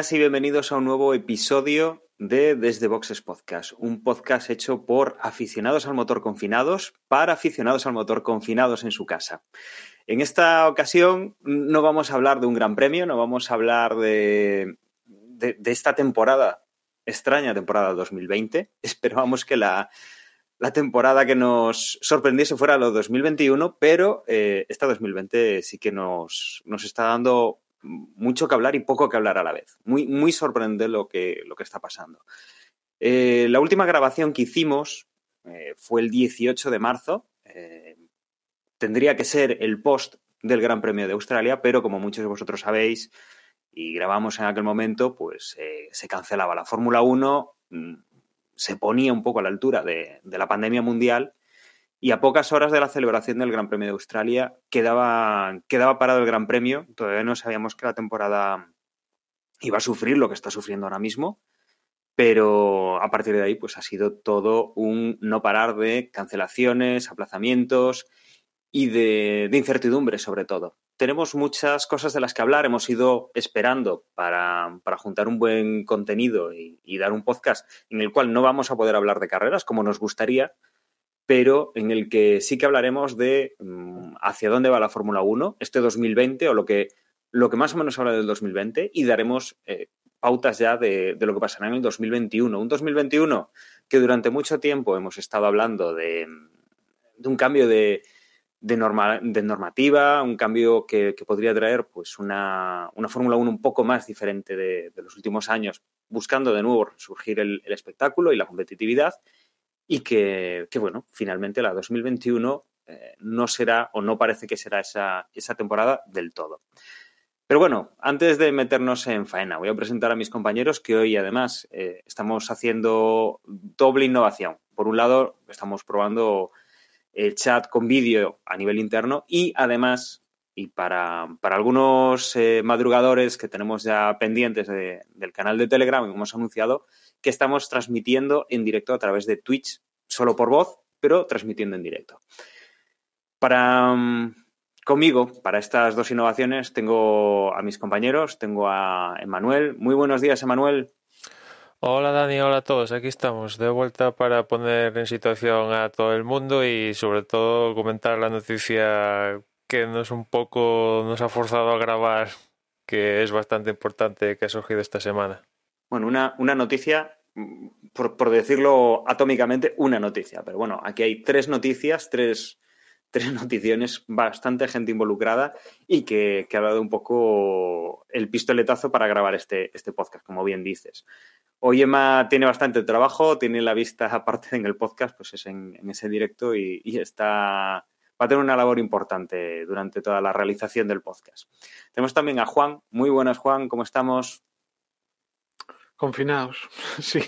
y bienvenidos a un nuevo episodio de Desde Boxes Podcast, un podcast hecho por aficionados al motor confinados para aficionados al motor confinados en su casa. En esta ocasión no vamos a hablar de un gran premio, no vamos a hablar de, de, esta temporada, extraña temporada 2020. Esperábamos que la, la temporada que nos sorprendiese fuera la 2021, pero eh, esta 2020 sí que nos, nos está dando mucho que hablar y poco que hablar a la vez. Muy, muy sorprendente lo que, lo que está pasando. Eh, la última grabación que hicimos eh, fue el 18 de marzo. Eh, tendría que ser el post del Gran Premio de Australia, pero como muchos de vosotros sabéis, y grabamos en aquel momento, pues se cancelaba la Fórmula 1, mm, se ponía un poco a la altura de, de la pandemia mundial y a pocas horas de la celebración del Gran Premio de Australia quedaba, quedaba parado el Gran Premio. Todavía no sabíamos que la temporada iba a sufrir lo que está sufriendo ahora mismo, pero a partir de ahí pues ha sido todo un no parar de cancelaciones, aplazamientos y de, incertidumbre sobre todo. Tenemos muchas cosas de las que hablar, hemos ido esperando para, para juntar un buen contenido y, y dar un podcast en el cual no vamos a poder hablar de carreras como nos gustaría, pero en el que sí que hablaremos de um, hacia dónde va la Fórmula 1 este 2020 o lo que, lo que más o menos habla del 2020 y daremos eh, pautas ya de, de, lo que pasará en el 2021. Un 2021 que durante mucho tiempo hemos estado hablando de, de un cambio de, de, norma, de, normativa, un cambio que, que podría traer pues una, una Fórmula 1 un poco más diferente de, los últimos años, buscando de nuevo surgir el espectáculo y la competitividad y que, bueno, finalmente la 2021 eh, no será o no parece que será esa, esa temporada del todo. Pero bueno, antes de meternos en faena, voy a presentar a mis compañeros que hoy además eh, estamos haciendo doble innovación. Por un lado, estamos probando el chat con vídeo a nivel interno y además, y para, para algunos eh, madrugadores que tenemos ya pendientes de, del canal de Telegram, como hemos anunciado, que estamos transmitiendo en directo a través de Twitch, solo por voz, pero transmitiendo en directo. Para um, conmigo, para estas dos innovaciones, tengo a mis compañeros, tengo a Emanuel. Muy buenos días, Emanuel. Hola Dani, hola a todos. Aquí estamos de vuelta para poner en situación a todo el mundo y sobre todo comentar la noticia que nos un poco nos ha forzado a grabar, que es bastante importante que ha surgido esta semana. Bueno, una, una noticia, por, por, decirlo atómicamente, una noticia. Pero bueno, aquí hay tres noticias, tres, tres noticiones, bastante gente involucrada y que, que, ha dado un poco el pistoletazo para grabar este, este podcast, como bien dices. Hoy Emma tiene bastante trabajo, tiene la vista aparte en el podcast, pues es en, en ese directo y, y está va a tener una labor importante durante toda la realización del podcast. Tenemos también a Juan. Muy buenas, Juan, ¿cómo estamos? Confinados, sí.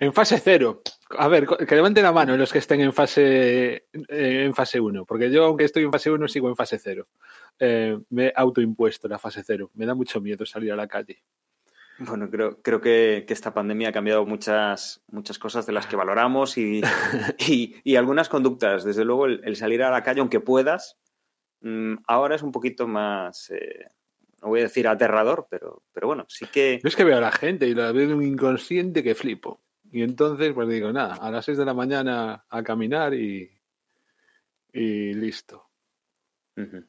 en fase cero. A ver, que levanten la mano los que estén en fase eh, en fase 1, porque yo, aunque estoy en fase 1, sigo en fase cero. Eh, me he autoimpuesto la fase cero. Me da mucho miedo salir a la calle. Bueno, creo, creo que, que, esta pandemia ha cambiado muchas, muchas cosas de las que valoramos y, y, y algunas conductas. Desde luego, el, el, salir a la calle, aunque puedas, mmm, ahora es un poquito más. Eh, no voy a decir aterrador, pero, pero bueno, sí que... Yo es que veo a la gente y la veo de un inconsciente que flipo. Y entonces, pues digo, nada, a las 6 de la mañana a caminar y, y listo. Uh -huh.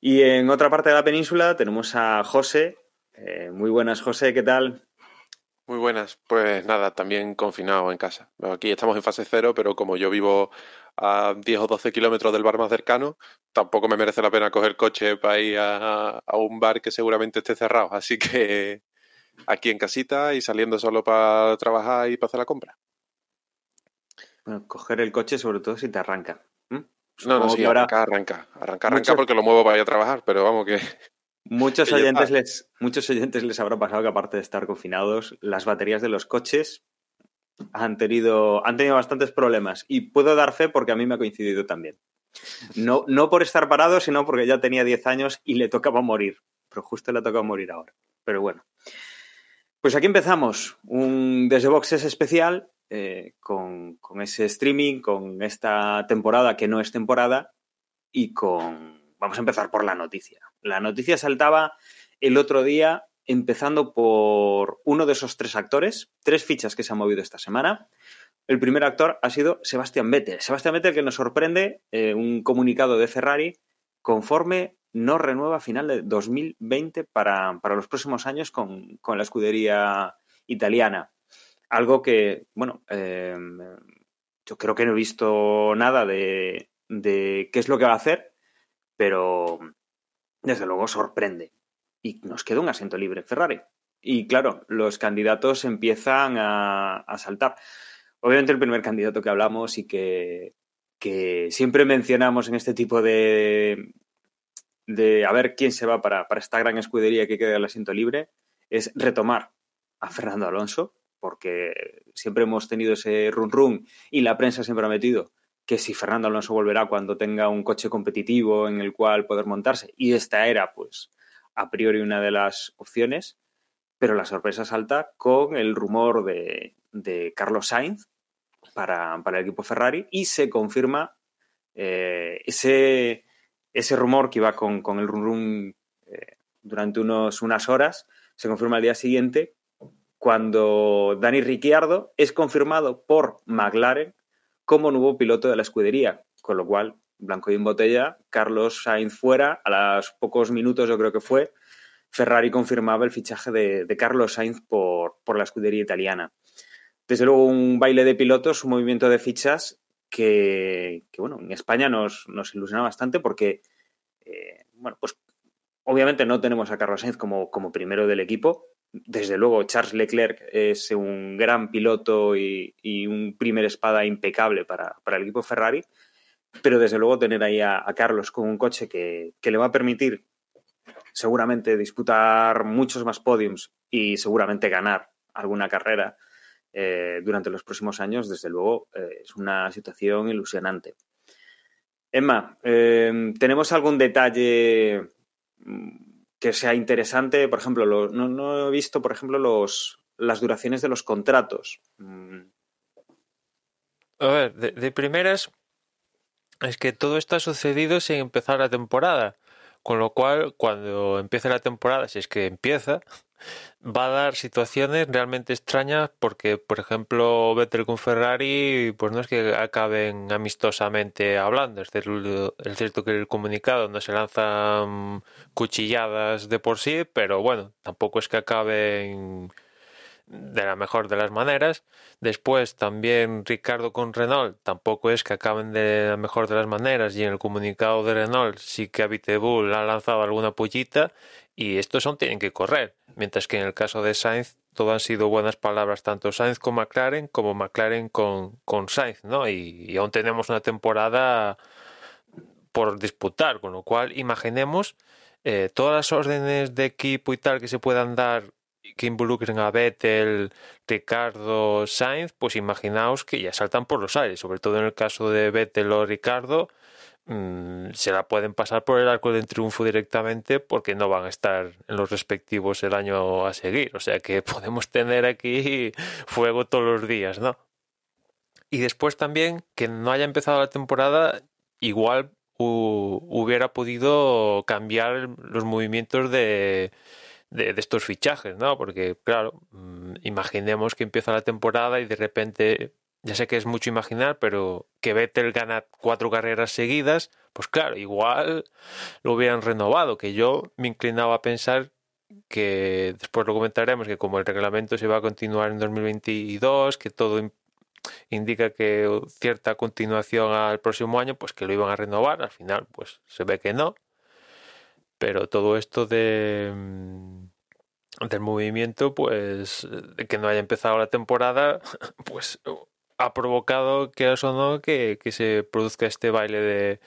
Y en otra parte de la península tenemos a José. Eh, muy buenas, José, ¿qué tal? Muy buenas, pues nada, también confinado en casa. Aquí estamos en fase cero, pero como yo vivo a 10 o 12 kilómetros del bar más cercano, tampoco me merece la pena coger coche para ir a, a, un bar que seguramente esté cerrado. Así que aquí en casita y saliendo solo para trabajar y para hacer la compra. Bueno, coger el coche sobre todo si te arranca. ¿Mm? No, no, sí, ahora... arranca, arranca. Arranca, arranca Mucho... porque lo muevo para ir a trabajar, pero vamos que... Muchos oyentes, les, muchos oyentes les habrá pasado que aparte de estar confinados, las baterías de los coches han tenido, han tenido bastantes problemas y puedo dar fe porque a mí me ha coincidido también. No, no por estar parado, sino porque ya tenía 10 años y le tocaba morir. Pero justo le ha tocado morir ahora. Pero bueno. Pues aquí empezamos. Un Desde Boxes especial eh, con, con ese streaming, con esta temporada que no es temporada y con... Vamos a empezar por la noticia. La noticia saltaba el otro día empezando por uno de esos tres actores, tres fichas que se han movido esta semana. El primer actor ha sido Sebastián Vettel. Sebastián Vettel que nos sorprende eh, un comunicado de Ferrari conforme no renueva a final de 2020 para, para los próximos años con, con, la escudería italiana. Algo que, bueno, eh, yo creo que no he visto nada de, de qué es lo que va a hacer, pero desde luego sorprende. Y nos queda un asiento libre Ferrari. Y claro, los candidatos empiezan a, a saltar. Obviamente el primer candidato que hablamos y que, que siempre mencionamos en este tipo de, de a ver quién se va para, para esta gran escudería que queda el asiento libre es retomar a Fernando Alonso, porque siempre hemos tenido ese run run y la prensa siempre ha metido que si Fernando Alonso volverá cuando tenga un coche competitivo en el cual poder montarse, y esta era, pues, a priori una de las opciones, pero la sorpresa salta con el rumor de, de Carlos Sainz para, para, el equipo Ferrari y se confirma eh, ese, ese rumor que iba con, con el run eh, durante unos, unas horas, se confirma al día siguiente cuando Dani Ricciardo es confirmado por McLaren como nuevo piloto de la escudería, con lo cual, blanco y en botella, Carlos Sainz fuera, a los pocos minutos yo creo que fue, Ferrari confirmaba el fichaje de, Carlos Sainz por, por, la escudería italiana. Desde luego un baile de pilotos, un movimiento de fichas que, que bueno, en España nos, nos ilusiona bastante porque, eh, bueno, pues obviamente no tenemos a Carlos Sainz como, como primero del equipo, desde luego, Charles Leclerc es un gran piloto y, y un primer espada impecable para, para, el equipo Ferrari, pero desde luego tener ahí a, Carlos con un coche que, que, le va a permitir seguramente disputar muchos más podiums y seguramente ganar alguna carrera eh, durante los próximos años, desde luego eh, es una situación ilusionante. Emma, eh, ¿tenemos algún detalle que sea interesante. Por ejemplo, lo, no, no, he visto, por ejemplo, los, las duraciones de los contratos. Mm. A ver, de, primeras, es que todo esto ha sucedido sin empezar la temporada. Con lo cual, cuando empiece la temporada, si es que empieza, va a dar situaciones realmente extrañas porque, por ejemplo, Vettel con Ferrari, pues no es que acaben amistosamente hablando. Es cierto, es cierto que el comunicado no se lanzan cuchilladas de por sí, pero bueno, tampoco es que acaben de la mejor de las maneras. Después también Ricardo con Renault tampoco es que acaben de la mejor de las maneras y en el comunicado de Renault sí que Abiteboul ha lanzado alguna pollita y estos son tienen que correr, mientras que en el caso de Sainz todo han sido buenas palabras tanto Sainz con McLaren como McLaren con, con Sainz, ¿no? Y, y aún tenemos una temporada por disputar, con lo cual imaginemos eh, todas las órdenes de equipo y tal que se puedan dar que involucren a Vettel, Ricardo, Sainz, pues imaginaos que ya saltan por los aires, sobre todo en el caso de Vettel o Ricardo, mmm, se la pueden pasar por el arco del triunfo directamente porque no van a estar en los respectivos el año a seguir, o sea que podemos tener aquí fuego todos los días, ¿no? Y después también que no haya empezado la temporada, igual hubiera podido cambiar los movimientos de, de, estos fichajes, ¿no? Porque, claro, mmm, imaginemos que empieza la temporada y de repente, ya sé que es mucho imaginar, pero que Vettel gana cuatro carreras seguidas, pues claro, igual lo hubieran renovado, que yo me inclinaba a pensar que después lo comentaremos, que como el reglamento se va a continuar en 2022, que todo indica que cierta continuación al próximo año, pues que lo iban a renovar, al final pues se ve que no, pero todo esto de del movimiento, pues de que no haya empezado la temporada, pues ha provocado, que eso no, que, que se produzca este baile de,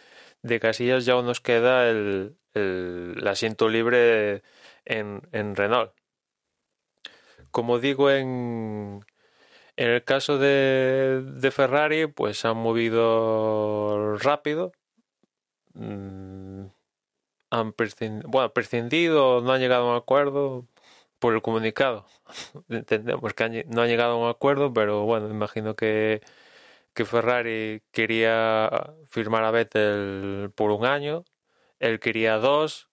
de casillas, ya aún nos queda el, el, el asiento libre en, en Renault. Como digo en, En el caso de, de Ferrari, pues han movido rápido. Mm, han prescindido, bueno, prescindido, no han llegado a un acuerdo por el comunicado. Entendemos que no han llegado a un acuerdo, pero bueno, imagino que, que Ferrari quería firmar a Vettel por un año, él quería dos,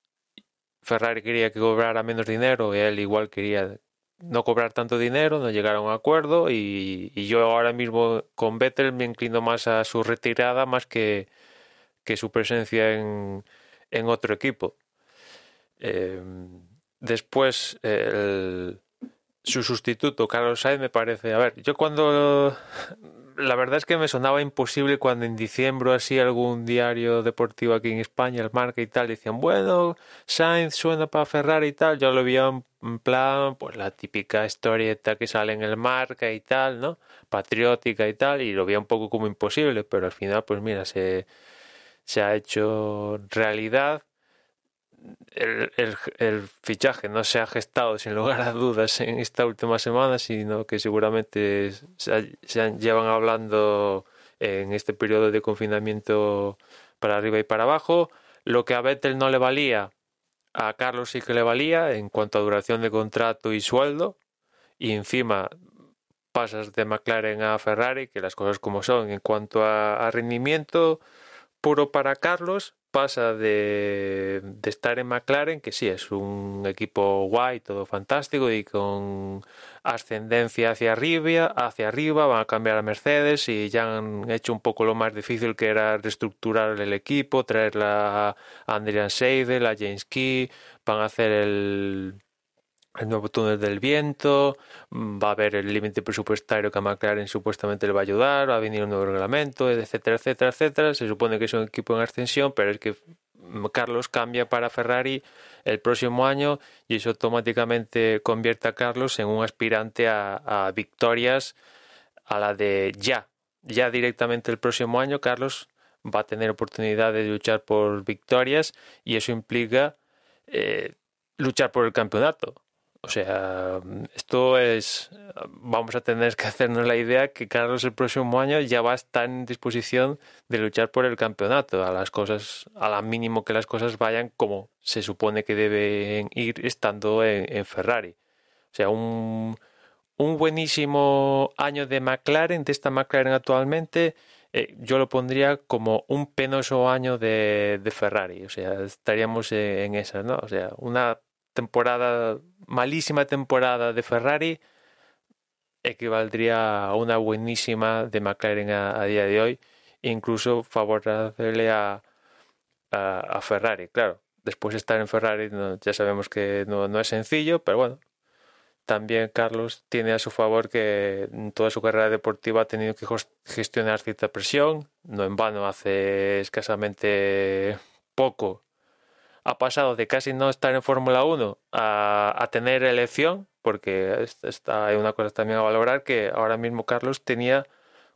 Ferrari quería que cobrara menos dinero y él igual quería no cobrar tanto dinero, no llegar a un acuerdo y, yo ahora mismo con Vettel me inclino más a su retirada más que, que su presencia en, en otro equipo. Eh, después, su sustituto, Carlos Sainz, me parece. A ver, yo cuando. La verdad es que me sonaba imposible cuando en diciembre así algún diario deportivo aquí en España, el marca y tal, decían, bueno, Sainz suena para Ferrari y tal. Yo lo veía en plan, pues la típica historieta que sale en el marca y tal, ¿no? Patriótica y tal, y lo veía un poco como imposible, pero al final, pues mira, se, se ha hecho realidad el, fichaje no se ha gestado sin lugar a dudas en esta última semana, sino que seguramente se, llevan hablando en este periodo de confinamiento para arriba y para abajo. Lo que a Vettel no le valía, a Carlos sí que le valía en cuanto a duración de contrato y sueldo. Y encima pasas de McLaren a Ferrari, que las cosas como son. En cuanto a rendimiento puro para Carlos, pasa de, estar en McLaren, que sí, es un equipo guay, todo fantástico y con ascendencia hacia arriba, hacia arriba, van a cambiar a Mercedes y ya han hecho un poco lo más difícil que era reestructurar el equipo, traerla a Adrian Seidel, a James Key, van a hacer el, el nuevo túnel del viento, mm, va a haber el límite presupuestario que a McLaren supuestamente le va a ayudar, va a venir un nuevo reglamento, etcétera, etcétera, etcétera. Se supone que es un equipo en ascensión, pero es que mm, Carlos cambia para Ferrari el próximo año y eso automáticamente convierte a Carlos en un aspirante a, victorias a la de ya. Ya directamente el próximo año Carlos va a tener oportunidad de luchar por victorias y eso implica eh, luchar por el campeonato o sea, esto es, vamos a tener que hacernos la idea que Carlos el próximo año ya va a estar en disposición de luchar por el campeonato, a las cosas, a la mínimo que las cosas vayan como se supone que deben ir estando en, Ferrari. O sea, un, un, buenísimo año de McLaren, de esta McLaren actualmente, eh, yo lo pondría como un penoso año de, de Ferrari. O sea, estaríamos en, en esa, ¿no? O sea, una temporada, malísima temporada de Ferrari equivaldría a una buenísima de McLaren a, día de hoy, incluso favorecerle a, a, Ferrari. Claro, después de estar en Ferrari ya sabemos que no, no, es sencillo, pero bueno, también Carlos tiene a su favor que en toda su carrera deportiva ha tenido que gestionar cierta presión, no en vano hace escasamente poco ha pasado de casi no estar en Fórmula 1 a, tener elección, porque está, hay una cosa también a valorar, que ahora mismo Carlos tenía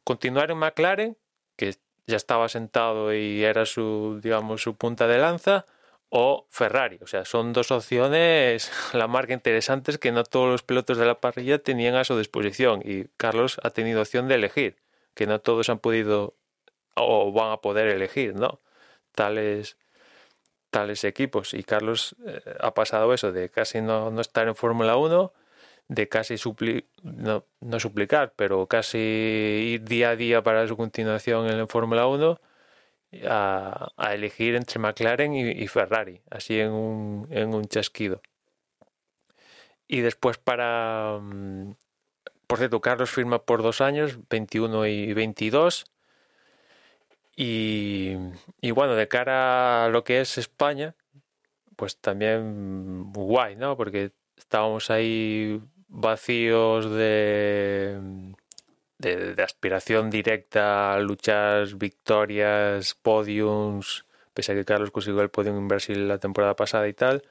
continuar en McLaren, que ya estaba sentado y era su, digamos, su punta de lanza, o Ferrari. O sea, son dos opciones, la marca interesantes que no todos los pilotos de la parrilla tenían a su disposición y Carlos ha tenido opción de elegir, que no todos han podido o van a poder elegir, ¿no? Tales tales equipos. Y Carlos eh, ha pasado eso de casi no, no estar en Fórmula 1, de casi no, no, suplicar, pero casi ir día a día para su continuación en la Fórmula 1 a, a, elegir entre McLaren y, Ferrari, así en un, en un chasquido. Y después para... Mm, por cierto, Carlos firma por dos años, 21 y 22 y, bueno, de cara a lo que es España, pues también guay, ¿no? Porque estábamos ahí vacíos de, de, aspiración directa a luchar victorias, podiums, pese a que Carlos consiguió el podium en Brasil la temporada pasada y tal.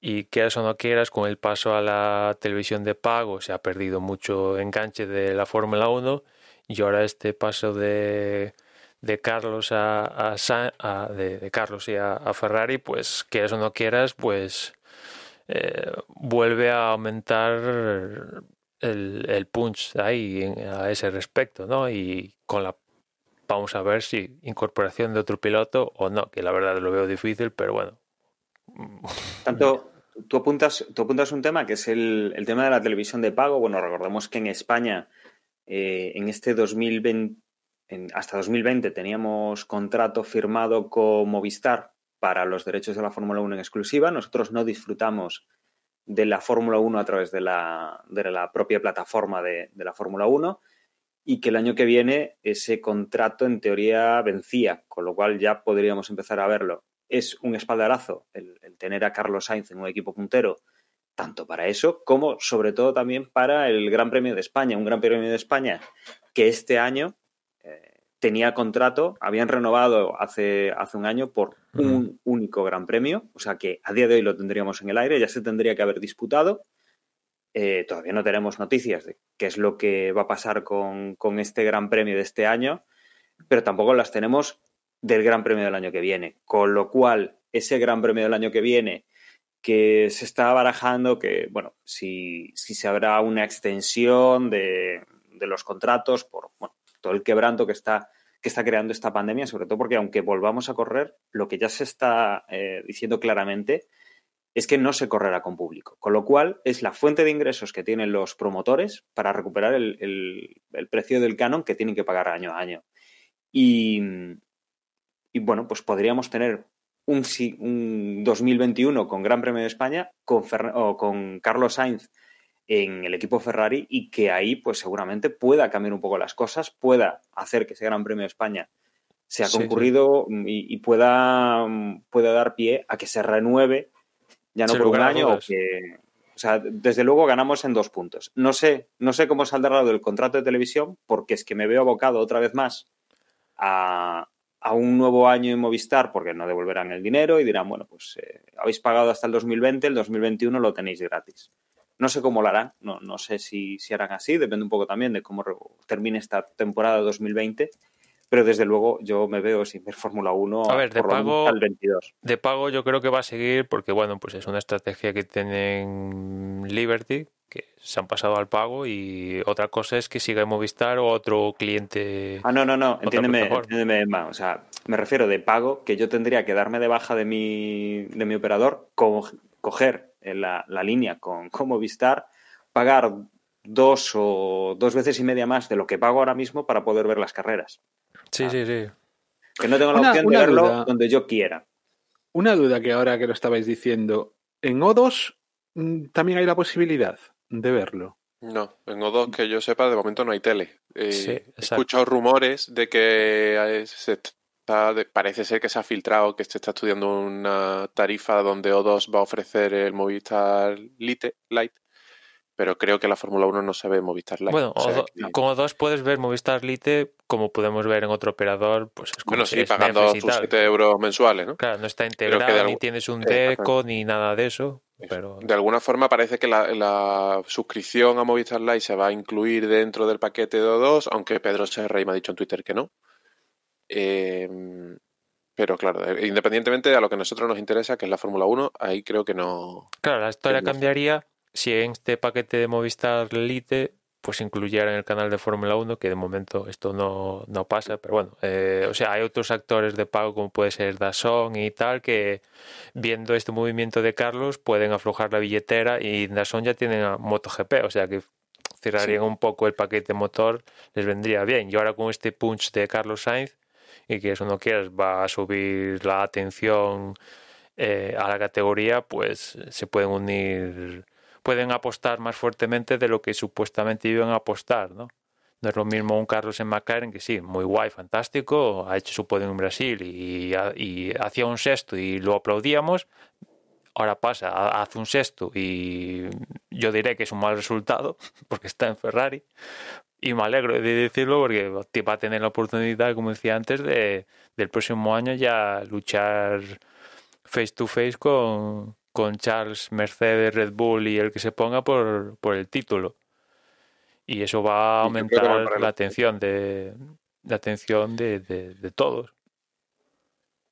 Y quieras o no quieras, con el paso a la televisión de pago se ha perdido mucho enganche de la Fórmula 1 y ahora este paso de de Carlos a, a, de, Carlos y a, Ferrari, pues quieras o no quieras, pues eh, vuelve a aumentar el, el punch ahí a ese respecto, ¿no? Y con la vamos a ver si incorporación de otro piloto o no, que la verdad lo veo difícil, pero bueno. Tanto, tú apuntas, tú apuntas un tema que es el, el tema de la televisión de pago. Bueno, recordemos que en España, eh, en este 2020, en, hasta 2020 teníamos contrato firmado con Movistar para los derechos de la Fórmula 1 en exclusiva. Nosotros no disfrutamos de la Fórmula 1 a través de la, de la propia plataforma de, de la Fórmula 1 y que el año que viene ese contrato en teoría vencía, con lo cual ya podríamos empezar a verlo. Es un espaldarazo el, el tener a Carlos Sainz en un equipo puntero, tanto para eso como sobre todo también para el Gran Premio de España, un Gran Premio de España que este año tenía contrato, habían renovado hace, hace un año por un único Gran Premio, o sea que a día de hoy lo tendríamos en el aire, ya se tendría que haber disputado eh, todavía no tenemos noticias de qué es lo que va a pasar con, con, este Gran Premio de este año, pero tampoco las tenemos del Gran Premio del año que viene. Con lo cual, ese Gran Premio del año que viene que se está barajando, que, bueno, si, si se habrá una extensión de, de los contratos por bueno, todo el quebranto que está, que está creando esta pandemia, sobre todo porque aunque volvamos a correr, lo que ya se está eh, diciendo claramente es que no se correrá con público, con lo cual es la fuente de ingresos que tienen los promotores para recuperar el, el, precio del canon que tienen que pagar año a año. Y, y bueno, pues podríamos tener un, un, 2021 con Gran Premio de España con, o con Carlos Sainz en el equipo Ferrari y que ahí pues seguramente pueda cambiar un poco las cosas, pueda hacer que ese Gran Premio de España sea concurrido sí, sí. Y, y, pueda, pueda dar pie a que se renueve ya no por un año o que o sea, desde luego ganamos en dos puntos. No sé, no sé cómo saldrá lo del contrato de televisión, porque es que me veo abocado otra vez más a, a un nuevo año en Movistar, porque no devolverán el dinero y dirán, bueno, pues eh, habéis pagado hasta el 2020, el 2021 lo tenéis gratis. No sé cómo lo harán, no, no sé si, si harán así, depende un poco también de cómo termine esta temporada 2020 pero desde luego yo me veo sin ver Fórmula 1 a ver, de pago, al 22. De pago yo creo que va a seguir porque, bueno, pues es una estrategia que tienen Liberty, que se han pasado al pago y otra cosa es que siga Movistar o otro cliente. Ah, no, no, no, entiéndeme, entiéndeme Emma. O sea, me refiero de pago que yo tendría que darme de baja de mi, de mi operador, co coger la, la línea con, con Movistar, pagar dos o dos veces y media más de lo que pago ahora mismo para poder ver las carreras. Sí, ah, sí, sí. Que no tengo la una, opción de verlo duda. donde yo quiera. Una duda que ahora que lo estabais diciendo, ¿en O2 mm, también hay la posibilidad de verlo? No, en O2 que yo sepa, de momento no hay tele. Eh, sí, he escuchado rumores de que se está, parece ser que se ha filtrado que se está estudiando una tarifa donde O2 va a ofrecer el Movistar Lite, Lite pero creo que la Fórmula 1 no se ve Movistar Lite. Bueno, o sea, que... como dos puedes ver Movistar Lite, como podemos ver en otro operador, pues es como bueno, si sí, pagando tus 7 euros mensuales, ¿no? Claro, no está integrado, ni tienes un deco, ni nada de eso. Pero... De alguna forma parece que la, la, suscripción a Movistar Lite se va a incluir dentro del paquete de O2, aunque Pedro Serrey me ha dicho en Twitter que no. Eh, pero claro, eh, independientemente de a lo que a nosotros nos interesa, que es la Fórmula 1, ahí creo que no. Claro, la historia cambiaría si en este paquete de Movistar Lite pues incluyeran el canal de Fórmula 1, que de momento esto no, no pasa, pero bueno, eh, o sea, hay otros actores de pago como puede ser Dazón y tal, que viendo este movimiento de Carlos pueden aflojar la billetera y Dazón ya tienen a MotoGP, o sea que cerrarían sí. un poco el paquete motor, les vendría bien. Y ahora con este punch de Carlos Sainz, y que eso no quieras, va a subir la atención eh, a la categoría, pues se pueden unir pueden apostar más fuertemente de lo que supuestamente iban a apostar, ¿no? No es lo mismo un Carlos en McLaren que sí, muy guay, fantástico, ha hecho su podio en Brasil y, y hacía un sexto y lo aplaudíamos. Ahora pasa, hace un sexto y yo diré que es un mal resultado porque está en Ferrari. Y me alegro de decirlo porque va a tener la oportunidad, como decía antes, de del próximo año ya luchar face to face con, con Charles, Mercedes, Red Bull y el que se ponga por, por el título. Y eso va a aumentar la atención de la atención de, de, de, todos.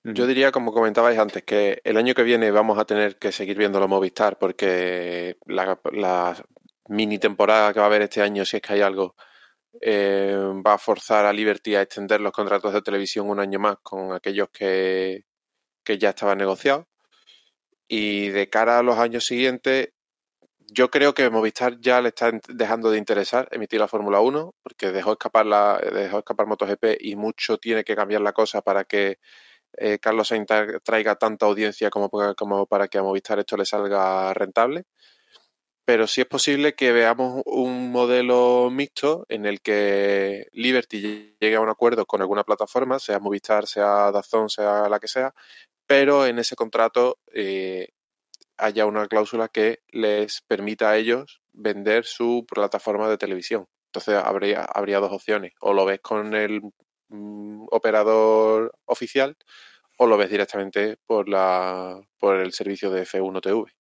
Yo diría, como comentabais antes, que el año que viene vamos a tener que seguir viendo la Movistar porque la, la mini temporada que va a haber este año, si es que hay algo, eh, va a forzar a Liberty a extender los contratos de televisión un año más con aquellos que, que ya estaban negociados. Y de cara a los años siguientes, yo creo que Movistar ya le está dejando de interesar emitir la Fórmula 1 porque dejó escapar la dejó escapar MotoGP y mucho tiene que cambiar la cosa para que eh, Carlos Sainz traiga tanta audiencia como, como para que a Movistar esto le salga rentable. Pero sí es posible que veamos un modelo mixto en el que Liberty llegue a un acuerdo con alguna plataforma, sea Movistar, sea Dazón, sea la que sea, pero en ese contrato eh, haya una cláusula que les permita a ellos vender su plataforma de televisión. Entonces habría, habría dos opciones. O lo ves con el mm, operador oficial o lo ves directamente por, la, por el servicio de F1 TV.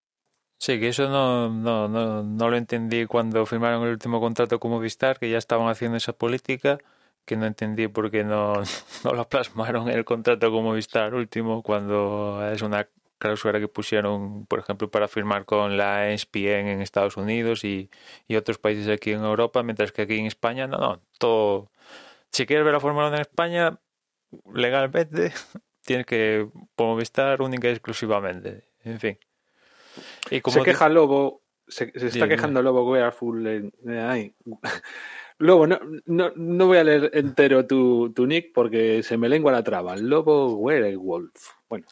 Sí, que eso no, no, no, no lo entendí cuando firmaron el último contrato con Movistar, que ya estaban haciendo esa política, que no entendí por qué no, no lo plasmaron en el contrato con Movistar último, cuando es una cláusula que pusieron, por ejemplo, para firmar con la ESPN en Estados Unidos y, y, otros países aquí en Europa, mientras que aquí en España, no, no, todo. Si quieres ver la Fórmula 1 en España, legalmente tienes que Movistar única y exclusivamente. En fin. Y como se queja Lobo, se, se está quejando Lobo Wearful. En, ay. Lobo, no, no, no, voy a leer entero tu, tu nick porque se me lengua la traba. Lobo Werewolf. Bueno,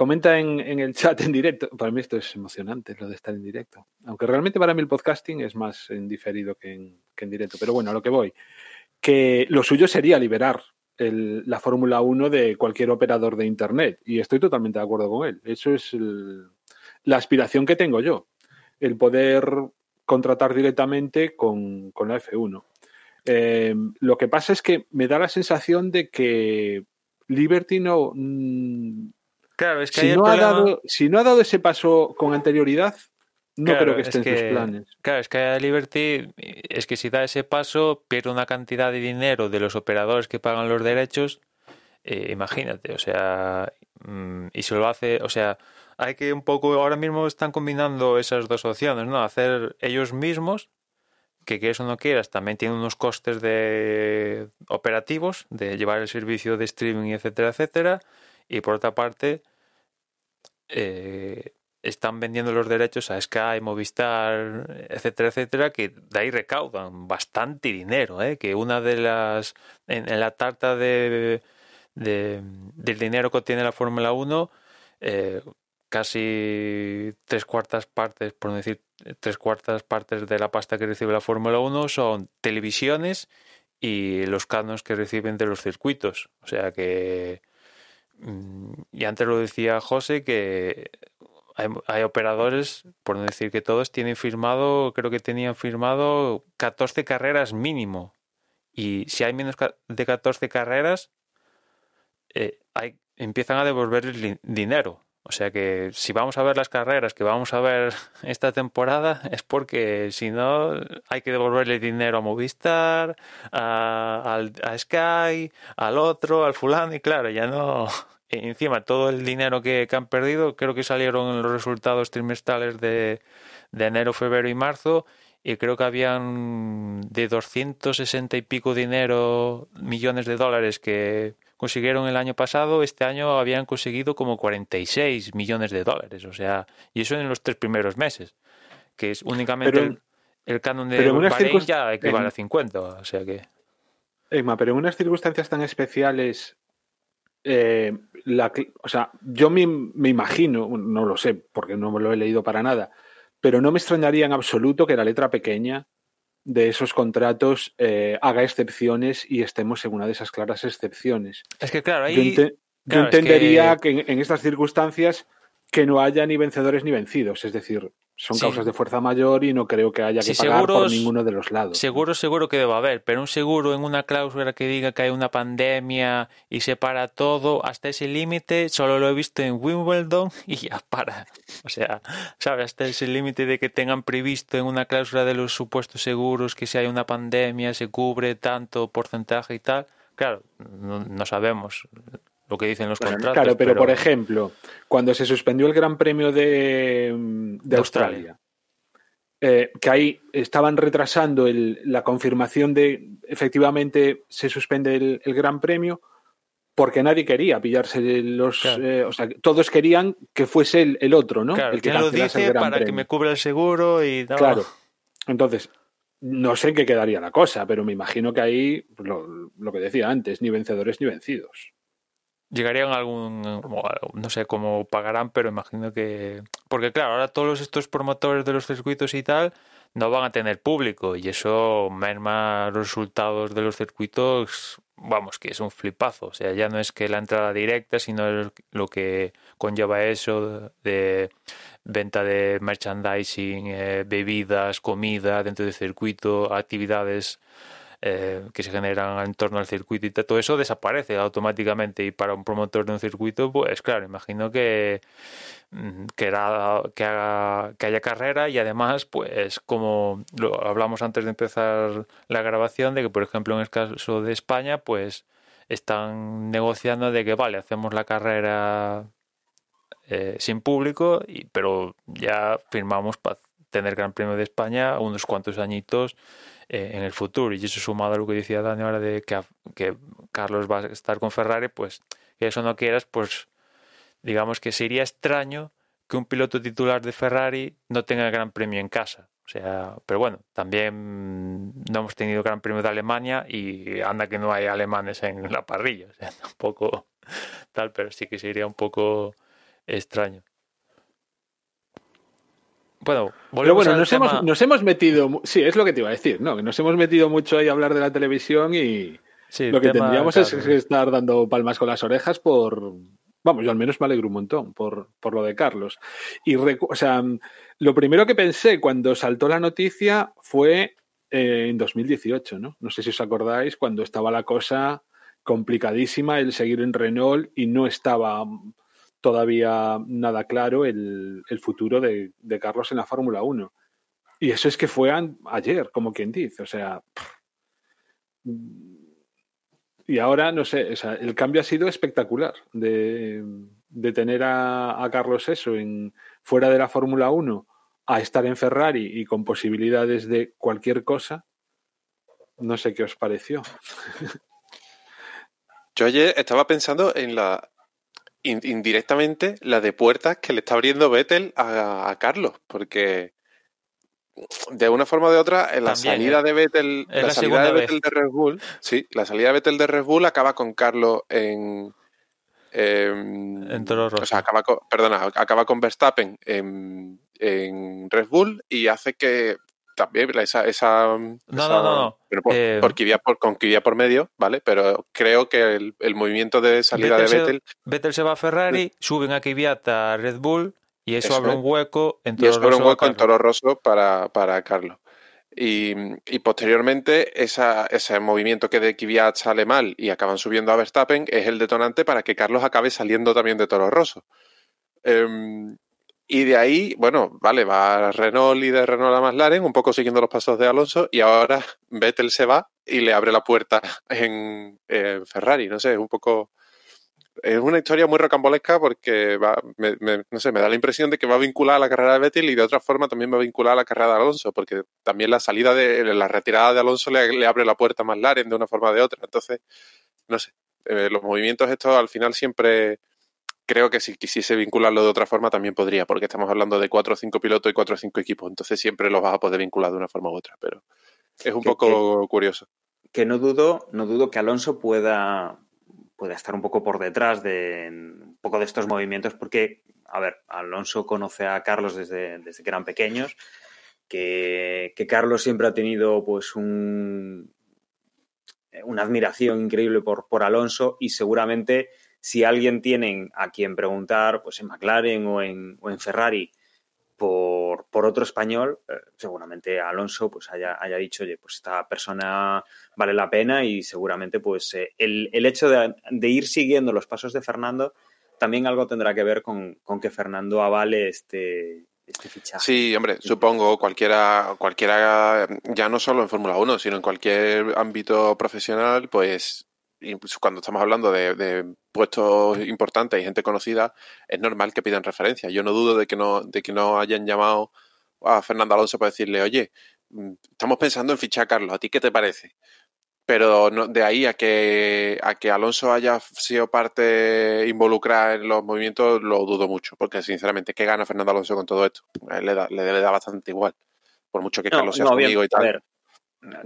Comenta en, en, el chat en directo. Para mí esto es emocionante, lo de estar en directo. Aunque realmente para mí el podcasting es más en diferido que en, que en directo. Pero bueno, a lo que voy. Que lo suyo sería liberar el, la Fórmula 1 de cualquier operador de Internet. Y estoy totalmente de acuerdo con él. Eso es el, la aspiración que tengo yo. El poder contratar directamente con, con la F1. Eh, lo que pasa es que me da la sensación de que Liberty no, mm, Claro, es que si, no problema... ha dado, si no ha dado ese paso con anterioridad, no claro, creo que esté es que, sus planes. Claro, es que Liberty es que si da ese paso, pierde una cantidad de dinero de los operadores que pagan los derechos. Eh, imagínate, o sea, mmm, y se lo hace, o sea, hay que un poco, ahora mismo están combinando esas dos opciones, ¿no? Hacer ellos mismos, que quieres o no quieras, también tienen unos costes de operativos, de llevar el servicio de streaming, etcétera, etcétera. Y por otra parte, eh, están vendiendo los derechos a Sky, Movistar, etcétera, etcétera, que de ahí recaudan bastante dinero, ¿eh? que una de las, en, la tarta de, de, del dinero que tiene la Fórmula 1, eh, casi tres cuartas partes, por no decir tres cuartas partes de la pasta que recibe la Fórmula 1 son televisiones y los canos que reciben de los circuitos. O sea que Mm, y antes lo decía José que hay, operadores, por no decir que todos, tienen firmado, creo que tenían firmado 14 carreras mínimo. Y si hay menos de 14 carreras, eh, hay, empiezan a devolver dinero. O sea que si vamos a ver las carreras que vamos a ver esta temporada es porque si no hay que devolverle dinero a Movistar, a, a, Sky, al otro, al fulano y claro, ya no... Encima todo el dinero que, que han perdido creo que salieron los resultados trimestrales de, de enero, febrero y marzo y creo que habían de 260 y pico dinero millones de dólares que consiguieron el año pasado, este año habían conseguido como 46 millones de dólares, o sea, y eso en los tres primeros meses, que es únicamente pero, el, el, canon de Bahrein ya equivale en, a 50, o sea que... Emma, pero en unas circunstancias tan especiales, eh, la, o sea, yo me, me imagino, no lo sé, porque no me lo he leído para nada, pero no me extrañaría en absoluto que la letra pequeña de esos contratos eh, haga excepciones y estemos en una de esas claras excepciones. Es que claro, ahí... Yo, ente claro, yo entendería es que... que... En, en, estas circunstancias que no haya ni vencedores ni vencidos, es decir, son Sí. causas de fuerza mayor y no creo que haya que Sí, pagar por ninguno de los lados. Seguro, seguro que debe haber, pero un seguro en una cláusula que diga que hay una pandemia y se para todo hasta ese límite, solo lo he visto en Wimbledon y ya para. O sea, ¿sabes? Hasta ese límite de que tengan previsto en una cláusula de los supuestos seguros que si hay una pandemia se cubre tanto porcentaje y tal. Claro, no, no sabemos lo que dicen los Bueno, contratos. claro, pero, por ejemplo, cuando se suspendió el Gran Premio de, de De Australia. Australia, eh, que ahí estaban retrasando el, la confirmación de efectivamente se suspende el, el, Gran Premio porque nadie quería pillarse los... Claro. eh, o sea, todos querían que fuese el, el otro, ¿no? Claro, el que ¿quién lo el dice Gran para que me cubra el seguro y no. Claro. Entonces, no sé en qué quedaría la cosa, pero me imagino que ahí, pues, lo, lo que decía antes, ni vencedores ni vencidos. Llegarían a algún, no sé cómo pagarán, pero imagino que... Porque claro, ahora todos estos promotores de los circuitos y tal no van a tener público y eso merma los resultados de los circuitos, vamos, que es un flipazo. O sea, ya no es que la entrada directa, sino lo que conlleva eso de venta de merchandising, eh, bebidas, comida dentro del circuito, actividades eh, que se generan en torno al circuito y todo eso desaparece automáticamente. Y para un promotor de un circuito, pues claro, imagino que mm, que, haga- que haya carrera y además, pues como lo hablamos antes de empezar la grabación, de que por ejemplo en el caso de España, pues están negociando de que vale, hacemos la carrera eh, sin público, y, pero ya firmamos para tener Gran Premio de España unos cuantos añitos eh, en el futuro. Y eso sumado a lo que decía Dani ahora de que, que Carlos va a estar con Ferrari, pues que eso no quieras, pues digamos que sería extraño que un piloto titular de Ferrari no tenga el Gran Premio en casa. O sea, pero bueno, también no hemos tenido Gran Premio de Alemania y anda que no hay alemanes en la parrilla. O sea, tampoco tal, pero sí que sería un poco extraño. Bueno, Pero bueno, nos tema- hemos, nos hemos metido, sí, es lo que te iba a decir, ¿no? Que nos hemos metido mucho ahí a hablar de la televisión y sí, lo que tema, tendríamos es claro. estar dando palmas con las orejas por, vamos, yo al menos me alegro un montón por, por lo de Carlos. Y, o sea, lo primero que pensé cuando saltó la noticia fue eh, en 2018, ¿no? No sé si os acordáis, cuando estaba la cosa complicadísima el seguir en Renault y no estaba todavía nada claro el, el futuro de, de Carlos en la Fórmula 1. Y eso es que fue ayer, como quien dice. O sea. Y ahora, no sé, o sea, el cambio ha sido espectacular de, de tener a, a Carlos eso en, fuera de la Fórmula 1 a estar en Ferrari y con posibilidades de cualquier cosa. No sé qué os pareció. Yo ayer estaba pensando en la indirectamente la de puertas que le está abriendo Vettel a, a Carlos, porque de una forma o de otra, en la También, salida ¿eh? de Vettel, la, la salida de. Vettel de Red Bull, sí, la salida de Vettel de Red Bull acaba con Carlos en em, En Toro Rosso. o sea, acaba con, perdona, acaba con Verstappen en, en Red Bull y hace que también esa, esa, No, esa- no, no, no. pero por, Eh, por con Kvyat por medio, ¿vale? Pero creo que el, el movimiento de salida Vettel de se- Vettel Vettel se va a Ferrari, suben a Kvyat a Red Bull y eso, Eso abre un hueco en y Toro eso era un hueco en. Toro Rosso para, para Carlos. Y, y posteriormente esa, ese movimiento que de Kvyat sale mal y acaban subiendo a Verstappen es el detonante para que Carlos acabe saliendo también de Toro Rosso. Em, y de ahí, bueno, vale, va Renault y de Renault a McLaren, un poco siguiendo los pasos de Alonso, y ahora Vettel se va y le abre la puerta en, en Ferrari. No sé, es un poco. Es una historia muy rocambolesca porque va, me, me- no sé, me da la impresión de que va vinculada a la carrera de Vettel y de otra forma también va vinculada a la carrera de Alonso, porque también la salida de la retirada de Alonso le, le abre la puerta a McLaren de una forma o de otra. Entonces, no sé, eh, los movimientos estos al final siempre creo que si quisiese vincularlo de otra forma también podría, porque estamos hablando de cuatro o cinco pilotos y cuatro o cinco equipos, entonces siempre los vas a poder vincular de una forma u otra, pero es un Que- poco curioso. que no dudo, no dudo que Alonso pueda, pueda estar un poco por detrás de un poco de estos movimientos, porque, a ver, Alonso conoce a Carlos desde, desde que eran pequeños, que, que Carlos siempre ha tenido pues un, una admiración increíble por, por Alonso y seguramente si alguien tienen a quien preguntar, pues en McLaren o en, o en Ferrari, por, por otro español, eh, seguramente Alonso pues haya, haya dicho, oye, pues esta persona vale la pena y seguramente pues eh, el, el hecho de, de ir siguiendo los pasos de Fernando también algo tendrá que ver con, con que Fernando avale este, este fichaje. Sí, hombre, supongo cualquiera, cualquiera, ya no solo en Fórmula 1, sino en cualquier ámbito profesional, pues incluso cuando estamos hablando de, de puestos importantes y gente conocida, es normal que pidan referencias. Yo no dudo de que no, de que no hayan llamado a Fernando Alonso para decirle, oye, mm, estamos pensando en fichar a Carlos, ¿a ti qué te parece? Pero no, de ahí a que, a que Alonso haya sido parte involucrada en los movimientos, lo dudo mucho, porque sinceramente, ¿qué gana Fernando Alonso con todo esto? le, da, le, da bastante igual, por mucho que Carlos sea su amigo y tal. Ver,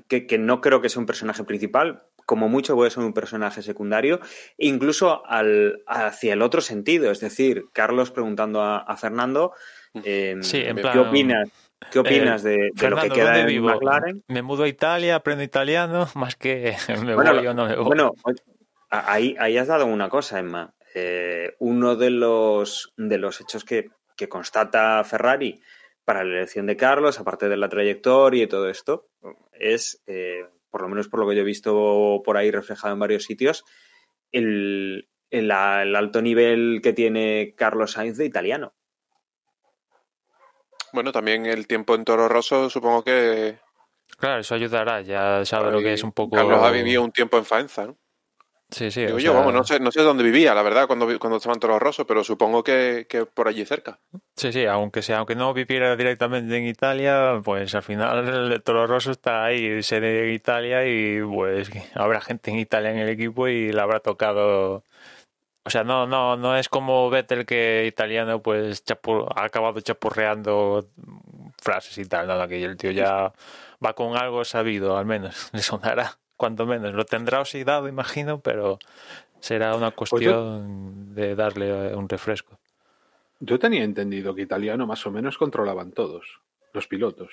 que, que, no creo que sea un personaje principal, como mucho puede ser un personaje secundario, incluso al, hacia el otro sentido, es decir, Carlos preguntando a, a Fernando, eh, sí, en plan, ¿qué opinas? ¿Qué opinas eh, de, de Fernando, lo que queda en vivo? McLaren? Me mudo a Italia, aprendo italiano, más que me bueno, voy o no me voy. Bueno, ahí, ahí has dado una cosa, Emma. Eh, uno de los, de los hechos que, que, constata Ferrari para la elección de Carlos, aparte de la trayectoria y todo esto, es, eh, por lo menos por lo que yo he visto por ahí reflejado en varios sitios, el, el, el alto nivel que tiene Carlos Sainz de italiano. Bueno, también el tiempo en Toro Rosso supongo que... Claro, eso ayudará, ya sabe lo que es un poco... Carlos ha vivido un tiempo en Faenza, ¿no? Sí, sí. Digo yo, sea... vamos, no sé, no sé dónde vivía, la verdad, cuando, cuando estaba en Toro Rosso, pero supongo que, que, por allí cerca. Sí, sí, aunque sea, aunque no viviera directamente en Italia, pues al final Toro Rosso está ahí, sede en Italia, y pues habrá gente en Italia en el equipo y le habrá tocado o sea, no, no, no es como Vettel que italiano pues chapur, ha acabado chapurreando frases y tal, nada, que el tío ya va con algo sabido, al menos, le sonará, cuanto menos. Lo tendrá oxidado, imagino, pero será una cuestión pues yo, de darle un refresco. Yo tenía entendido que italiano más o menos controlaban todos, los pilotos.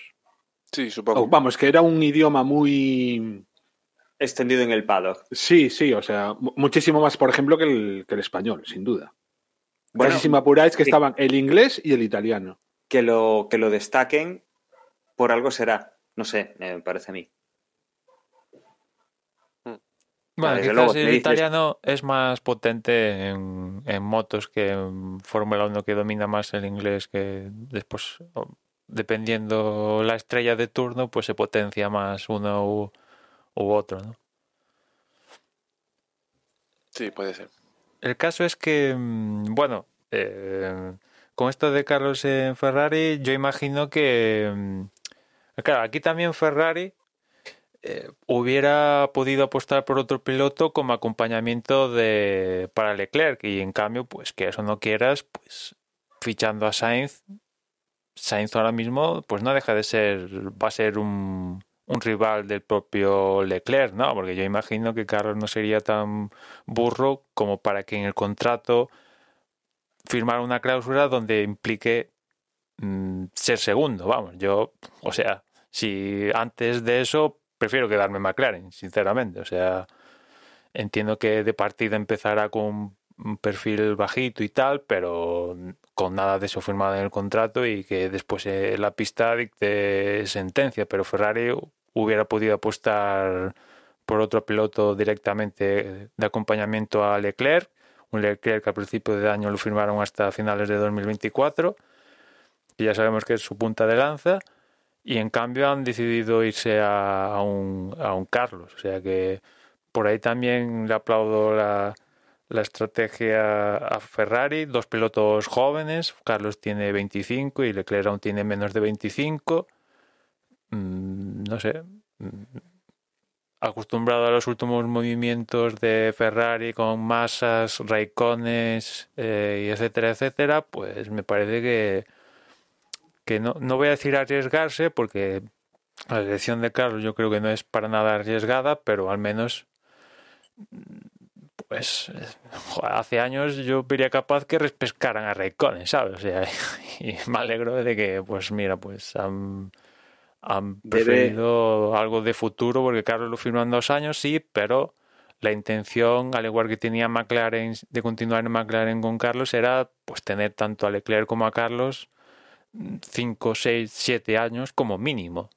Sí, supongo. Oh, vamos, que era un idioma muy extendido en el paddock. Sí, sí, o sea, muchísimo más, por ejemplo, que el, que el español, sin duda. Bueno, Casi si me apuráis que estaban el inglés y el italiano. Que lo, que lo destaquen por algo será. No sé, me parece a mí. Bueno, quizás luego, el italiano es más potente en, en motos que en Fórmula 1 que domina más el inglés que después, dependiendo la estrella de turno, pues se potencia más uno u, u otro, ¿no? Sí, puede ser. El caso es que, mm, bueno, eh, con esto de Carlos en Ferrari, yo imagino que, mm, claro, aquí también Ferrari eh, hubiera podido apostar por otro piloto como acompañamiento de para Leclerc y en cambio, pues que eso no quieras, pues fichando a Sainz, Sainz ahora mismo, pues no deja de ser, va a ser un un rival del propio Leclerc, ¿no? Porque yo imagino que Carlos no sería tan burro como para que en el contrato firmara una cláusula donde implique mmm, ser segundo, vamos, yo, o sea, si antes de eso prefiero quedarme en McLaren, sinceramente, o sea, entiendo que de partida empezará con un perfil bajito y tal, pero con nada de eso firmado en el contrato y que después eh, la pista dicte sentencia, pero Ferrari hubiera podido apostar por otro piloto directamente de acompañamiento a Leclerc, un Leclerc que al principio de año lo firmaron hasta finales de 2024, que ya sabemos que es su punta de lanza, y en cambio han decidido irse a, a, un, Carlos, o sea que por ahí también le aplaudo la, la estrategia a Ferrari, dos pilotos jóvenes, Carlos tiene 25 y Leclerc aún tiene menos de 25 no sé, acostumbrado a los últimos movimientos de Ferrari con masas, Raikkones, eh, etcétera, etcétera, pues me parece que, que no, no voy a decir arriesgarse porque la elección de Carlos yo creo que no es para nada arriesgada, pero al menos pues hace años yo sería capaz que repescaran a Raikkonen, ¿sabes? O sea, y me alegro de que, pues mira, pues han, han preferido Debe... algo de futuro porque Carlos lo firmó en dos años, sí, pero la intención, al igual que tenía McLaren de continuar en McLaren con Carlos, era pues tener tanto a Leclerc como a Carlos 5, 6, 7 años como mínimo.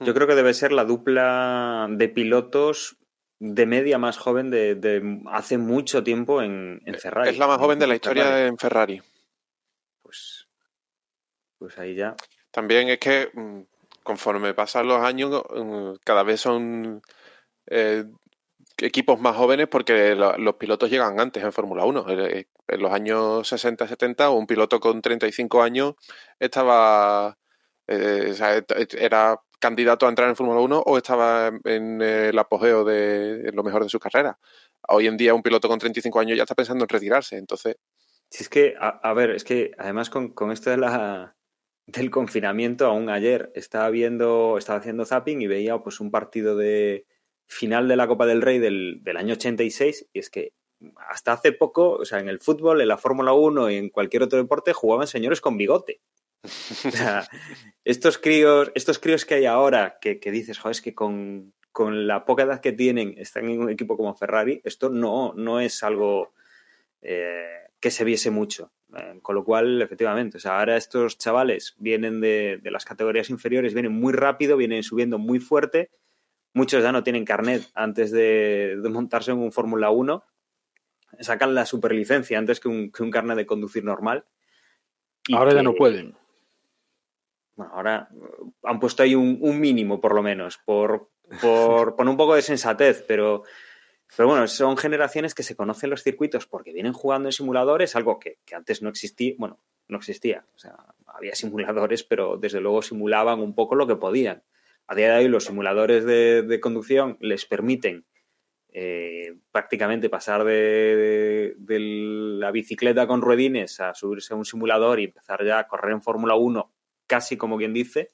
Yo creo que debe ser la dupla de pilotos de media más joven de, de hace mucho tiempo en, en, Ferrari. Es la más joven de la historia Ferrari. en Ferrari. Pues, pues ahí ya. También es que mm, conforme pasan los años, mm, cada vez son eh, equipos más jóvenes porque los pilotos llegan antes en Fórmula 1. En los años 60-70 un piloto con 35 años estaba, eh, era candidato a entrar en Fórmula 1 o estaba en el apogeo de lo mejor de su carrera. Hoy en día un piloto con 35 años ya está pensando en retirarse, entonces... Si es que, a, ver, es que además con, con esto de la, del confinamiento, aún ayer estaba viendo, estaba haciendo zapping y veía pues un partido de final de la Copa del Rey del, del año 86 y es que hasta hace poco, o sea, en el fútbol, en la Fórmula 1 y en cualquier otro deporte jugaban señores con bigote. O sea, estos críos, estos críos que hay ahora, que, dices, joder, es que con, la poca edad que tienen, están en un equipo como Ferrari, esto no, no es algo eh, que se viese mucho. Eh, con lo cual, efectivamente, o sea, ahora estos chavales vienen de, de las categorías inferiores, vienen muy rápido, vienen subiendo muy fuerte. Muchos ya no tienen carnet antes de, de montarse en un Fórmula 1 sacan la superlicencia antes que un, que un carnet de conducir normal. ahora ya no pueden. Bueno, ahora han puesto ahí un, mínimo, por lo menos, por, por poner un poco de sensatez, pero, pero bueno, son generaciones que se conocen los circuitos porque vienen jugando en simuladores, algo que, antes no existía, bueno, no existía. O sea, había simuladores, pero desde luego simulaban un poco lo que podían. A día de hoy los simuladores de conducción les permiten eh, prácticamente pasar de, la bicicleta con ruedines a subirse a un simulador y empezar ya a correr en Fórmula 1, casi como quien dice,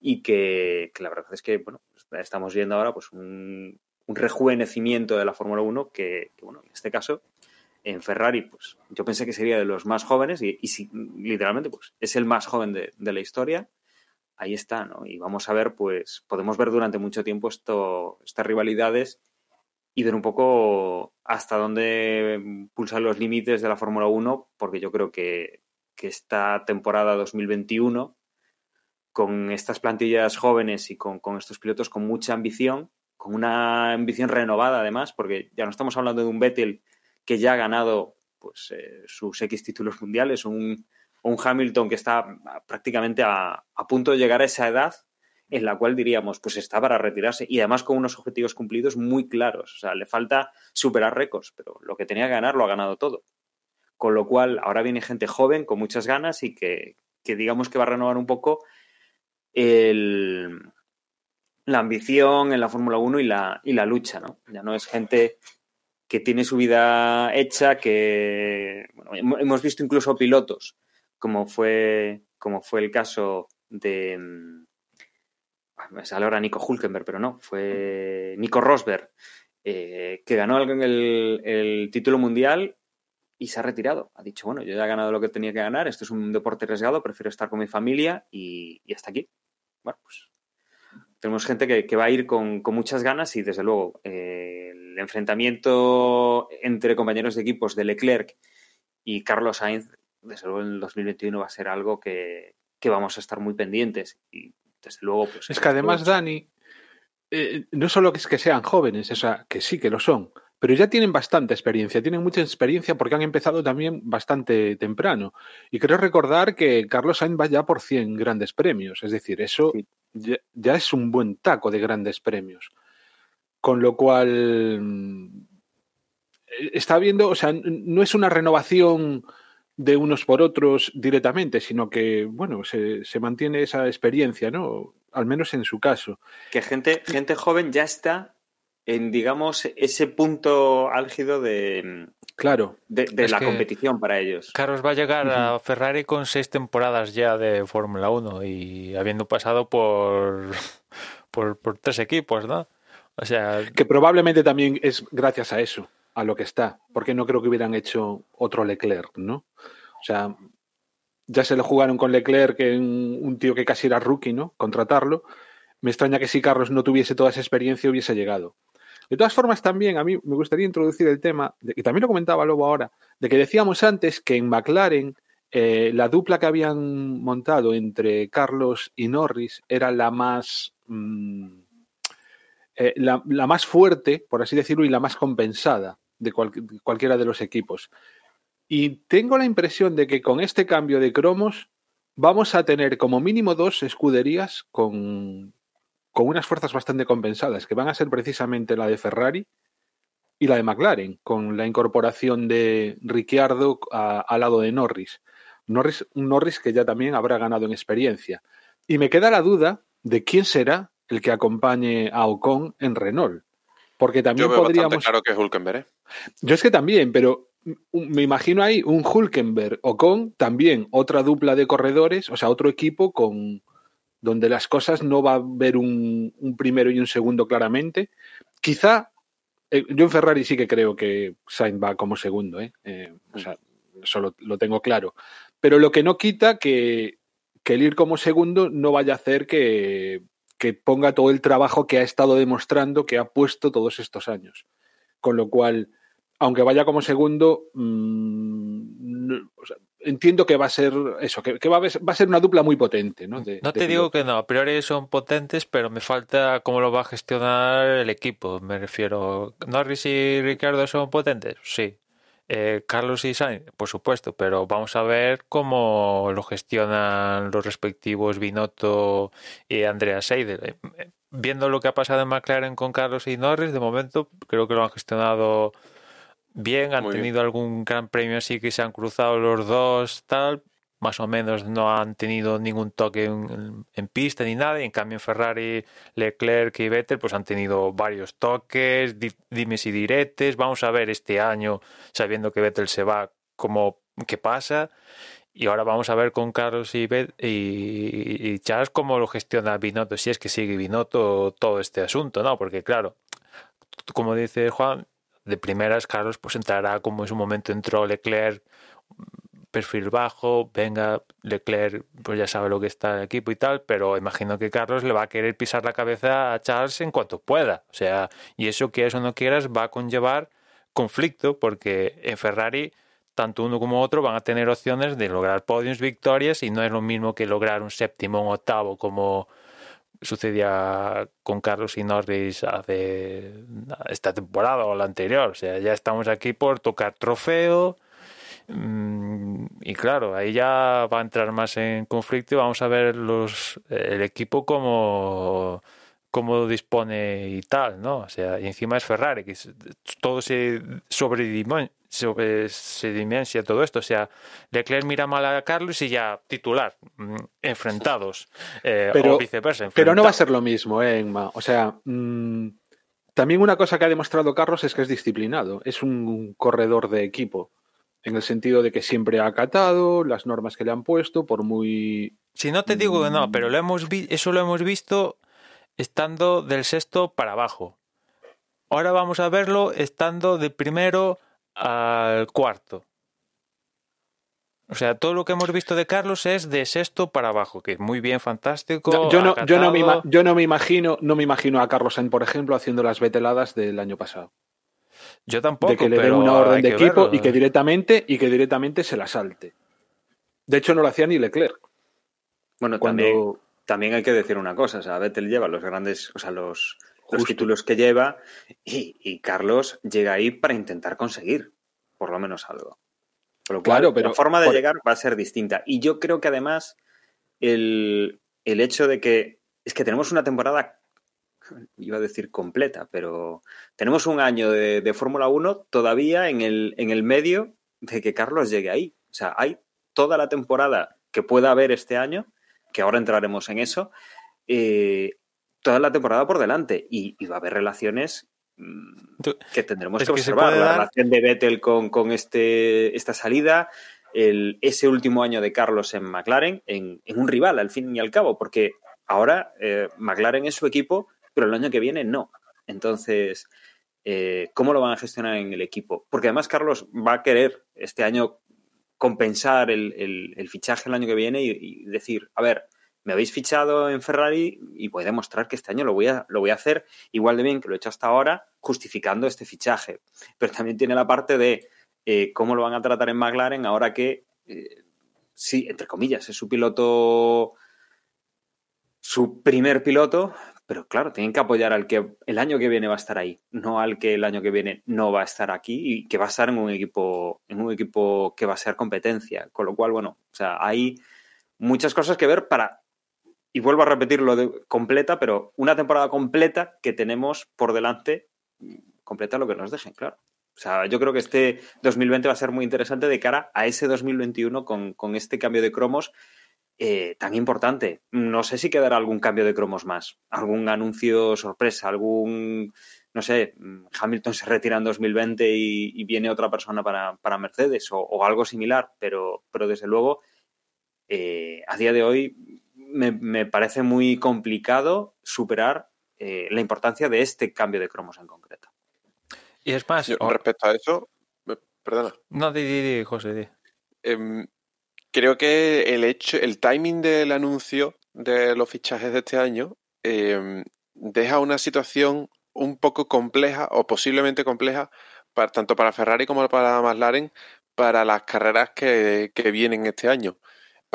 y que, la verdad es que bueno, estamos viendo ahora pues un, rejuvenecimiento de la Fórmula 1 que, bueno, en este caso en Ferrari, pues yo pensé que sería de los más jóvenes y, literalmente pues es el más joven de, de, la historia. Ahí está, ¿no? Y vamos a ver, pues podemos ver durante mucho tiempo esto, estas rivalidades y ver un poco hasta dónde pulsan los límites de la Fórmula 1, porque yo creo que, esta temporada 2021, con estas plantillas jóvenes y con, estos pilotos con mucha ambición, con una ambición renovada además, porque ya no estamos hablando de un Vettel que ya ha ganado pues, eh, sus X títulos mundiales, un, un Hamilton que está prácticamente a, a punto de llegar a esa edad en la cual diríamos, pues está para retirarse y además con unos objetivos cumplidos muy claros. O sea, le falta superar récords, pero lo que tenía que ganar lo ha ganado todo. Con lo cual, ahora viene gente joven con muchas ganas y que, digamos que va a renovar un poco el, la ambición en la Fórmula 1 y la, y la lucha, ¿no? Ya no es gente que tiene su vida hecha, que hemos visto incluso pilotos, como fue, como fue el caso de, me sale ahora Nico Hulkenberg, pero no, fue Nico Rosberg, eh, que ganó el, el, título mundial y se ha retirado. Ha dicho, bueno, yo ya he ganado lo que tenía que ganar, esto es un deporte arriesgado, prefiero estar con mi familia y, hasta aquí. Bueno, pues tenemos gente que, va a ir con, muchas ganas y desde luego eh, el enfrentamiento entre compañeros de equipos de Leclerc y Carlos Sainz, desde luego en el 2021 va a ser algo que, que vamos a estar muy pendientes. Y luego, pues, Es que además, Dani, eh, no solo es que sean jóvenes, o sea, que sí que lo son, pero ya tienen bastante experiencia, tienen mucha experiencia porque han empezado también bastante temprano. Y creo recordar que Carlos Sainz va ya por 100 grandes premios, es decir, eso ya, es un buen taco de grandes premios. Con lo cual, mm, está viendo, o sea, no es una renovación de unos por otros directamente, sino que, bueno, se, se, mantiene esa experiencia, ¿no? Al menos en su caso. Que gente, gente joven ya está en, digamos, ese punto álgido de, claro, de, la competición para ellos. Carlos va a llegar a Ferrari con seis temporadas ya de Fórmula 1 y habiendo pasado por, por, por tres equipos, ¿no? O sea... Que probablemente también es gracias a eso a lo que está, porque no creo que hubieran hecho otro Leclerc, ¿no? O sea, ya se le jugaron con Leclerc, que un tío que casi era rookie, ¿no? Contratarlo. Me extraña que si Carlos no tuviese toda esa experiencia hubiese llegado. De todas formas, también a mí me gustaría introducir el tema, y también lo comentaba Lobo ahora, de que decíamos antes que en McLaren eh, la dupla que habían montado entre Carlos y Norris era la más mm, eh, la, más fuerte, por así decirlo, y la más compensada de cualquiera de los equipos. Y tengo la impresión de que con este cambio de cromos vamos a tener como mínimo dos escuderías con, con unas fuerzas bastante compensadas, que van a ser precisamente la de Ferrari y la de McLaren, con la incorporación de Ricciardo al lado de Norris. Norris. Norris que ya también habrá ganado en experiencia. Y me queda la duda de quién será el que acompañe a Ocon en Renault. Porque también Yo veo podríamos. claro que es Hulkenberg. ¿eh? Yo es que también, pero me imagino ahí un Hulkenberg o con también otra dupla de corredores, o sea, otro equipo con donde las cosas no va a haber un, un primero y un segundo claramente. Quizá, eh, yo en Ferrari sí que creo que Sainz va como segundo, ¿eh? Eh, o sea, eso lo, lo, tengo claro. Pero lo que no quita que, que el ir como segundo no vaya a hacer que, que ponga todo el trabajo que ha estado demostrando que ha puesto todos estos años. Con lo cual, aunque vaya como segundo, mmm, o sea, entiendo que va a ser eso, que, que va, a ver, va, a ser una dupla muy potente. No, de, no te de digo que no, a priori son potentes, pero me falta cómo lo va a gestionar el equipo. Me refiero, ¿Norris y Ricardo son potentes? Sí. Eh, Carlos y Sainz, por supuesto, pero vamos a ver cómo lo gestionan los respectivos Binotto y Andrea Seidel. Viendo lo que ha pasado en McLaren con Carlos y Norris, de momento creo que lo han gestionado bien, han Muy tenido bien. algún gran premio así que se han cruzado los dos, tal, más o menos no han tenido ningún toque en, en, pista ni nada, y en cambio en Ferrari, Leclerc y Vettel pues han tenido varios toques, di, dimes y diretes, vamos a ver este año, sabiendo que Vettel se va, cómo, qué pasa, y ahora vamos a ver con Carlos y, Bet y, y Charles cómo lo gestiona Binotto, si es que sigue Binotto todo este asunto, ¿no? Porque claro, como dice Juan, de primeras Carlos pues entrará como en su momento entró Leclerc perfil bajo, venga, Leclerc pues ya sabe lo que está el equipo y tal, pero imagino que Carlos le va a querer pisar la cabeza a Charles en cuanto pueda, o sea, y eso quieras o no quieras va a conllevar conflicto porque en Ferrari tanto uno como otro van a tener opciones de lograr podiums, victorias y no es lo mismo que lograr un séptimo un octavo como sucedía con Carlos y Norris hace esta temporada o la anterior. O sea, ya estamos aquí por tocar trofeo. Y claro, ahí ya va a entrar más en conflicto y vamos a ver los el equipo como cómo dispone y tal, ¿no? O sea, y encima es Ferrari, que todo se sobre, se dimensia todo esto. O sea, Leclerc mira mal a Carlos y ya titular, enfrentados. Eh, pero, o viceversa. Enfrentados. Pero no va a ser lo mismo, ¿eh, Enma? O sea, mmm, también una cosa que ha demostrado Carlos es que es disciplinado. Es un corredor de equipo. En el sentido de que siempre ha acatado las normas que le han puesto, por muy. Si no te digo que no, pero lo hemos eso lo hemos visto estando del sexto para abajo. Ahora vamos a verlo estando de primero al cuarto. O sea, todo lo que hemos visto de Carlos es de sexto para abajo, que es muy bien, fantástico. No, yo, no, yo, no me, yo, no, me, imagino, no me imagino a Carlos en, por ejemplo, haciendo las veteladas del año pasado. Yo tampoco. De que le den una orden de equipo verlo. y que directamente y que directamente se la salte. De hecho, no lo hacía ni Leclerc. Bueno, Cuando... también, también hay que decir una cosa, o sea, Vettel lleva los grandes, o sea, los, los títulos que lleva y, y, Carlos llega ahí para intentar conseguir por lo menos algo. Por lo cual, claro, pero la forma de por... llegar va a ser distinta. Y yo creo que además el, el, hecho de que es que tenemos una temporada, iba a decir completa, pero tenemos un año de, de Fórmula 1 todavía en el, en el medio de que Carlos llegue ahí. O sea, hay toda la temporada que pueda haber este año, que ahora entraremos en eso, eh, toda la temporada por delante y, y va a haber relaciones mm, que tendremos es que observar. La dar... relación de Vettel con, con este, esta salida, el, ese último año de Carlos en McLaren, en, en, un rival al fin y al cabo, porque ahora eh, McLaren es su equipo, pero el año que viene no. Entonces, eh, ¿cómo lo van a gestionar en el equipo? Porque además Carlos va a querer este año compensar el, el, el fichaje el año que viene y, y decir, a ver, me habéis fichado en Ferrari y voy a demostrar que este año lo voy a, lo voy a hacer igual de bien que lo he hecho hasta ahora, justificando este fichaje. Pero también tiene la parte de eh, cómo lo van a tratar en McLaren ahora que, eh, sí, entre comillas, es su piloto, su primer piloto, pero claro, tienen que apoyar al que el año que viene va a estar ahí, no al que el año que viene no va a estar aquí y que va a estar en un equipo, en un equipo que va a ser competencia. Con lo cual, bueno, o sea, hay muchas cosas que ver para y vuelvo a repetirlo de completa, pero una temporada completa que tenemos por delante completa lo que nos dejen, claro. O sea, yo creo que este 2020 va a ser muy interesante de cara a ese 2021 con, con este cambio de cromos eh, tan importante. No sé si quedará algún cambio de cromos más, algún anuncio sorpresa, algún, no sé, Hamilton se retira en 2020 y, viene otra persona para, para Mercedes o, o, algo similar, pero, pero desde luego eh, a día de hoy me, me, parece muy complicado superar eh, la importancia de este cambio de cromos en concreto. Y es más, Yo, respecto a eso, perdona. No, di, di, di José, di. Eh, creo que el hecho, el timing del anuncio de los fichajes de este año eh, deja una situación un poco compleja o posiblemente compleja para, tanto para Ferrari como para McLaren para las carreras que, que vienen este año.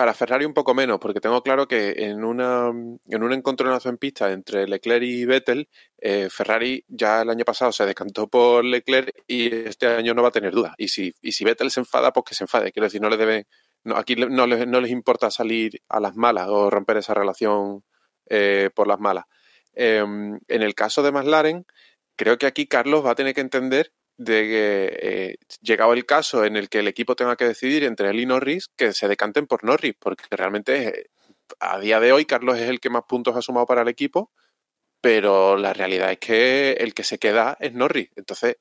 Para Ferrari un poco menos, porque tengo claro que en, una, en un encontronazo en pista entre Leclerc y Vettel, eh, Ferrari ya el año pasado se decantó por Leclerc y este año no va a tener duda. Y si, y si Vettel se enfada, pues que se enfade. Quiero decir, no le deben, no, aquí no les, no les, importa salir a las malas o romper esa relación eh, por las malas. Eh, en el caso de McLaren, creo que aquí Carlos va a tener que entender de que eh, llegado el caso en el que el equipo tenga que decidir entre él y Norris, que se decanten por Norris, porque realmente eh, a día de hoy Carlos es el que más puntos ha sumado para el equipo, pero la realidad es que el que se queda es Norris. Entonces,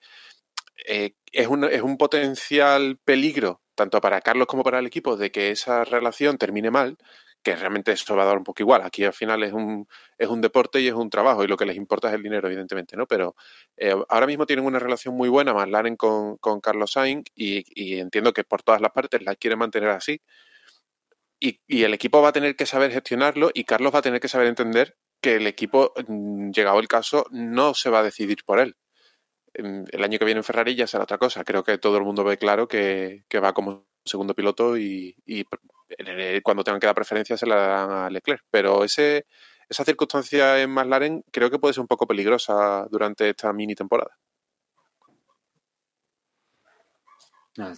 eh, es, un, es un potencial peligro, tanto para Carlos como para el equipo, de que esa relación termine mal, que realmente eso va a dar un poco igual. Aquí al final es un, es un deporte y es un trabajo y lo que les importa es el dinero, evidentemente, ¿no? Pero eh, ahora mismo tienen una relación muy buena, McLaren con, con Carlos Sainz y, entiendo que por todas las partes la quiere mantener así. Y, y, el equipo va a tener que saber gestionarlo y Carlos va a tener que saber entender que el equipo, mm, llegado el caso, no se va a decidir por él. El año que viene en Ferrari ya será otra cosa. Creo que todo el mundo ve claro que, que va como segundo piloto y, y cuando tengan que dar preferencia se la dan a Leclerc. Pero ese, esa circunstancia en McLaren creo que puede ser un poco peligrosa durante esta mini temporada.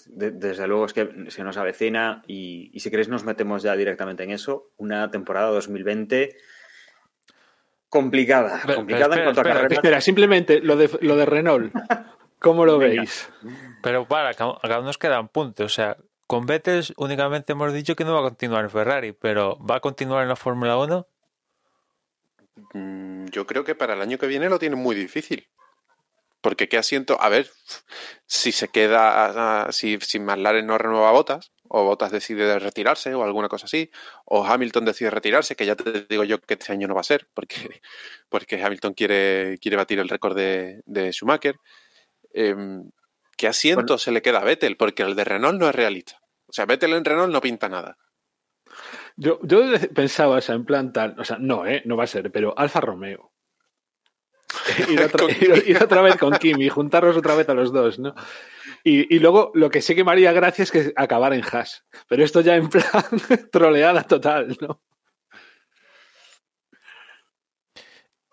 Desde luego es que se nos avecina y, y si queréis nos metemos ya directamente en eso. Una temporada 2020 complicada. Pero, complicada espera, en cuanto espera, a carreras. Espera, simplemente lo de, lo de Renault. ¿Cómo lo Venga. veis? Pero para, acá nos quedan puntos. O sea, con Vettel únicamente hemos dicho que no va a continuar en Ferrari, pero ¿va a continuar en la Fórmula 1? Mm, Yo creo que para el año que viene lo tiene muy difícil. Porque qué asiento, a ver, si se queda, si, si McLaren no renueva botas, o Botas decide retirarse, o alguna cosa así, o Hamilton decide retirarse, que ya te digo yo que este año no va a ser, porque, porque Hamilton quiere, quiere batir el récord de, de Schumacher. Eh, ¿Qué asiento bueno. se le queda a Vettel? Porque el de Renault no es realista. O sea, Vettel en Renault no pinta nada. Yo, yo pensaba, o sea, en plan tal, o sea, no, ¿eh? No va a ser, pero Alfa Romeo. ir, otra, ir, ir, otra, vez con Kimi, juntarlos otra vez a los dos, ¿no? Y, y, luego lo que sí que me haría gracia es que acabar en Haas. Pero esto ya en plan troleada total, ¿no?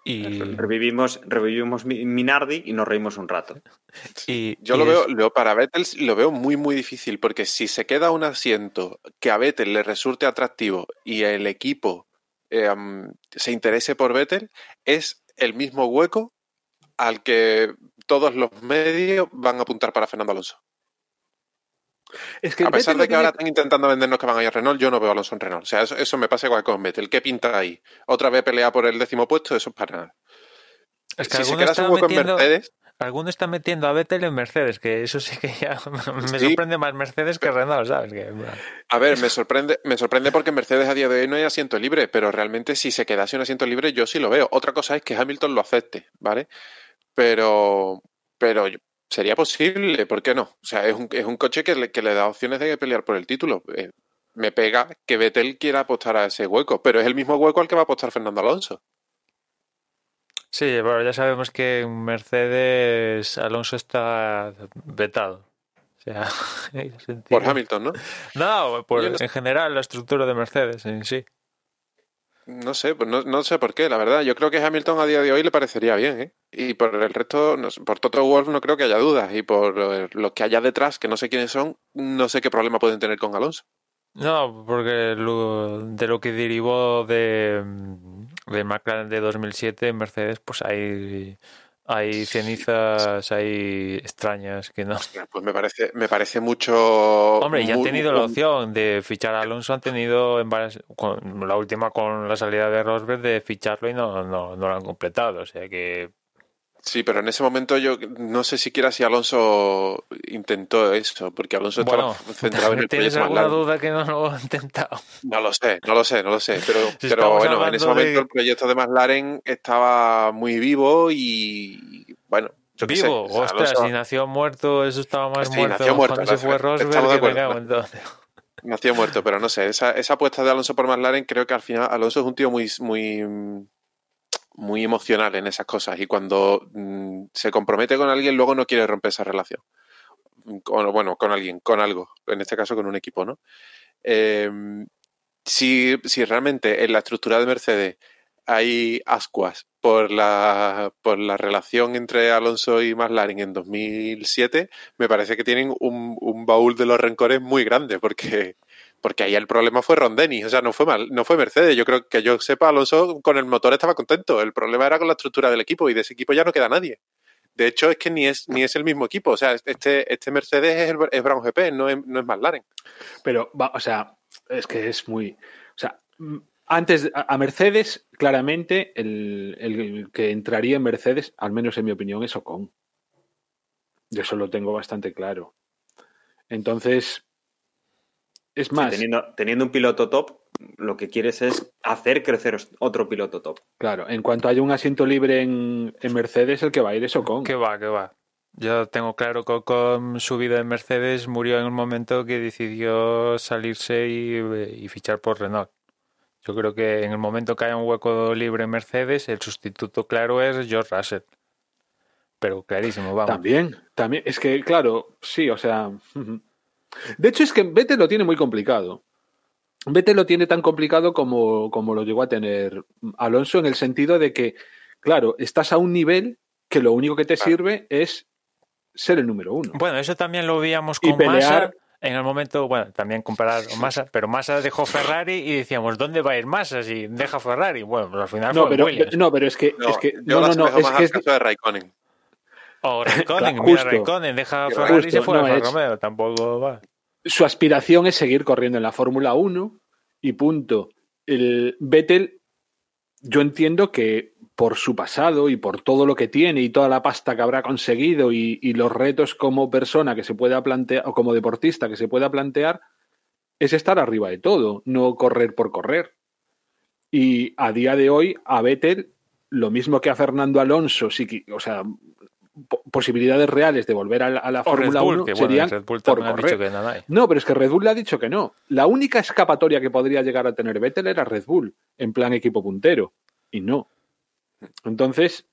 Y revivimos, revivimos Minardi y nos reímos un rato. Y, Yo y lo, veo, lo para Vettel lo veo muy, muy difícil, porque si se queda un asiento que a Vettel le resulte atractivo y el equipo eh, um, se interese por Vettel, es el mismo hueco al que todos los medios van a apuntar para Fernando Alonso. Es que a pesar Vettel de que ahora están intentando vendernos que van a ir a Renault, yo no veo a Alonso en Renault. O sea, eso, eso me pasa igual con Vettel. ¿Qué pinta ahí? Otra vez pelea por el décimo puesto, eso es para nada. Es que si se queda hueco metiendo, en Mercedes. Alguno está metiendo a Vettel en Mercedes, que eso sí que ya me sí. sorprende más Mercedes que Renault, ¿sabes? Que... A ver, me sorprende, me sorprende porque en Mercedes a día de hoy no hay asiento libre, pero realmente si se quedase un asiento libre, yo sí lo veo. Otra cosa es que Hamilton lo acepte, ¿vale? Pero, pero sería posible, ¿por qué no? O sea, es un, es un coche que le, que le, da opciones de pelear por el título. Eh, me pega que Vettel quiera apostar a ese hueco, pero es el mismo hueco al que va a apostar Fernando Alonso. Sí, pero ya sabemos que en Mercedes Alonso está vetado. O sea, por Hamilton, ¿no? No, por, no... en general la estructura de Mercedes en sí. No sé, pues no, no, sé por qué, la verdad. Yo creo que Hamilton a día de hoy le parecería bien, ¿eh? Y por el resto, no sé, por Toto Wolf no creo que haya dudas. Y por los que haya detrás, que no sé quiénes son, no sé qué problema pueden tener con Alonso. No, porque de lo que derivó de, de McLaren de 2007 en Mercedes, pues hay, hay cenizas hay extrañas que no. Pues me parece, me parece mucho. Hombre, ya han tenido la opción de fichar a Alonso, han tenido en varias, con, la última con la salida de Rosberg de ficharlo y no, no, no lo han completado. O sea que Sí, pero en ese momento yo no sé siquiera si Alonso intentó eso, porque Alonso bueno, estaba centrado en el ¿Tienes alguna duda que no lo ha intentado? No lo sé, no lo sé, no lo sé, pero, Si pero bueno, en ese hablando de- momento el proyecto de McLaren estaba muy vivo y bueno, yo qué sé, Vivo, o sea, ostras, Alonso si nació muerto, eso estaba más Sí, muerto nació muerto, cuando se fue Rosberg que me acuerdo. cago en todo. nació muerto, pero no sé, esa, esa apuesta de Alonso por McLaren creo que al final Alonso es un tío muy, muy, muy emocional en esas cosas y cuando mm, se compromete con alguien luego no quiere romper esa relación. Con- bueno, con alguien, con algo, en este caso con un equipo, ¿no? Eh, si, si realmente en la estructura de Mercedes hay ascuas por la, por la relación entre Alonso y McLaren en 2007, me parece que tienen un baúl de los rencores muy grande, porque, porque ahí el problema fue Ron Dennis, o sea, no fue, mal, no fue Mercedes. Yo creo que yo sepa, Alonso con el motor estaba contento. El problema era con la estructura del equipo y de ese equipo ya no queda nadie. De hecho, es que ni es, ni es el mismo equipo. O sea, este, este Mercedes es, el, es Brown GP, no es, no es McLaren. Pero, o sea, es que es muy. O sea, antes a Mercedes, claramente, el, el que entraría en Mercedes, al menos en mi opinión, es Ocon. Yo eso lo tengo bastante claro. Entonces, es Sí, más, teniendo, teniendo un piloto top, lo que quieres es hacer crecer otro piloto top. claro, en cuanto haya un asiento libre en, en Mercedes, el que va a ir es Ocon. Que va, que va. Yo tengo claro que con su vida en Mercedes murió en el momento que decidió salirse y, y fichar por Renault. Yo creo que en el momento que haya un hueco libre en Mercedes, el sustituto claro es George Russell. Pero clarísimo, vamos. También, también. Es que, claro, sí, o sea. De hecho, es que Vettel lo tiene muy complicado. Vettel lo tiene tan complicado como, como lo llegó a tener Alonso, en el sentido de que, claro, estás a un nivel que lo único que te Claro. sirve es ser el número uno. Bueno, eso también lo veíamos Y con pelear- Massa en el momento, bueno, también comparar con Massa, pero Massa dejó Ferrari y decíamos, ¿dónde va a ir Massa si deja Ferrari? Bueno, pues al final No, fue pero, Williams. no, pero es que. No, es que yo no, no, no, asemejo es que es, caso de Raikkonen. O Raikkonen, Claro, mira, justo. Raikkonen deja Justo, Ferrari y se fue no, a Alfa es- Romeo, tampoco va. su aspiración es seguir corriendo en la Fórmula 1 y punto. El Vettel, yo entiendo que por su pasado y por todo lo que tiene y toda la pasta que habrá conseguido y, y los retos como persona que se pueda plantear o como deportista que se pueda plantear, es estar arriba de todo, no correr por correr. Y a día de hoy, a Vettel, lo mismo que a Fernando Alonso, sí que, o sea, posibilidades reales de volver a la, a Fórmula Bull, 1 que bueno, serían Red Bull por también ha correr. dicho que nada hay. No, pero es que Red Bull le ha dicho que no. La única escapatoria que podría llegar a tener Vettel era Red Bull, en plan equipo puntero. Y no. Entonces,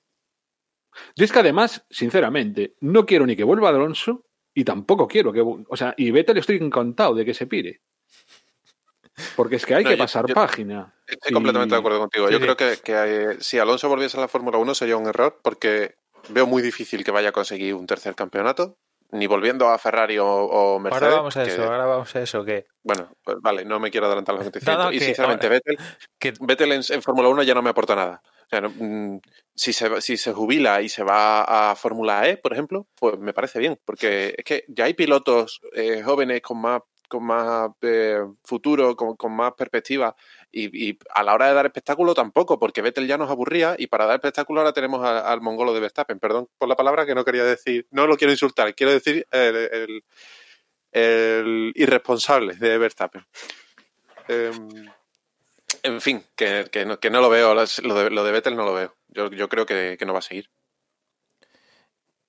yo es que además, sinceramente, no quiero ni que vuelva Alonso y tampoco quiero que. O sea, y Vettel estoy encantado de que se pire. Porque es que hay No, que yo- pasar yo- página. Estoy Y- completamente de acuerdo contigo. Sí, Yo sí. creo que, que, eh, si Alonso volviese a la Fórmula 1 sería un error porque veo muy difícil que vaya a conseguir un tercer campeonato, ni volviendo a Ferrari o, o Mercedes. Ahora vamos a que- eso, ahora vamos a eso, que, Bueno, pues vale, no me quiero adelantar los acontecimientos. Y sinceramente, ahora- Vettel, que Vettel en, en Fórmula 1 ya no me aporta nada. O sea, no, mm, si, se, si se jubila y se va a Fórmula E, por ejemplo, pues me parece bien, porque es que ya hay pilotos eh, jóvenes con más con más eh, futuro, con, con más perspectiva, y, y a la hora de dar espectáculo tampoco, porque Vettel ya nos aburría, y para dar espectáculo ahora tenemos al mongolo de Verstappen. Perdón por la palabra que no quería decir, no lo quiero insultar, quiero decir el irresponsable de Verstappen. Em, en fin, que, que no, que no lo veo, lo de, lo de Vettel no lo veo. Yo, yo creo que, que no va a seguir.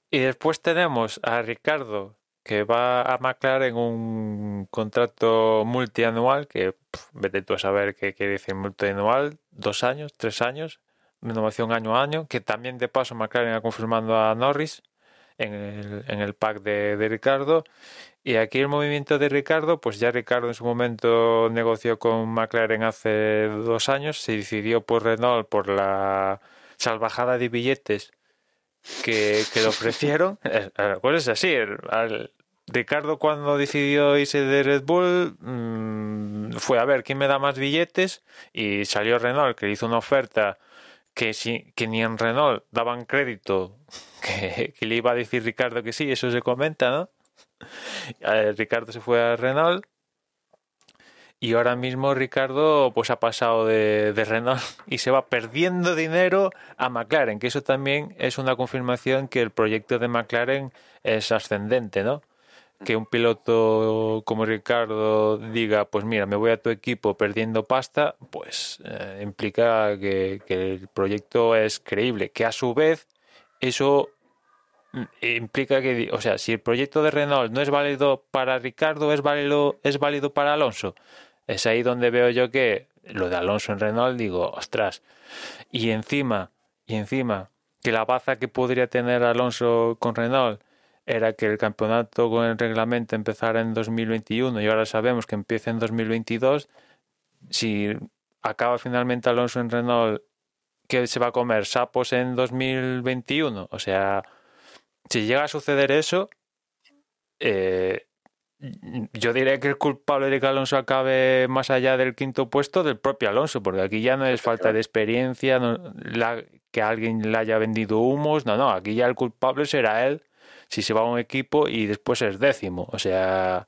Y después tenemos a Ricardo, que va a McLaren un contrato multianual, que vete tú a saber qué quiere decir multianual, dos años, tres años, renovación año a año, que también de paso McLaren ha confirmado a Norris en el, en el pack de, Ricardo. Y aquí el movimiento de Ricardo, pues ya Ricardo en su momento negoció con McLaren hace dos años, se decidió por Renault por la salvajada de billetes que, que le ofrecieron. Eh, eh, Pues es así. Ricardo cuando decidió irse de Red Bull mm, fue a ver quién me da más billetes y salió Renault que hizo una oferta que, si, que ni en Renault daban crédito, que, que le iba a decir Ricardo que sí, eso se comenta, ¿no? Eh, Ricardo se fue a Renault y ahora mismo Ricardo pues ha pasado de, de, Renault y se va perdiendo dinero a McLaren, que eso también es una confirmación que el proyecto de McLaren es ascendente, ¿no? Que un piloto como Ricardo diga, pues mira, me voy a tu equipo perdiendo pasta, pues eh, implica que, el proyecto es creíble, que a su vez eso implica que, o sea, si el proyecto de Renault no es válido para Ricardo, es válido, es válido para Alonso. Es ahí donde veo yo que lo de Alonso en Renault digo, ostras. Y encima, y encima, que la baza que podría tener Alonso con Renault era que el campeonato con el reglamento empezara en 2021 y ahora sabemos que empieza en 2022. Si acaba finalmente Alonso en Renault, ¿qué se va a comer? ¿Sapos en 2021? O sea, si llega a suceder eso, eh, yo diré que el culpable de que Alonso acabe más allá del quinto puesto del propio Alonso, porque aquí ya no es falta de experiencia, la, que alguien le haya vendido humos, no, no, aquí ya el culpable será él si se va a un equipo y después es décimo, o sea,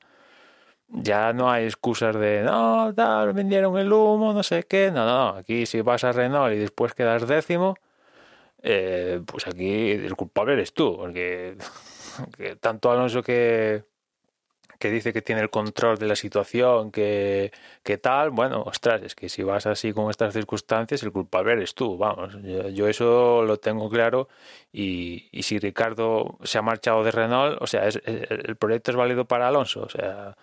ya no hay excusas de no, tal, vendieron el humo, no sé qué, no, no, aquí si vas a Renault y después quedas décimo, eh, pues aquí el culpable eres tú, porque tanto Alonso que, que dice que tiene el control de la situación, que, tal, bueno, ostras, es que si vas así con estas circunstancias, el culpable eres tú, vamos, yo, eso lo tengo claro y, y, si Ricardo se ha marchado de Renault, o sea, es, el proyecto es válido para Alonso, o sea,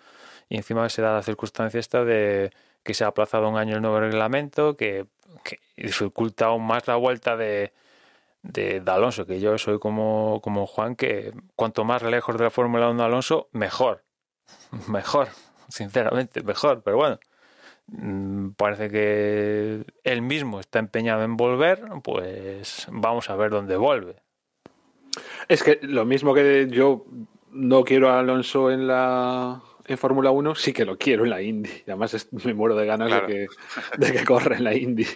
y encima se da la circunstancia esta de que se ha aplazado un año el nuevo reglamento, que, que dificulta aún más la vuelta de de, Alonso, que yo soy como, como Juan, que cuanto más lejos de la Fórmula 1 Alonso, mejor. Mejor, sinceramente, mejor. Pero bueno, mm, parece que él mismo está empeñado en volver, pues vamos a ver dónde vuelve. Es que lo mismo que yo no quiero a Alonso en la en Fórmula 1, sí que lo quiero en la Indy. Además me muero de ganas de, que, de que corra en la Indy.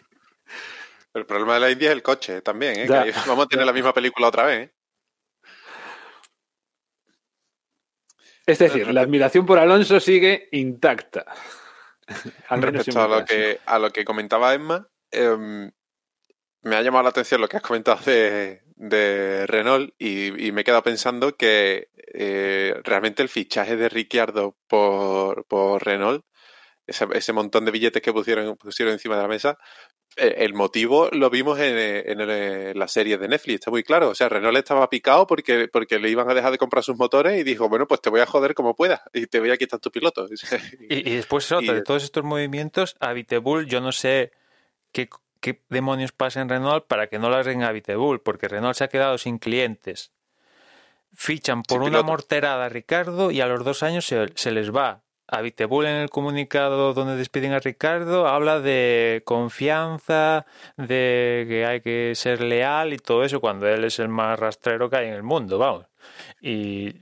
El problema de la India es el coche también, ¿eh? vamos a tener la misma película otra vez. ¿eh? Es decir, la admiración por Alonso sigue intacta. Respecto a lo, que, a lo que comentaba Emma, em, me ha llamado la atención lo que has comentado de, de Renault y, me he quedado pensando que eh, realmente el fichaje de Ricciardo por, por Renault, ese, ese, montón de billetes que pusieron, pusieron encima de la mesa, el motivo lo vimos en, la serie de Netflix, está muy claro. O sea, Renault estaba picado porque, porque le iban a dejar de comprar sus motores y dijo, bueno, pues te voy a joder como pueda y te voy a quitar tu piloto. y, después de todos estos movimientos, Habitebull, yo no sé qué, demonios pasa en Renault para que no lo hagan Habitebull, porque Renault se ha quedado sin clientes. Fichan por una morterada a Ricardo y a los dos años se les va Habitebull en el comunicado donde despiden a Ricardo habla de confianza, de que hay que ser leal y todo eso cuando él es el más rastrero que hay en el mundo, vamos. Y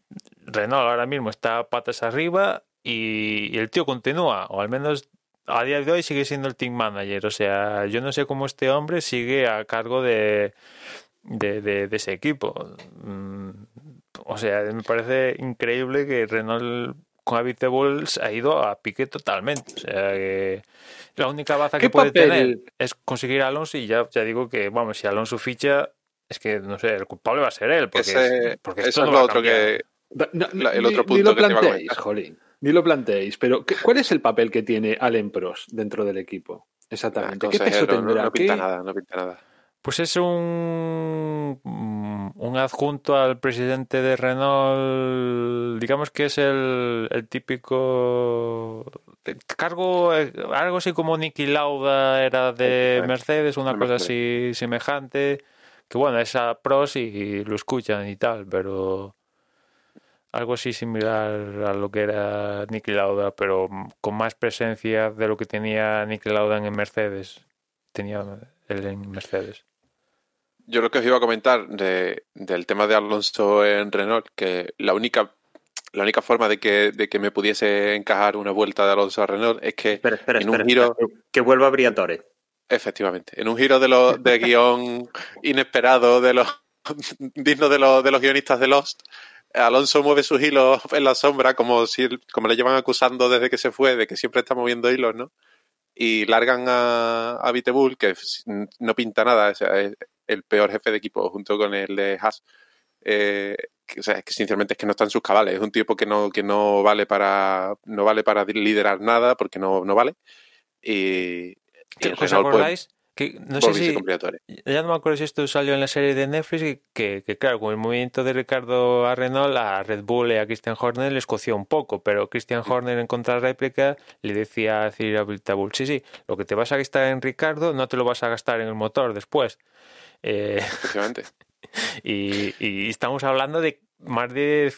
Renault ahora mismo está patas arriba y, el tío continúa, o al menos a día de hoy sigue siendo el team manager. O sea, yo no sé cómo este hombre sigue a cargo de, de, de ese equipo. Mm, o sea, me parece increíble que Renault con Bulls ha ido a pique totalmente. O sea que la única baza que puede tener es conseguir a Alonso y ya, ya digo que, vamos, si Alonso ficha, es que, no sé, el culpable va a ser él. Porque, porque eso es lo otro que... el otro punto ni lo planteéis, Jolín, ni lo planteéis, pero ¿cuál es el papel que tiene Allen Prost dentro del equipo? Exactamente. ¿Qué peso tendrá? No, pinta nada, no pinta nada. Pues es un, un adjunto al presidente de Renault, digamos que es el, el típico cargo, algo así como Nicky Lauda era de Mercedes, una cosa así semejante, que bueno, es a pros y, lo escuchan y tal, pero algo así similar a lo que era Nicky Lauda, pero con más presencia de lo que tenía Nicky Lauda en Mercedes. Tenía él en Mercedes. Yo lo que os iba a comentar de, del tema de Alonso en Renault, que la única la única forma de que, de que me pudiese encajar una vuelta de Alonso a Renault es que espera, espera, en un giro... Que vuelva a Briatore. Efectivamente. En un giro de, los de guion inesperado de los digno de los, de los guionistas de Lost, Alonso mueve sus hilos en la sombra como si como le llevan acusando desde que se fue de que siempre está moviendo hilos, ¿no? Y largan a, a Vitebull, que no pinta nada, es el peor jefe de equipo junto con el de Haas. Eh, que, o sea, es que sinceramente es que no está en sus cabales, es un tipo que no, que no vale para no vale para liderar nada porque no, no vale. Y, y ¿Os acordáis? Que, no sé si, ya no me acuerdo si esto salió en la serie de Netflix, que, que, claro, con el movimiento de Ricardo a Renault, a Red Bull y a Christian Horner les coció un poco, pero Christian Horner en contrarréplica le decía a Cyril Bull, sí, sí, lo que te vas a gastar en Ricardo no te lo vas a gastar en el motor después. Eh, y estamos hablando de más de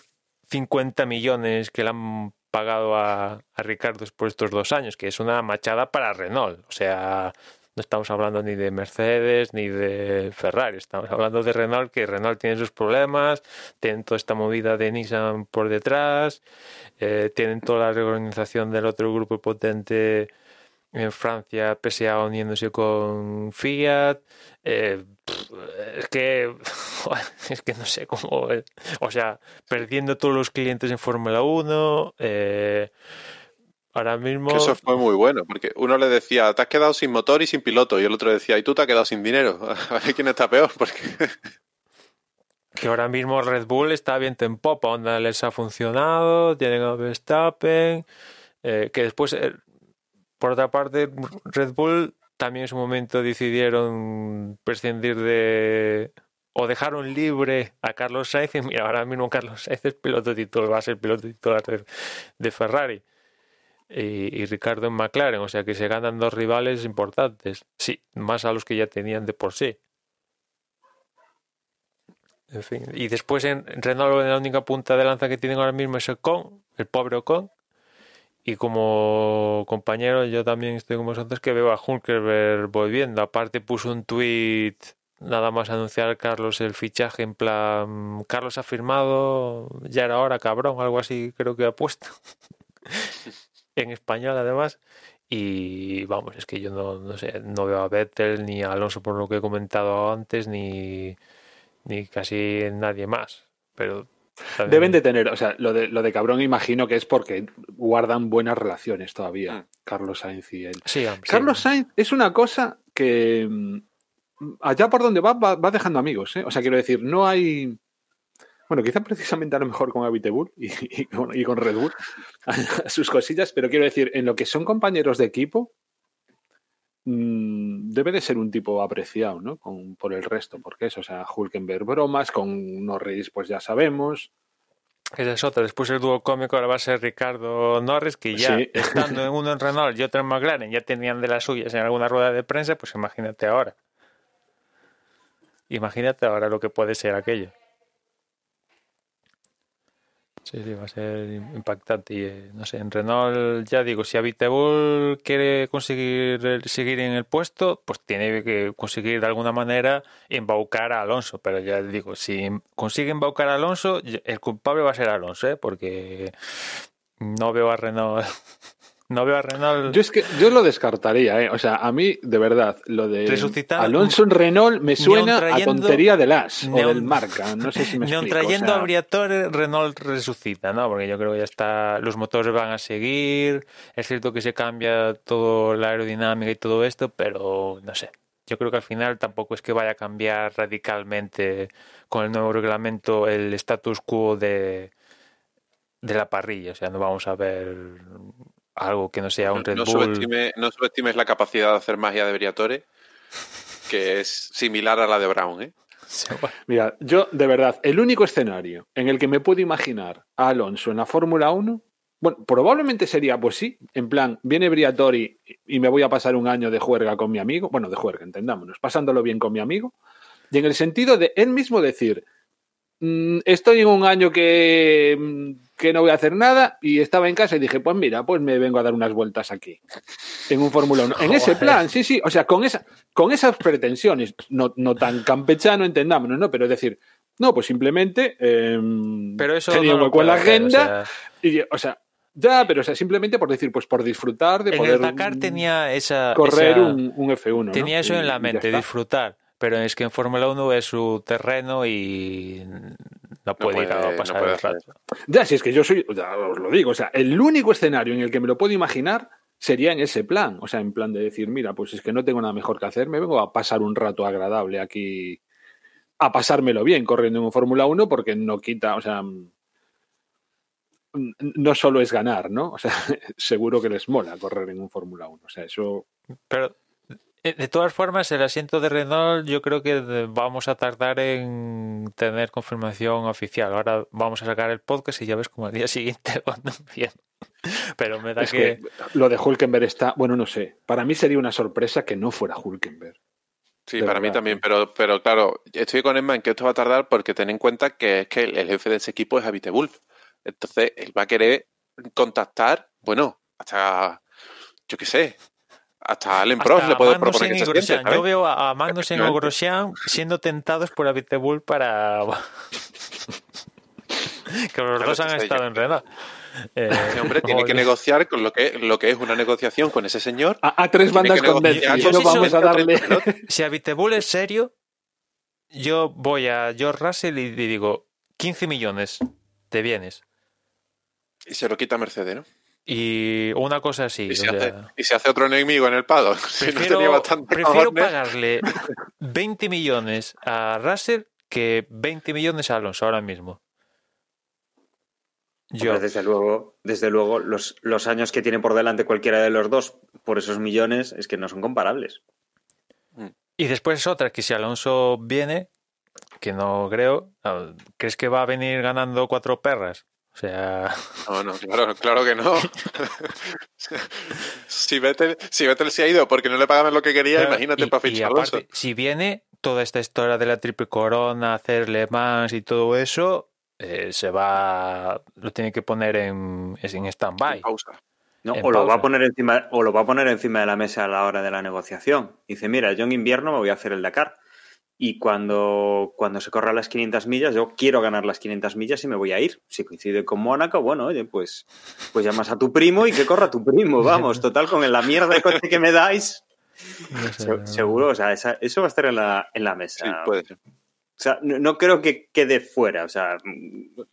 50 millones que le han pagado a, a Ricardo por estos dos años, que es una machada para Renault. O sea, no estamos hablando ni de Mercedes ni de Ferrari, estamos hablando de Renault, que Renault tiene sus problemas, tienen toda esta movida de Nissan por detrás, eh, tienen toda la reorganización del otro grupo potente en Francia, PSA uniéndose con Fiat. Eh, es que es que no sé cómo o sea perdiendo todos los clientes en Fórmula 1 eh, ahora mismo que eso fue muy bueno porque uno le decía te has quedado sin motor y sin piloto y el otro decía y tú te has quedado sin dinero a ver quién está peor porque que ahora mismo Red Bull está bien en popa onda les ha funcionado tienen a Verstappen eh, que después por otra parte Red Bull también en su momento decidieron prescindir de o dejaron libre a Carlos Sainz y mira, ahora mismo Carlos Sainz es piloto titular, va a ser piloto titular de, Ferrari y, Ricardo en McLaren, o sea que se ganan dos rivales importantes, sí, más a los que ya tenían de por sí. En fin, y después en Renault la única punta de lanza que tienen ahora mismo es el Con, el pobre Ocon, y como compañero, yo también estoy con vosotros que veo a Hulkerberg volviendo. Aparte puso un tweet nada más anunciar Carlos el fichaje en plan Carlos ha firmado, ya era hora, cabrón, algo así creo que ha puesto. en español además. Y vamos, es que yo no, no sé, no veo a Vettel ni a Alonso por lo que he comentado antes, ni, ni casi nadie más. Pero Deben de tener, o sea, lo de, lo de cabrón imagino que es porque guardan buenas relaciones todavía, mm. Carlos Sainz y él. Carlos Sainz es una cosa que mm, allá por donde va, va, dejando amigos, ¿eh? O sea, quiero decir, no hay... Bueno, quizá precisamente a lo mejor con Avitebull y, y, con, y con Red Bull, sus cosillas, pero quiero decir, en lo que son compañeros de equipo, Mm, debe de ser un tipo apreciado, ¿no? Con, por el resto, porque eso, o sea, Hulkenberg bromas, con Norris pues ya sabemos. Esa es otra. Después el dúo cómico ahora va a ser Ricardo Norris, que ya estando en uno en Renault y otro en McLaren, ya tenían de las suyas en alguna rueda de prensa, pues imagínate ahora. Imagínate ahora lo que puede ser aquello. Sí, sí, va a ser impactante. Y, eh, no sé, en Renault, ya digo, si Avitebull quiere conseguir seguir en el puesto, pues tiene que conseguir de alguna manera embaucar a Alonso. Pero ya digo, si consigue embaucar a Alonso, el culpable va a ser Alonso, ¿eh? porque no veo a Renault no veo a Renault. Yo es que yo lo descartaría, ¿eh? O sea, a mí, de verdad, lo de Alonso en Renault me suena a tontería del As o del marca. No sé si me explico. trayendo a Renault resucita, ¿no? Porque yo creo que ya está. Los motores van a seguir. Es cierto que se cambia todo la aerodinámica y todo esto, pero no sé. Yo creo que al final tampoco es que vaya a cambiar radicalmente con el nuevo reglamento el status quo de, de la parrilla. O sea, no vamos a ver algo que no sea un Red no Bull. Subestime, no subestimes la capacidad de hacer magia de Briatore, que es similar a la de Brown. ¿eh? Mira, yo de verdad, el único escenario en el que me puedo imaginar a Alonso en la Fórmula 1, bueno, probablemente sería, pues sí, en plan, viene Briatore y me voy a pasar un año de juerga con mi amigo, bueno, de juerga, entendámonos, pasándolo bien con mi amigo, y en el sentido de él mismo decir, estoy en un año que mm, que no voy a hacer nada y estaba en casa y dije, pues mira, pues me vengo a dar unas vueltas aquí, en un Fórmula 1. En ese plan, sí, sí, o sea, con, esa, con esas pretensiones, no, no tan campechano, entendámonos, ¿no? Pero es decir, no, pues simplemente eh, pero eso tenía no hueco en la agenda y, o sea, Ya, pero o sea, simplemente por decir, pues por disfrutar de En poder el Dakar tenía esa. correr esa- un, un F1. ¿no? Tenía eso Y- en la mente, disfrutar. Pero es que en Fórmula 1 es su terreno y no puede, ir puede- a no pasar puede el rato. Ya, si es que yo soy, ya os lo digo, o sea, el único escenario en el que me lo puedo imaginar sería en ese plan, o sea, en plan de decir, mira, pues es que no tengo nada mejor que hacer, me vengo a pasar un rato agradable aquí, a pasármelo bien corriendo en un Fórmula 1 porque no quita, o sea, no solo es ganar, ¿no? O sea, seguro que les mola correr en un Fórmula 1, o sea, eso Pero de todas formas, el asiento de Renault yo creo que vamos a tardar en tener confirmación oficial. Ahora vamos a sacar el podcast y ya ves como al día siguiente lo. Pero me da es que... que lo de Hulkenberg está, bueno, no sé, para mí sería una sorpresa que no fuera Hulkenberg. Sí, De para mí también, pero, pero claro, estoy con Emma en que esto va a tardar porque ten en cuenta que es que el, el jefe de ese equipo es Habite Wolf. Entonces, él va a querer contactar, bueno, hasta, yo qué sé, hasta Allen Prost le puede proponer que se siente. Yo veo a a Magnussen o. Grosjean siendo tentados por Abiteboul para... que los Claro, dos han estado yo- en Renault. Eh, Ese hombre tiene que negociar con lo que, lo que es una negociación con ese señor. A, a tres bandas con Netflix, no vamos a darle... Si Abiteboul es serio, yo voy a George Russell y le digo 15 millones de bienes. Y se lo quita Mercedes, ¿no? Y una cosa así. Y o se, hace, sea, y se hace otro enemigo en el paddock. Si no prefiero tenía bastante prefiero cojones. pagarle 20 millones a Russell que 20 millones a Alonso ahora mismo. Yo, Hombre, desde luego, desde luego los, los años que tiene por delante cualquiera de los dos por esos millones es que no son comparables. Y después otra, que si Alonso viene, que no creo, ah, ¿crees que va a venir ganando cuatro perras? O sea, No, no, claro, claro que no. si, Vettel, si Vettel se ha ido porque no le pagaban lo que quería, Claro, imagínate y- para y fichar a Alonso. aparte, si viene toda esta historia de la triple corona, hacer Le Mans y todo eso, eh, se va, lo tiene que poner en, en stand-by. Pausa. ¿no? En O lo, va a poner encima, o lo va a poner encima de la mesa a la hora de la negociación. Dice, mira, yo en invierno me voy a hacer el Dakar. Y cuando, cuando se corra las 500 millas, yo quiero ganar las 500 millas y me voy a ir. Si coincide con Mónaco, bueno, oye, pues, pues llamas a tu primo y que corra tu primo. Vamos, total, con la mierda de coche que me dais, No sé, se- seguro, o sea, esa- eso va a estar en la, en la mesa. Sí, puede ser. O sea, no, no creo que quede fuera. O sea,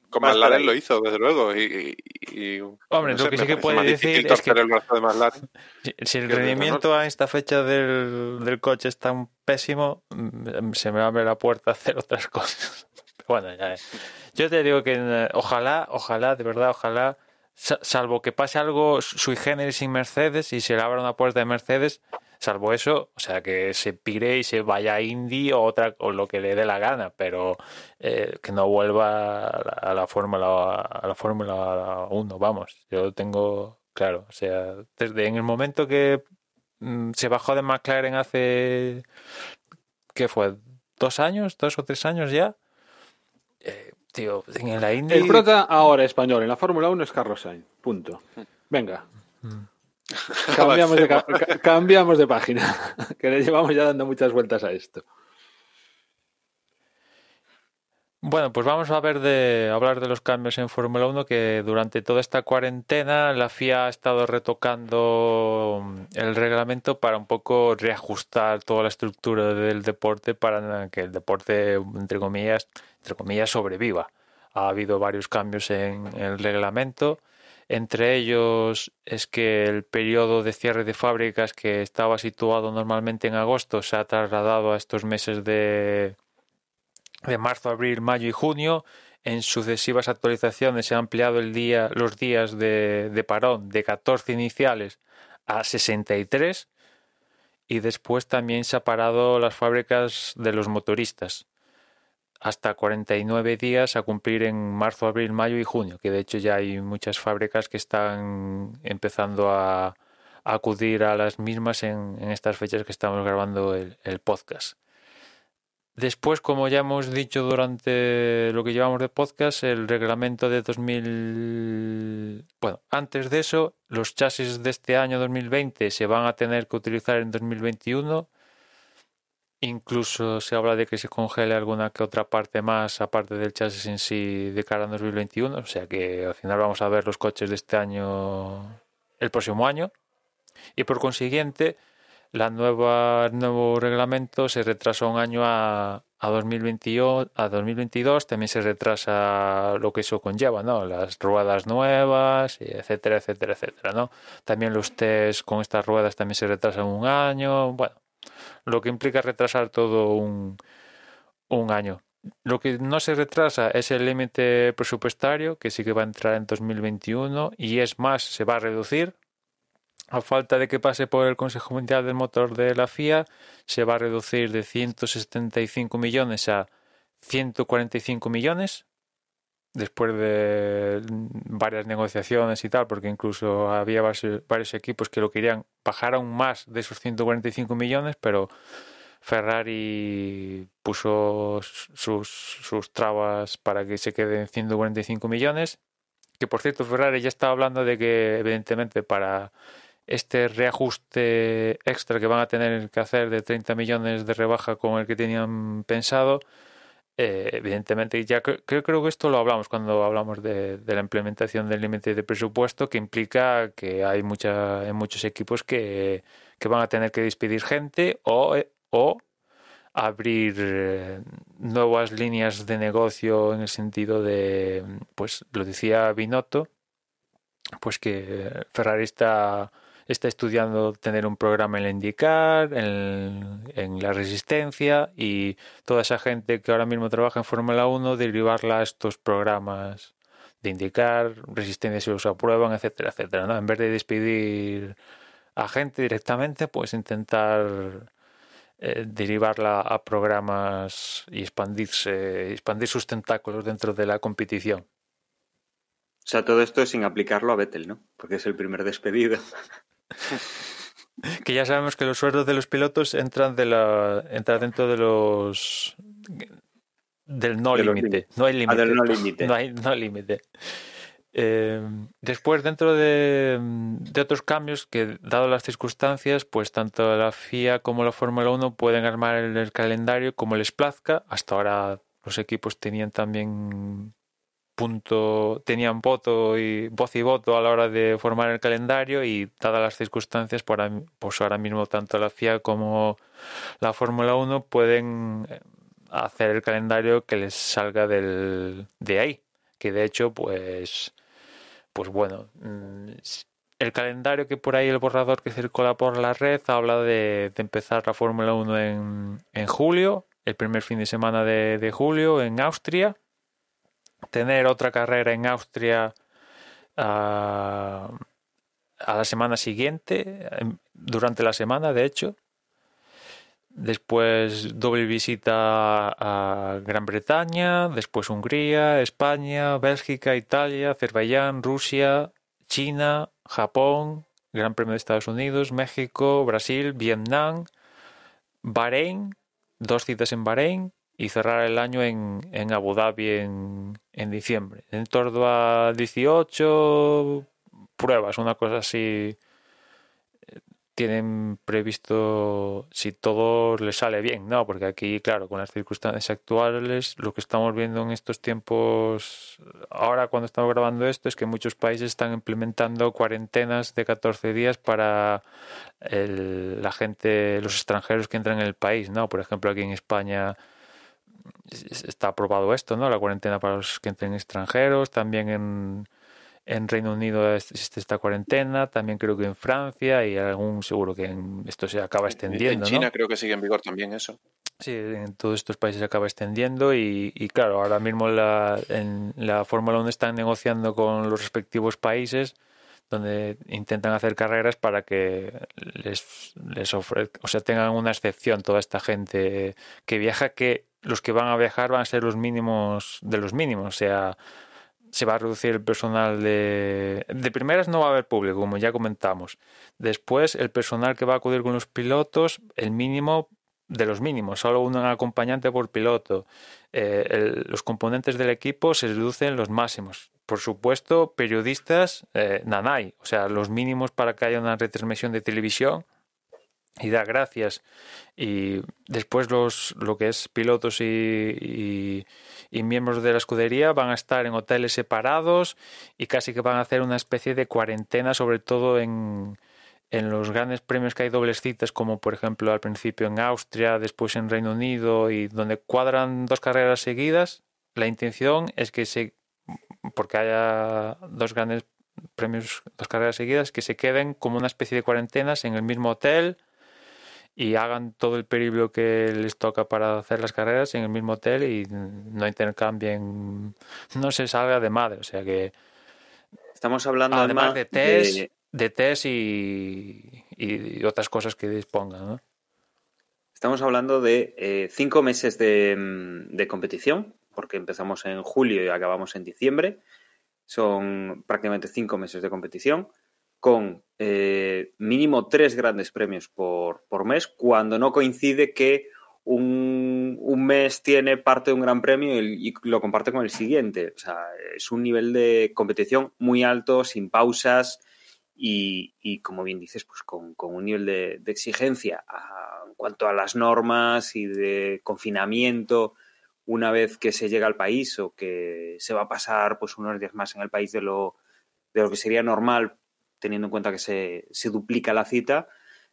Con McLaren lo hizo, desde luego. Y, y- y- Hombre, no lo que sí que puede decir es que- el brazo de McLaren. Si, si el rendimiento a esta fecha del, del coche es tan pésimo, mm, se me abre la puerta a hacer otras cosas. Bueno, ya es. Yo te digo que eh, ojalá, ojalá, de verdad, ojalá, sa- salvo que pase algo sui generis sin Mercedes y se le abra una puerta de Mercedes, salvo eso, o sea, que se pire y se vaya a Indy o otra o lo que le dé la gana, pero eh, que no vuelva a la, Fórmula a la Fórmula 1, vamos. Yo tengo claro, o sea, desde en el momento que mm, se bajó de McLaren hace ¿qué fue? ¿Dos años? ¿Dos o tres años ya? Eh, tío, en la Indy El prota ahora español en la Fórmula 1 es Carlos Sainz. Punto. Venga. Cambiamos de, ca- ca- cambiamos de página. Que le llevamos ya dando muchas vueltas a esto. Bueno, pues vamos a ver de hablar de los cambios en Fórmula 1 que durante toda esta cuarentena la FIA ha estado retocando mm, el reglamento para un poco reajustar toda la estructura del deporte para que el deporte entre comillas, entre comillas sobreviva. Ha habido varios cambios en el reglamento. Entre ellos es que el periodo de cierre de fábricas que estaba situado normalmente en agosto se ha trasladado a estos meses de de marzo, abril, mayo y junio. En sucesivas actualizaciones se ha ampliado el día, los días de, de parón de 14 iniciales a 63 y después también se ha parado las fábricas de los motoristas hasta 49 días a cumplir en marzo, abril, mayo y junio, que de hecho ya hay muchas fábricas que están empezando a, acudir a las mismas en, en estas fechas que estamos grabando el, el podcast. Después, como ya hemos dicho durante lo que llevamos de podcast, el reglamento de 2000... Bueno, antes de eso, los chasis de este año 2020 se van a tener que utilizar en 2021 Incluso se habla de que se congele alguna que otra parte más, aparte del chasis en sí, de cara a 2021. O sea que al final vamos a ver los coches de este año el próximo año. Y por consiguiente, la nueva, el nuevo reglamento se retrasa un año a, a, 2022, a 2022. También se retrasa lo que eso conlleva, ¿no? Las ruedas nuevas, etcétera, etcétera, etcétera, ¿no? También los test con estas ruedas también se retrasan un año. Bueno, lo que implica retrasar todo un, un año. Lo que no se retrasa es el límite presupuestario, que sí que va a entrar en 2021 y es más, se va a reducir. A falta de que pase por el Consejo Mundial del Motor de la FIA, se va a reducir de 175 millones a 145 millones después de varias negociaciones y tal, porque incluso había varios, equipos que lo querían bajar aún más de esos 145 millones, pero Ferrari puso sus, sus trabas para que se quede en 145 millones. Que por cierto, Ferrari ya estaba hablando de que, evidentemente, para este reajuste extra que van a tener que hacer de 30 millones de rebaja con el que tenían pensado, eh, evidentemente, ya creo, creo que esto lo hablamos cuando hablamos de, la implementación del límite de presupuesto, que implica que hay mucha, muchos equipos que, van a tener que despedir gente o, o abrir eh, nuevas líneas de negocio en el sentido de, pues lo decía Binotto, pues que Ferrari está está estudiando tener un programa en la IndyCar, en, la resistencia y toda esa gente que ahora mismo trabaja en Fórmula 1 derivarla a estos programas de indicar resistencia si los aprueban, etcétera, etcétera. ¿no? En vez de despedir a gente directamente, pues intentar eh, derivarla a programas y expandirse, expandir sus tentáculos dentro de la competición. O sea, todo esto sin aplicarlo a Vettel, ¿no? Porque es el primer despedido. que ya sabemos que los sueldos de los pilotos entran de la entran dentro de los del no límite. no hay ah, límite. No, hay no límite. Eh, después dentro de, de, otros cambios que dado las circunstancias pues tanto la FIA como la Fórmula 1 pueden armar el calendario como les plazca. Hasta ahora los equipos tenían también punto tenían voto y voz y voto a la hora de formar el calendario y dadas las circunstancias pues ahora mismo tanto la FIA como la Fórmula 1 pueden eh, hacer el calendario que les salga del, de ahí. Que de hecho pues pues bueno mm, el calendario que por ahí el borrador que circula por la red habla de, empezar la Fórmula 1 en, en julio el primer fin de semana de julio en Austria tener otra carrera en Austria ah, a la semana siguiente, em, durante la semana, de hecho. Después doble visita a Gran Bretaña, después Hungría, España, Bélgica, Italia, Azerbaiyán, Rusia, China, Japón, Gran Premio de Estados Unidos, México, Brasil, Vietnam, Bahrein, dos citas en Bahrein, y cerrar el año en, en Abu Dhabi en, en, diciembre. En torno a 18 pruebas, una cosa así. Tienen previsto si todo les sale bien, ¿no? Porque aquí, claro, con las circunstancias actuales, lo que estamos viendo en estos tiempos, ahora cuando estamos grabando esto, es que muchos países están implementando cuarentenas de 14 días para la gente, los extranjeros que entran en el país, ¿no? Por ejemplo, aquí en España está aprobado esto, ¿no? La cuarentena para los que entren extranjeros, también en, en Reino Unido existe esta cuarentena, también creo que en Francia y algún seguro que esto se acaba extendiendo. En China creo que sigue en vigor también eso. Sí, en todos estos países se acaba extendiendo y, y claro, ahora mismo la, en la Fórmula 1 están negociando con los respectivos países donde intentan hacer carreras para que les, les ofrezcan, o sea, tengan una excepción toda esta gente que viaja que los que van a viajar van a ser los mínimos de los mínimos, o sea, se va a reducir el personal de... De primeras no va a haber público, como ya comentamos. Después, el personal que va a acudir con los pilotos, el mínimo de los mínimos, solo un acompañante por piloto. Eh, los componentes del equipo se reducen los máximos. Por supuesto, periodistas, eh, nanay, o sea, los mínimos para que haya una retransmisión de televisión y da gracias. Y después los, lo que es pilotos y, y, miembros de la escudería van a estar en hoteles separados y casi que van a hacer una especie de cuarentena, sobre todo en, en los grandes premios que hay dobles citas, como por ejemplo al principio en Austria, después en Reino Unido y donde cuadran dos carreras seguidas, la intención es que se, porque haya dos grandes premios, dos carreras seguidas, que se queden como una especie de cuarentenas en el mismo hotel y hagan todo el periplo que les toca para hacer las carreras en el mismo hotel y no intercambien, no se salga de madre. O sea que. Estamos hablando además, de test, de, test y, y, otras cosas que dispongan. ¿no? Estamos hablando de eh, cinco meses de, de competición, porque empezamos en julio y acabamos en diciembre. Son prácticamente cinco meses de competición con eh, mínimo tres grandes premios por, mes, cuando no coincide que un, mes tiene parte de un gran premio y, lo comparte con el siguiente. O sea, es un nivel de competición muy alto, sin pausas y, como bien dices, pues con, un nivel de, exigencia en cuanto a las normas y de confinamiento una vez que se llega al país o que se va a pasar pues unos días más en el país de lo, de lo que sería normal teniendo en cuenta que se, duplica la cita,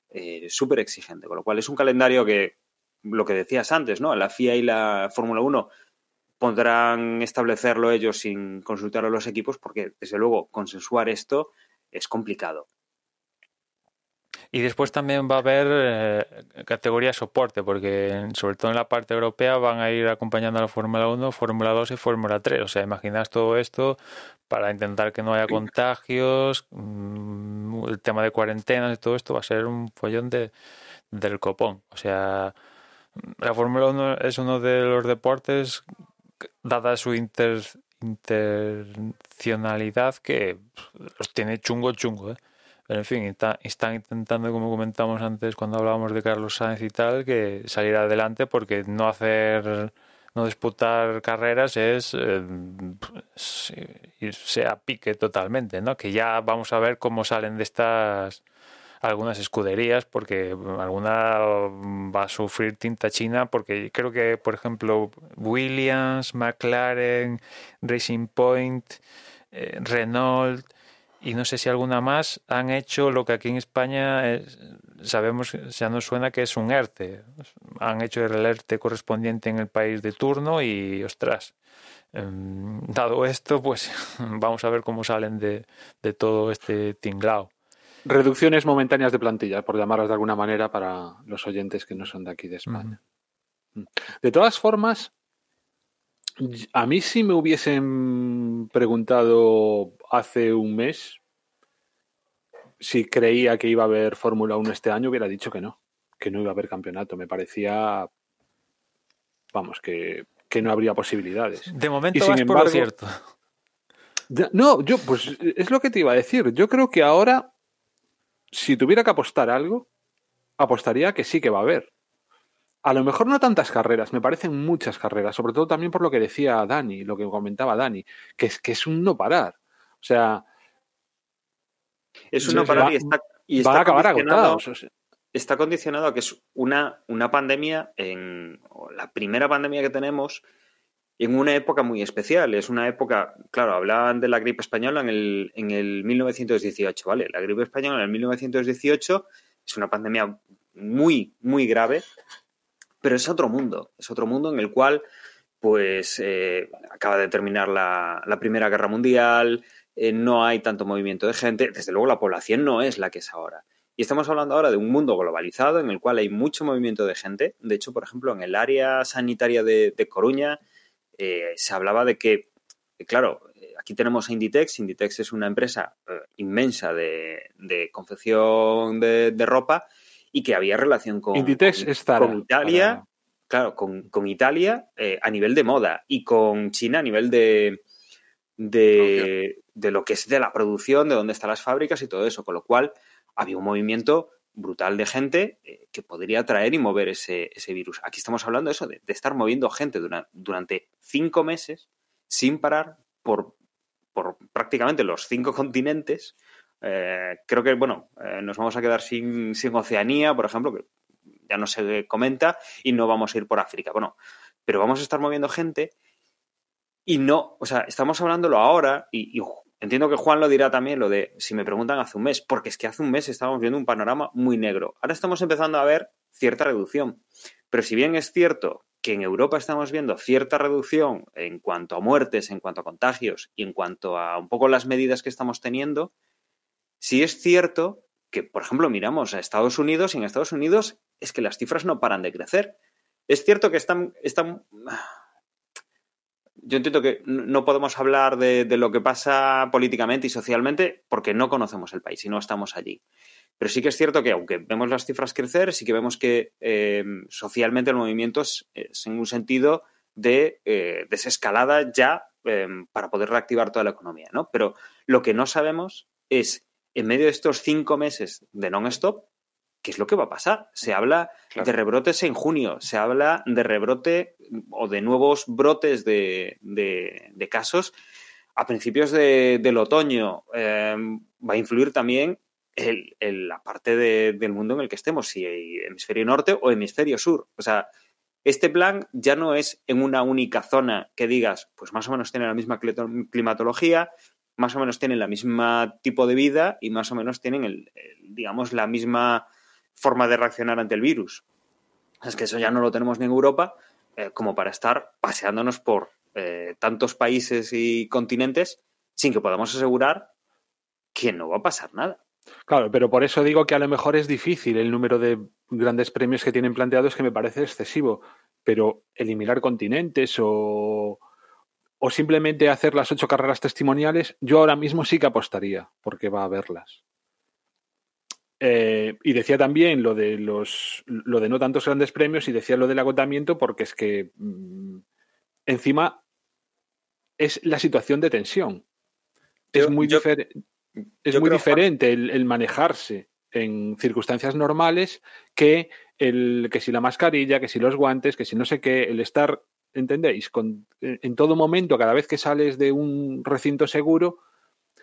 eh, súper exigente. Con lo cual es un calendario que, lo que decías antes, ¿no? La FIA y la Fórmula 1 podrán establecerlo ellos sin consultar a los equipos porque, desde luego, consensuar esto es complicado. Y después también va a haber eh, categoría soporte, porque sobre todo en la parte europea van a ir acompañando a la Fórmula 1, Fórmula 2 y Fórmula 3. O sea, imaginas todo esto para intentar que no haya contagios, mm, el tema de cuarentenas y todo esto va a ser un follón de, del copón. O sea, la Fórmula 1 es uno de los deportes, dada su inter, que los tiene chungo chungo, ¿eh? Pero en fin, están intentando, como comentamos antes cuando hablábamos de Carlos Sáenz y tal, que salir adelante porque no hacer, no disputar carreras es eh, irse a pique totalmente, ¿no? Que ya vamos a ver cómo salen de estas algunas escuderías porque alguna va a sufrir tinta china porque creo que por ejemplo Williams, McLaren, Racing Point, eh, Renault y no sé si alguna más han hecho lo que aquí en España sabemos, ya nos suena que es un ERTE. Han hecho el ERTE correspondiente en el país de turno y, ostras, em, dado esto, pues vamos a ver cómo salen de, todo este tinglao. Reducciones momentáneas de plantilla, por llamarlas de alguna manera, para los oyentes que no son de aquí de España. De todas formas, a mí si me hubiesen preguntado hace un mes si creía que iba a haber Fórmula 1 este año, hubiera dicho que no, que no iba a haber campeonato. Me parecía, vamos, que, no habría posibilidades. De momento sin embargo, por cierto. No, yo, pues es lo que te iba a decir. Yo creo que ahora, si tuviera que apostar algo, apostaría que sí que va a haber. A lo mejor no tantas carreras, me parecen muchas carreras, sobre todo también por lo que decía Dani, lo que comentaba Dani, que es, que es un no parar. O sea. Es un no parar y está. Está a acabar agotados. Está condicionado a que es una, una pandemia, en, la primera pandemia que tenemos, en una época muy especial. Es una época, claro, hablaban de la gripe española en el, en el 1918, ¿vale? La gripe española en el 1918 es una pandemia muy, muy grave pero es otro mundo, es otro mundo en el cual pues eh, acaba de terminar la, Primera Guerra Mundial, eh, no hay tanto movimiento de gente, desde luego la población no es la que es ahora. Y estamos hablando ahora de un mundo globalizado en el cual hay mucho movimiento de gente. De hecho, por ejemplo, en el área sanitaria de, Coruña eh, se hablaba de que, claro, aquí tenemos a Inditex. Inditex es una empresa inmensa de, confección de, ropa y que había relación con, Italia, claro, con, Italia eh, a nivel de moda y con China a nivel de, de, lo que es de la producción, de dónde están las fábricas y todo eso, con lo cual había un movimiento brutal de gente eh, que podría traer y mover ese, virus. Aquí estamos hablando de eso, de, estar moviendo gente durante, durante, cinco meses sin parar por, por prácticamente los cinco continentes Eh, creo que, bueno, eh, nos vamos a quedar sin, sin Oceanía, por ejemplo, que ya no se comenta, y no vamos a ir por África. Bueno, pero vamos a estar moviendo gente y no, o sea, estamos hablándolo ahora y, entiendo que Juan lo dirá también, lo de si me preguntan hace un mes, porque es que hace un mes estábamos viendo un panorama muy negro. Ahora estamos empezando a ver cierta reducción. Pero si bien es cierto que en Europa estamos viendo cierta reducción en cuanto a muertes, en cuanto a contagios y en cuanto a un poco las medidas que estamos teniendo, sí es cierto que, por ejemplo, miramos a Estados Unidos y en Estados Unidos es que las cifras no paran de crecer. Es cierto que están yo entiendo que no podemos hablar de, lo que pasa políticamente y socialmente porque no conocemos el país y no estamos allí. Pero sí que es cierto que, aunque vemos las cifras crecer, sí que vemos que eh, socialmente el movimiento es, en un sentido de eh, desescalada ya eh, para poder reactivar toda la economía. ¿no? Pero lo que no sabemos es, en medio de estos cinco meses de non-stop, ¿qué es lo que va a pasar? Se habla claro. de rebrotes en junio, se habla de rebrote o de nuevos brotes de, de, de casos a principios de, del otoño. Eh, va a influir también el, el, la parte de, del mundo en el que estemos, si hemisferio norte o hemisferio sur. O sea, este plan ya no es en una única zona que digas, pues más o menos tiene la misma climatología, más o menos tienen la misma tipo de vida y más o menos tienen, el digamos, la misma forma de reaccionar ante el virus. Es que eso ya no lo tenemos ni en Europa eh, como para estar paseándonos por eh, tantos países y continentes sin que podamos asegurar que no va a pasar nada. Claro, pero por eso digo que a lo mejor es difícil el número de grandes premios que tienen planteados que me parece excesivo, pero eliminar continentes o, o simplemente hacer las ocho carreras testimoniales, yo ahora mismo sí que apostaría, porque va a haberlas. Eh, y decía también lo de los lo de no tantos grandes premios y decía lo del agotamiento porque es que mmm, encima es la situación de tensión. Yo, es muy, yo, difer es muy diferente el, el, manejarse en circunstancias normales que el que si la mascarilla, que si los guantes, que si no sé qué, el estar, ¿entendéis? Con, en todo momento, cada vez que sales de un recinto seguro,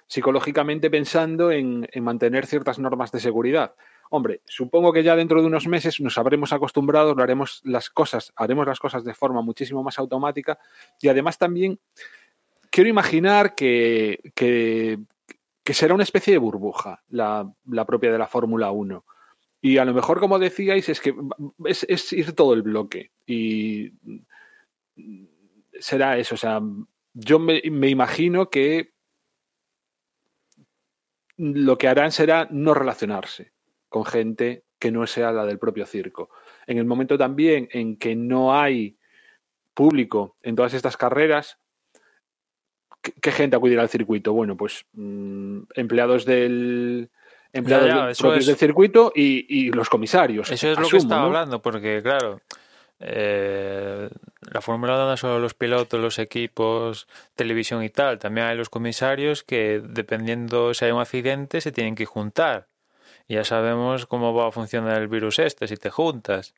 psicológicamente pensando en, en, mantener ciertas normas de seguridad. Hombre, supongo que ya dentro de unos meses nos habremos acostumbrado, haremos las cosas, haremos las cosas de forma muchísimo más automática y además también quiero imaginar que, que, que será una especie de burbuja la, la propia de la Fórmula 1. Y a lo mejor, como decíais, es que es, es ir todo el bloque. Y será eso. O sea, yo me, me imagino que lo que harán será no relacionarse con gente que no sea la del propio circo. En el momento también en que no hay público en todas estas carreras, ¿qué gente acudirá al circuito? Bueno, pues mmm, empleados del empleados ya, ya, propios es... del circuito y, y, los comisarios. Eso es asumo, lo que estaba ¿no? hablando, porque claro, eh, la Fórmula 1 no solo los pilotos, los equipos, televisión y tal, también hay los comisarios que dependiendo si hay un accidente se tienen que juntar. Y ya sabemos cómo va a funcionar el virus este si te juntas.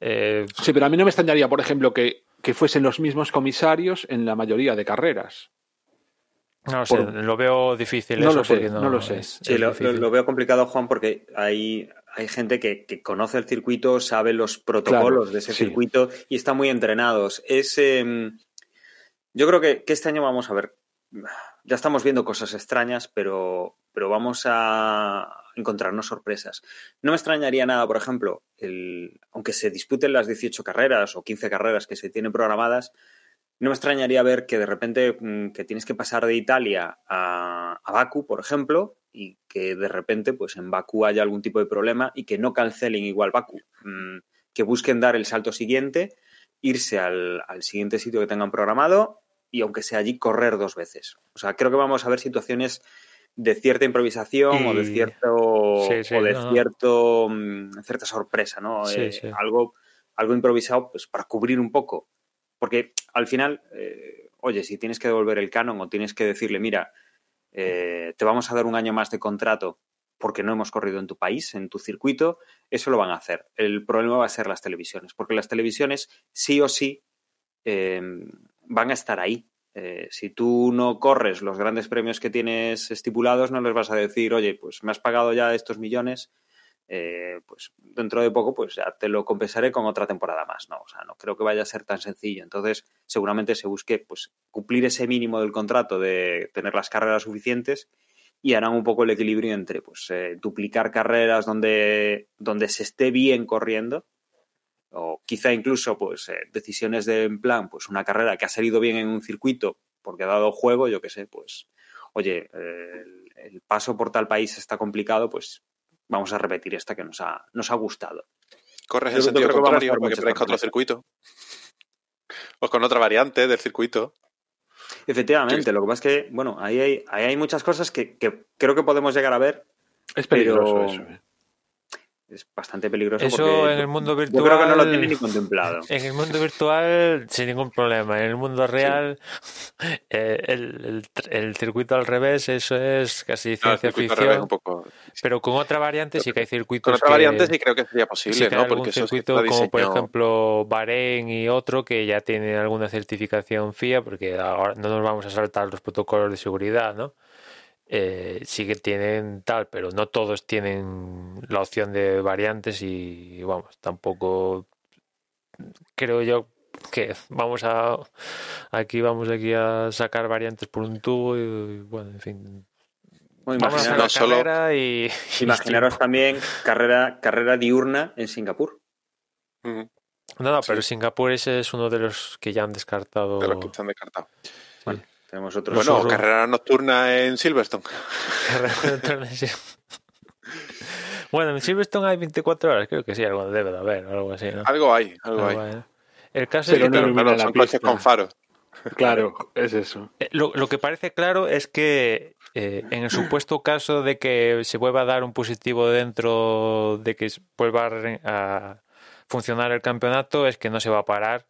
Eh, sí, pero a mí no me extrañaría, por ejemplo, que, que fuesen los mismos comisarios en la mayoría de carreras. No lo sé, por... lo veo difícil. No eso lo sé, no, no lo sé. Es, sí, es lo, lo, veo complicado, Juan, porque hay, hay gente que, que, conoce el circuito, sabe los protocolos claro, de ese sí. circuito y está muy entrenados. Es, eh, yo creo que, que, este año vamos a ver, ya estamos viendo cosas extrañas, pero, pero vamos a encontrarnos sorpresas. No me extrañaría nada, por ejemplo, el, aunque se disputen las 18 carreras o 15 carreras que se tienen programadas, no me extrañaría ver que de repente mm, que tienes que pasar de Italia a, a Baku, por ejemplo, y que de repente pues en Bakú haya algún tipo de problema y que no cancelen igual Bakú, mmm, que busquen dar el salto siguiente, irse al, al, siguiente sitio que tengan programado y aunque sea allí correr dos veces. O sea, creo que vamos a ver situaciones de cierta improvisación y... o de cierto sí, sí, o de no, cierto no. cierta sorpresa, ¿no? Sí, eh, algo algo improvisado pues para cubrir un poco, porque al final eh, oye, si tienes que devolver el canon o tienes que decirle, mira, eh, te vamos a dar un año más de contrato porque no hemos corrido en tu país, en tu circuito, eso lo van a hacer. El problema va a ser las televisiones, porque las televisiones sí o sí eh, van a estar ahí. Eh, si tú no corres los grandes premios que tienes estipulados, no les vas a decir, oye, pues me has pagado ya estos millones, eh, pues dentro de poco pues ya te lo compensaré con otra temporada más. No, o sea, no creo que vaya a ser tan sencillo. Entonces, seguramente se busque pues cumplir ese mínimo del contrato de tener las carreras suficientes y harán un poco el equilibrio entre pues eh, duplicar carreras donde, donde se esté bien corriendo o quizá incluso pues eh, decisiones de en plan pues una carrera que ha salido bien en un circuito porque ha dado juego yo qué sé pues oye el, el, paso por tal país está complicado pues vamos a repetir esta que nos ha nos ha gustado corres en sentido contrario para que parezca otro circuito o con otra variante del circuito Efectivamente, sí. lo que pasa es que, bueno, ahí hay, ahí hay muchas cosas que, que, creo que podemos llegar a ver. Es peligroso pero... eso. ¿eh? Es bastante peligroso. Eso porque en el mundo virtual. Yo creo que no lo tiene ni contemplado. En el mundo virtual, sin ningún problema. En el mundo real, sí. eh, el, el, el, circuito al revés, eso es casi ciencia no, ficción. Poco... Pero con otra variante sí que hay circuitos. Con otra que, variante sí creo que sería posible, sí que ¿no? Hay Porque circuito como por ejemplo Bahrein y otro que ya tienen alguna certificación FIA, porque ahora no nos vamos a saltar los protocolos de seguridad, ¿no? Eh, sí que tienen tal, pero no todos tienen la opción de variantes y vamos, tampoco creo yo que vamos a aquí vamos aquí a sacar variantes por un tubo y bueno, en fin. Bueno, vamos a no solo, y, imaginaros y... también carrera carrera diurna en Singapur. Uh -huh. No, no, pero. Singapur ese es uno de los que ya han descartado. De los que están descartados. Bueno. Tenemos otros. Bueno, solo... carrera nocturna en Silverstone. bueno, en Silverstone hay 24 horas, creo que sí, algo debe de haber, algo así, ¿no? Algo hay, algo, algo hay. hay. El caso Pero es que no claro, son coches con faros. Claro, es eso. Eh, Lo, lo, que parece claro es que eh, en el supuesto caso de que se vuelva a dar un positivo dentro de que vuelva a funcionar el campeonato, es que no se va a parar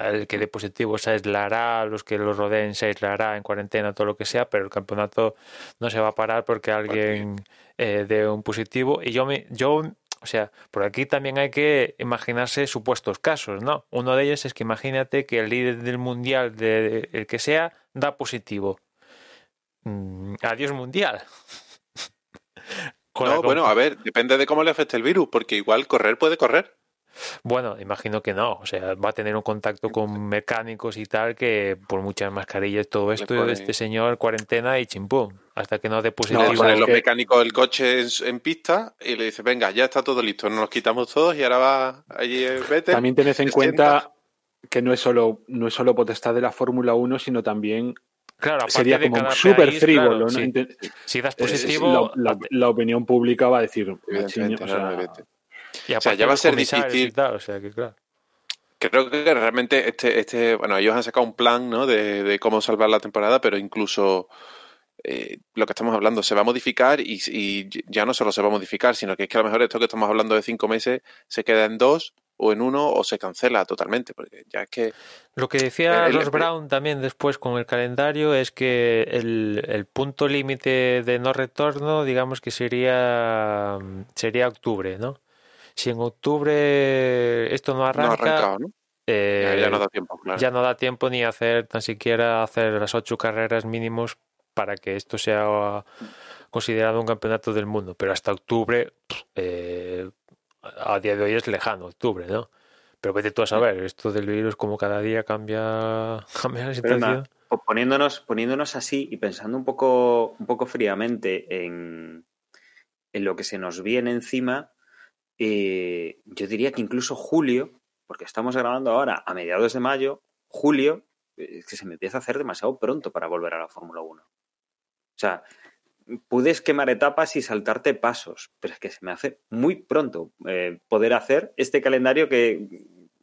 el que dé positivo se aislará, los que lo rodeen se aislará en cuarentena, todo lo que sea, pero el campeonato no se va a parar porque alguien eh, dé un positivo. Y yo, me, yo, o sea, por aquí también hay que imaginarse supuestos casos, ¿no? Uno de ellos es que imagínate que el líder del mundial, de, el que sea, da positivo. Mm, adiós mundial. no, bueno, a ver, depende de cómo le afecte el virus, porque igual correr puede correr. Bueno, imagino que no. O sea, va a tener un contacto con mecánicos y tal que por muchas mascarillas todo esto, pone... este señor cuarentena y chimpum. Hasta que no dé positivo. No, los mecánicos el coche en, en, pista y le dice, venga, ya está todo listo, nos quitamos todos y ahora va allí vete. También tenés en cuenta que no es solo, no es solo potestad de la Fórmula 1, sino también Claro, sería como súper frívolo. Claro, ¿no? si, si, das positivo, la, la, la, opinión pública va a decir, Evidentemente, o sea, no, y o sea, ya va a ser difícil. Tal, o sea, que claro. Creo que realmente este, este, bueno, ellos han sacado un plan, ¿no? De, de cómo salvar la temporada, pero incluso eh, lo que estamos hablando se va a modificar y, y, ya no solo se va a modificar, sino que es que a lo mejor esto que estamos hablando de cinco meses se queda en dos o en uno o se cancela totalmente, porque ya es que... Lo que decía Ross Brown también después con el calendario es que el, el punto límite de no retorno, digamos que sería, sería octubre, ¿no? Si en octubre esto no arranca, no arrancado, ¿no? Eh, ya, ya, no da tiempo, claro. ya no da tiempo ni hacer tan siquiera hacer las ocho carreras mínimos para que esto sea considerado un campeonato del mundo. Pero hasta octubre, eh, a día de hoy es lejano, octubre, ¿no? Pero vete tú a saber, esto del virus como cada día cambia, cambia la situación. Nada, poniéndonos, poniéndonos así y pensando un poco, un poco fríamente en, en lo que se nos viene encima, eh, yo diría que incluso julio, porque estamos grabando ahora a mediados de mayo, julio, es que se me empieza a hacer demasiado pronto para volver a la Fórmula 1. O sea, puedes quemar etapas y saltarte pasos, pero es que se me hace muy pronto eh, poder hacer este calendario que,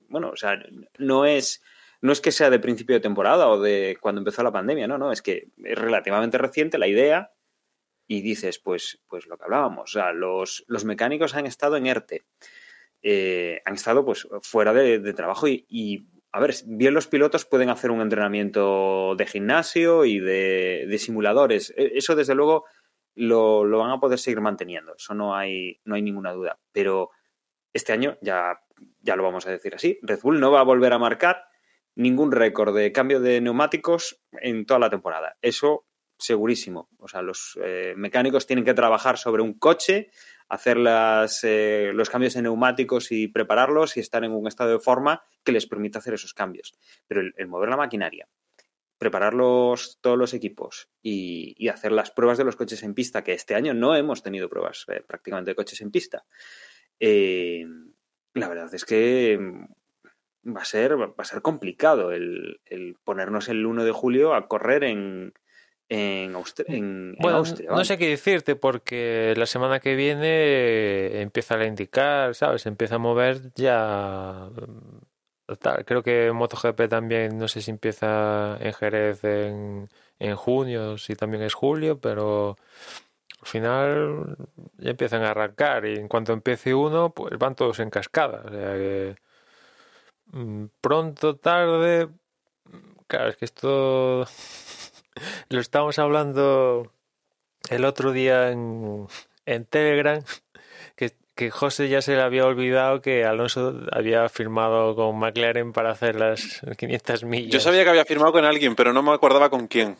bueno, o sea, no es, no es que sea de principio de temporada o de cuando empezó la pandemia, no, no, es que es relativamente reciente la idea y dices, pues, pues lo que hablábamos, o sea, los, los mecánicos han estado en ERTE, eh, han estado pues fuera de, trabajo y, a ver, bien los pilotos pueden hacer un entrenamiento de gimnasio y de, de simuladores, eso desde luego lo, lo, van a poder seguir manteniendo, eso no hay, no hay ninguna duda, pero este año ya, ya lo vamos a decir así, Red Bull no va a volver a marcar ningún récord de cambio de neumáticos en toda la temporada. Eso segurísimo. O sea, los eh, mecánicos tienen que trabajar sobre un coche, hacer las, eh, los cambios de neumáticos y prepararlos y estar en un estado de forma que les permita hacer esos cambios. Pero el, mover la maquinaria, preparar todos los equipos y, hacer las pruebas de los coches en pista, que este año no hemos tenido pruebas eh, prácticamente de coches en pista. la verdad es que va a ser, va a ser complicado el, el ponernos el 1 de julio a correr en, en, bueno, No sé qué decirte porque la semana que viene eh, empieza a indicar, ¿sabes? Empieza a mover ya. Mm, creo que MotoGP también, no sé si empieza en Jerez en, en junio, si también es julio, pero al final ya empiezan a arrancar y en cuanto empiece uno, pues van todos en cascada. O sea que mm, pronto, tarde, claro, es que esto lo estábamos hablando el otro día en, en Telegram, que, que José ya se le había olvidado que Alonso había firmado con McLaren para hacer las 500 millas. Yo sabía que había firmado con alguien, pero no me acordaba con quién.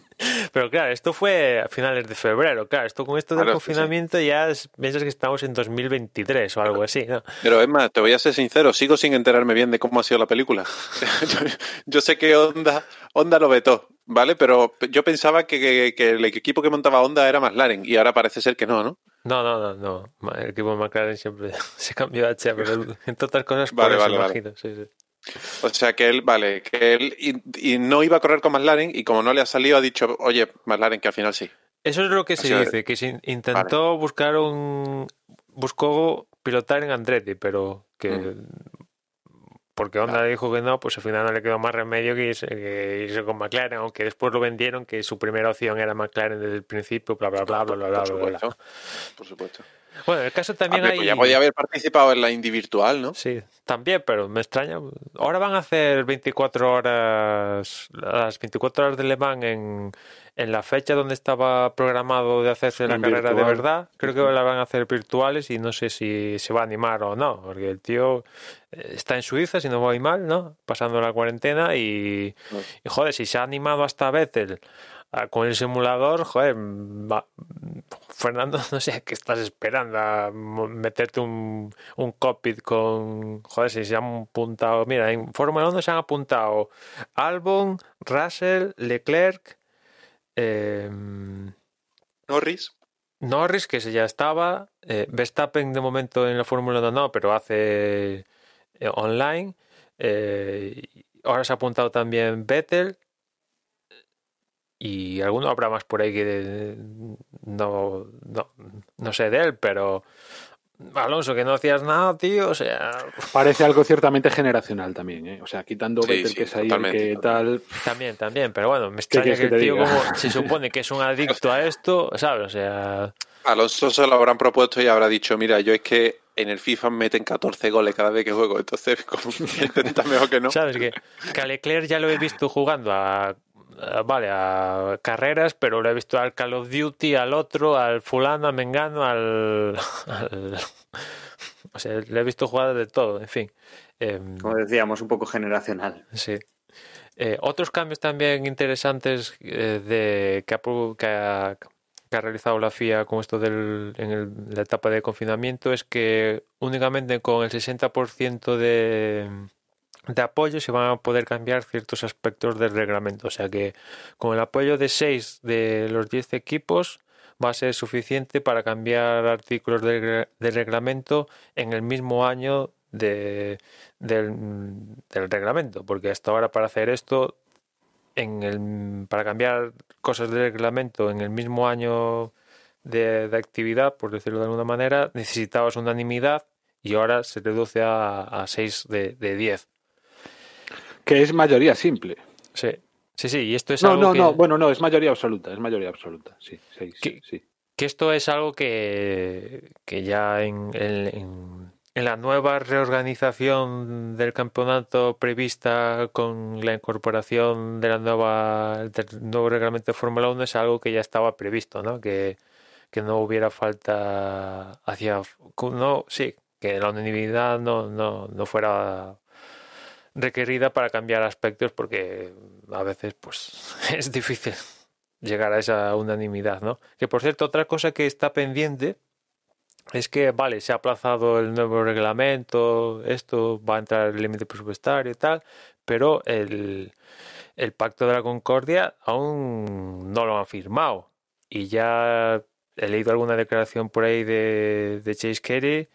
Pero claro, esto fue a finales de febrero. Claro, esto con esto del confinamiento ya piensas que estamos en 2023 o algo así, ¿no? Pero más, te voy a ser sincero, sigo sin enterarme bien de cómo ha sido la película. yo, sé que Honda, Honda lo vetó, ¿vale? Pero yo pensaba que, que, el equipo que montaba Honda era McLaren y ahora parece ser que no, ¿no? No, no, no, no. El equipo McLaren siempre se cambió a H, pero entre otras cosas por vale, eso, vale, Sí, sí. O sea que él, vale, que él y, no iba a correr con McLaren y como no le ha salido ha dicho, oye, McLaren, que al final sí. Eso es lo que se dice, que intentó buscar un... buscó pilotar en Andretti, pero que... Mm. Porque Honda dijo que no, pues al final no le quedó más remedio que irse, con McLaren, aunque después lo vendieron que su primera opción era McLaren desde el principio, bla, bla, bla, bla, bla, bla, bla. bla. Por supuesto. Bueno, el caso también hay... Pues ya podía haber participado en la Indy virtual, ¿no? Sí, también, pero me extraña. Ahora van a hacer 24 horas, las 24 horas de Le Mans en, en la fecha donde estaba programado de hacerse la carrera de verdad. Creo que la van a hacer virtuales y no sé si se va a animar o no, porque el tío eh, está en Suiza, si no voy mal, ¿no? Pasando la cuarentena y, y joder, si se ha animado hasta Vettel Ah, con el simulador, joder, Fernando, no sé qué estás esperando, a meterte un, un cockpit con, joder, si se han apuntado, mira, en Fórmula 1 se han apuntado Albon, Russell, Leclerc, em, Norris. Norris, que ya estaba, eh, Verstappen de momento en la Fórmula 1 no, pero hace eh, online, eh, ahora se ha apuntado también Vettel, y alguno habrá más por ahí que no, no, no sé de él, pero Alonso, que no hacías nada, tío, o sea... Parece algo ciertamente generacional también, ¿eh? O sea, quitando Vettel que es ahí que tal... También, también, pero bueno, me extraña que el tío como se supone que es un adicto a esto, ¿sabes? O sea... Alonso se lo habrán propuesto y habrá dicho, mira, yo es que en el FIFA meten 14 goles cada vez que juego, entonces como está mejor que no. ¿Sabes? Que, que a Leclerc ya lo he visto jugando a vale, a carreras, pero lo he visto al Call of Duty, al otro, al fulano, al mengano, al, o sea, le he visto jugar de todo, en fin. Em, Como decíamos, un poco generacional. Sí. Eh, otros cambios también interesantes eh, de que ha, que, ha, realizado la FIA con esto del, en la etapa de confinamiento es que únicamente con el 60% de de apoyo se van a poder cambiar ciertos aspectos del reglamento. O sea que con el apoyo de 6 de los 10 equipos va a ser suficiente para cambiar artículos del, reglamento en el mismo año de, del, reglamento. Porque hasta ahora para hacer esto, en el, para cambiar cosas del reglamento en el mismo año de, actividad, por decirlo de alguna manera, necesitabas unanimidad y ahora se reduce a, 6 de, de 10 que es mayoría simple. Sí, sí, sí, y esto es no, algo no, que... No, bueno, no, es mayoría absoluta, es mayoría absoluta, sí, sí, que, sí. Que esto es algo que, que ya en, en, en, la nueva reorganización del campeonato prevista con la incorporación de la nueva, del nuevo reglamento de Fórmula 1 es algo que ya estaba previsto, ¿no? Que, que no hubiera falta hacia... No, sí, que la unanimidad no, no, no fuera requerida para cambiar aspectos porque a veces pues es difícil llegar a esa unanimidad, ¿no? Que por cierto, otra cosa que está pendiente es que, vale, se ha aplazado el nuevo reglamento, esto va a entrar el límite presupuestario y tal, pero el, el Pacto de la Concordia aún no lo han firmado. Y ya he leído alguna declaración por ahí de, de Chase Carey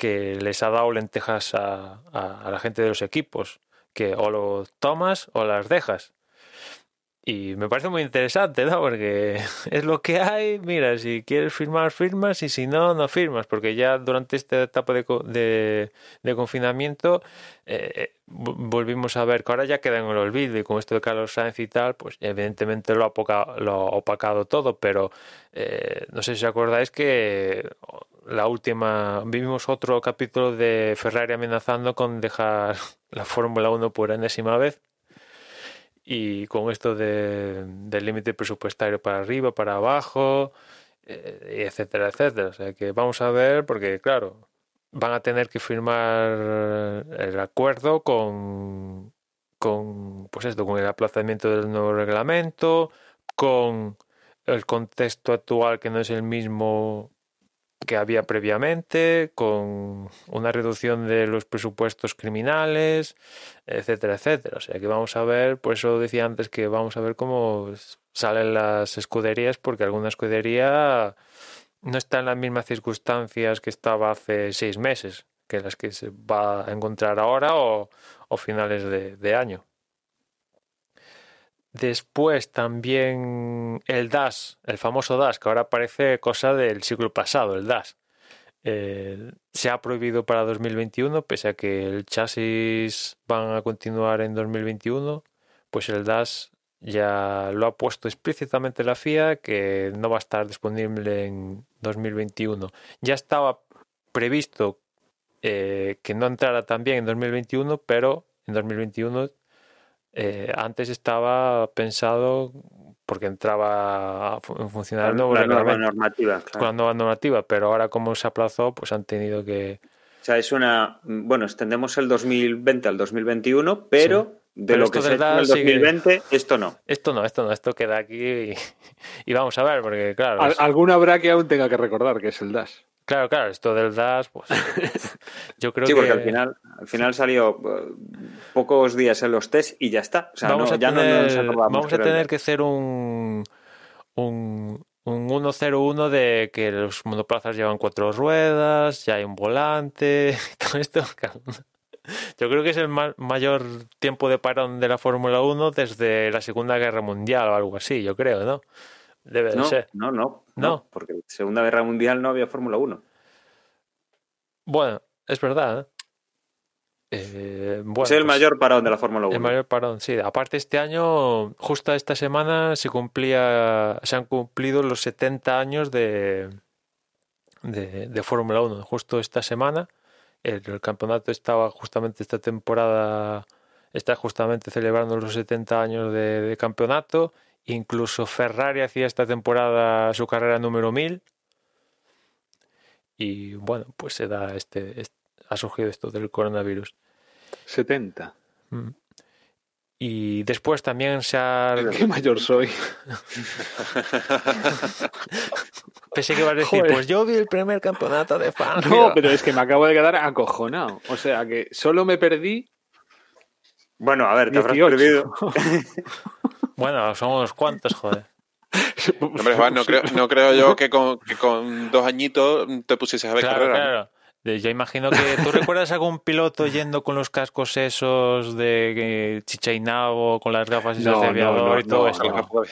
que les ha dado lentejas a, a, la gente de los equipos, que o lo tomas o las dejas. Y me parece muy interesante, ¿no? Porque es lo que hay. Mira, si quieres firmar, firmas. Y si no, no firmas. Porque ya durante esta etapa de, de, de confinamiento eh, volvimos a ver que ahora ya queda en el olvido. Y con esto de Carlos Sainz y tal, pues evidentemente lo ha, poca, lo opacado todo. Pero eh, no sé si acordáis que la última. Vimos otro capítulo de Ferrari amenazando con dejar la Fórmula 1 por enésima vez y con esto de, del límite presupuestario para arriba, para abajo, eh, etcétera, etcétera. O sea que vamos a ver, porque claro, van a tener que firmar el acuerdo con, con pues esto, con el aplazamiento del nuevo reglamento, con el contexto actual que no es el mismo que había previamente, con una reducción de los presupuestos criminales, etcétera, etcétera. O sea que vamos a ver, por eso decía antes que vamos a ver cómo salen las escuderías, porque alguna escudería no está en las mismas circunstancias que estaba hace seis meses, que las que se va a encontrar ahora o, o finales de, de año. Después también el DAS, el famoso DAS, que ahora parece cosa del siglo pasado, el DAS. Eh, se ha prohibido para 2021, pese a que el chasis van a continuar en 2021, pues el DAS ya lo ha puesto explícitamente la FIA que no va a estar disponible en 2021. Ya estaba previsto eh, que no entrara también en 2021, pero en 2021 eh, antes estaba pensado porque entraba a funcionar la nueva normativa, con la nueva normativa, pero ahora como se aplazó, pues han tenido que... O sea, es una... Bueno, extendemos el 2020 al 2021, pero... Sí. De Pero lo que se en el DAS sigue- 2020, esto no. Esto no, esto no, esto queda aquí y, y vamos a ver, porque claro, Al- es- Alguna habrá que aún tenga que recordar que es el Dash. Claro, claro, esto del DAS, pues yo creo Sí, que porque al final, al final salió eh, pocos días en los test y ya está. O sea, vamos no, a ya no tener, nos acordamos vamos a tener que hacer un, un, un 1-0-1 de que los monoplazas llevan cuatro ruedas, ya hay un volante, todo esto. Yo creo que es el ma- mayor tiempo de parón de la Fórmula 1 desde la Segunda Guerra Mundial o algo así, yo creo, ¿no? Debe de No, ser. no, no, No. no, porque en Segunda Guerra Mundial no había Fórmula 1. Bueno, es verdad. ¿eh? Eh, bueno, es el pues- mayor parón de la Fórmula 1. El mayor parón, sí. Aparte, este año, justo esta semana, se cumplía, se han cumplido los 70 años de, de, de Fórmula 1. Justo esta semana, el, el campeonato estaba justamente esta temporada, está justamente celebrando los 70 años de, de campeonato. Incluso Ferrari hacía esta temporada su carrera número 1000. Y bueno, pues se da este, este- ha surgido esto del coronavirus. 70. Mm. Y después también se ha... Qué mayor soy. Pensé que ibas a decir, Joder. pues yo vi el primer campeonato de Francia. No, pero es que me acabo de quedar acojonado. O sea que solo me perdí Bueno, a ver, te habrás 18. perdido. Bueno, somos cuantos, joder. Hombre, Juan, no creo, no creo yo que con, que con dos añitos te pusieses a ver Claro, carrera. ¿no? claro. Yo imagino que tú recuerdas algún piloto yendo con los cascos esos de eh, Chichainao, con las gafas esas No, de aviador no, y todo no, eso.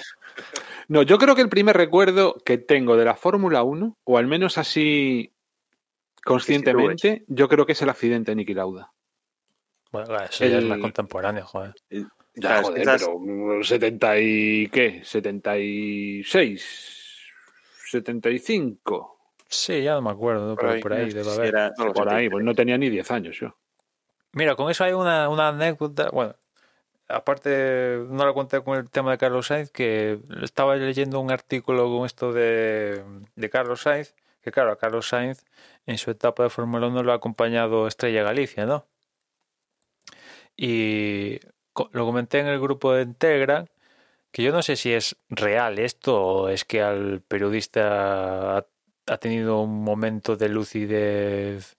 No. yo creo que el primer recuerdo que tengo de la Fórmula 1, o al menos así conscientemente, yo creo que es el accidente de Niki Lauda. Bueno, eso ya es El- más contemporáneo, joder. Ya, Claro, joder, quizás- pero 70 y qué, 76, 75, Sí, ya no me acuerdo, ¿no? Por pero ahí, por ahí debe haber. era- No por ahí, pues no tenía ni 10 años yo. Mira, con eso hay una, una anécdota. Bueno, aparte, no la conté con el tema de Carlos Sainz, que estaba leyendo un artículo con esto de, de Carlos Sainz, que claro, a Carlos Sainz en su etapa de Fórmula 1 lo ha acompañado Estrella Galicia, ¿no? y lo comenté en el grupo de Integra, que yo no sé si es real esto o es que al periodista ha, tenido un momento de lucidez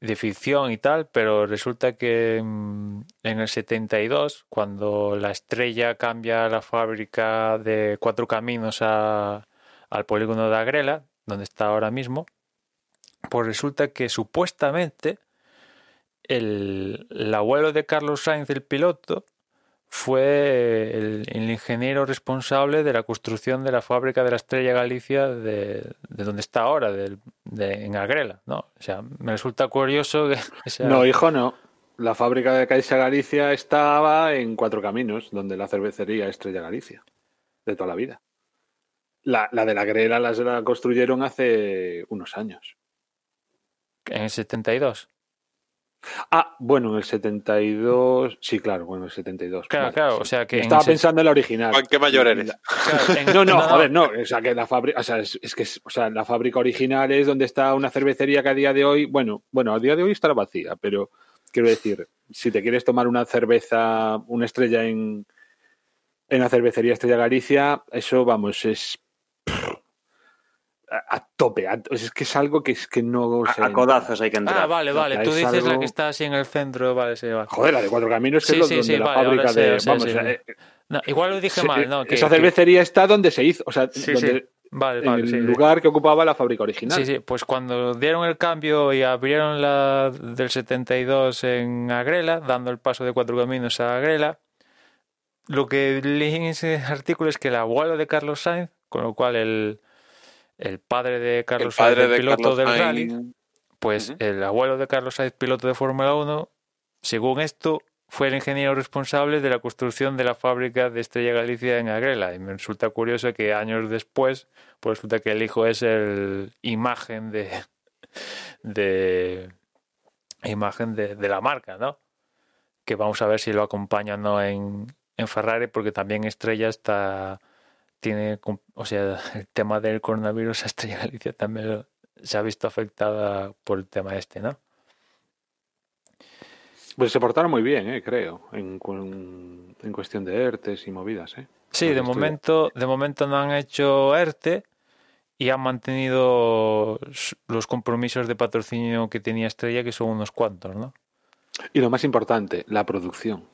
de ficción y tal, pero resulta que en el 72, cuando la estrella cambia la fábrica de cuatro caminos a, al polígono de Agrela, donde está ahora mismo, pues resulta que supuestamente el, abuelo de Carlos Sainz, el piloto, fue el, ingeniero responsable de la construcción de la fábrica de la Estrella Galicia de, donde está ahora, de, en Agrela, ¿no? O sea, me resulta curioso que... No, hijo, no. La fábrica de Caixa Galicia estaba en Cuatro Caminos, donde la cervecería Estrella Galicia, de toda la vida. La, la de la Agrela la construyeron hace unos años. ¿En el 72? Ah, bueno, en el 72. Sí, claro, bueno, en el 72. Claro, claro, o sea que. Estaba pensando en la original. ¿Qué mayor eres? no, no, joder, no. O sea, que la fábrica. O sea, es, que. O sea, la fábrica original es donde está una cervecería que a día de hoy. Bueno, bueno, a día de hoy estará vacía, pero quiero decir, si te quieres tomar una cerveza, una estrella en. En la cervecería Estrella Galicia, eso, vamos, es a, tope. es que es algo que es que no. a, codazos hay que entrar. Ah, vale, vale. Tú dices la que está así en el centro, vale, sí, vale. Joder, la de Cuatro Caminos, que es donde la fábrica de. vamos, eh, igual lo dije mal, ¿no? esa cervecería está donde se hizo, o sea, donde, Vale, en el lugar que ocupaba la fábrica original. Sí, sí, pues cuando dieron el cambio y abrieron la del 72 en Agrela, dando el paso de cuatro caminos a Agrela, lo que leí en ese artículo es que el abuelo de Carlos Sainz, con lo cual el, el padre de Carlos Sainz, el piloto del rally, pues el abuelo de Carlos Sainz, piloto de Fórmula 1, según esto, fue el ingeniero responsable de la construcción de la fábrica de Estrella Galicia en Agrela. Y me resulta curioso que años después, pues resulta que el hijo es el imagen de, de imagen de, de la marca, ¿no? Que vamos a ver si lo acompaña o no en, en Ferrari, porque también Estrella está tiene, o sea, el tema del coronavirus, Estrella Galicia también se ha visto afectada por el tema este, ¿no? Pues se portaron muy bien, eh, creo, en, en, cuestión de ERTES y movidas, ¿eh? Sí, de momento, de momento no han hecho ERTE y han mantenido los compromisos de patrocinio que tenía Estrella, que son unos cuantos, ¿no? Y lo más importante, la producción.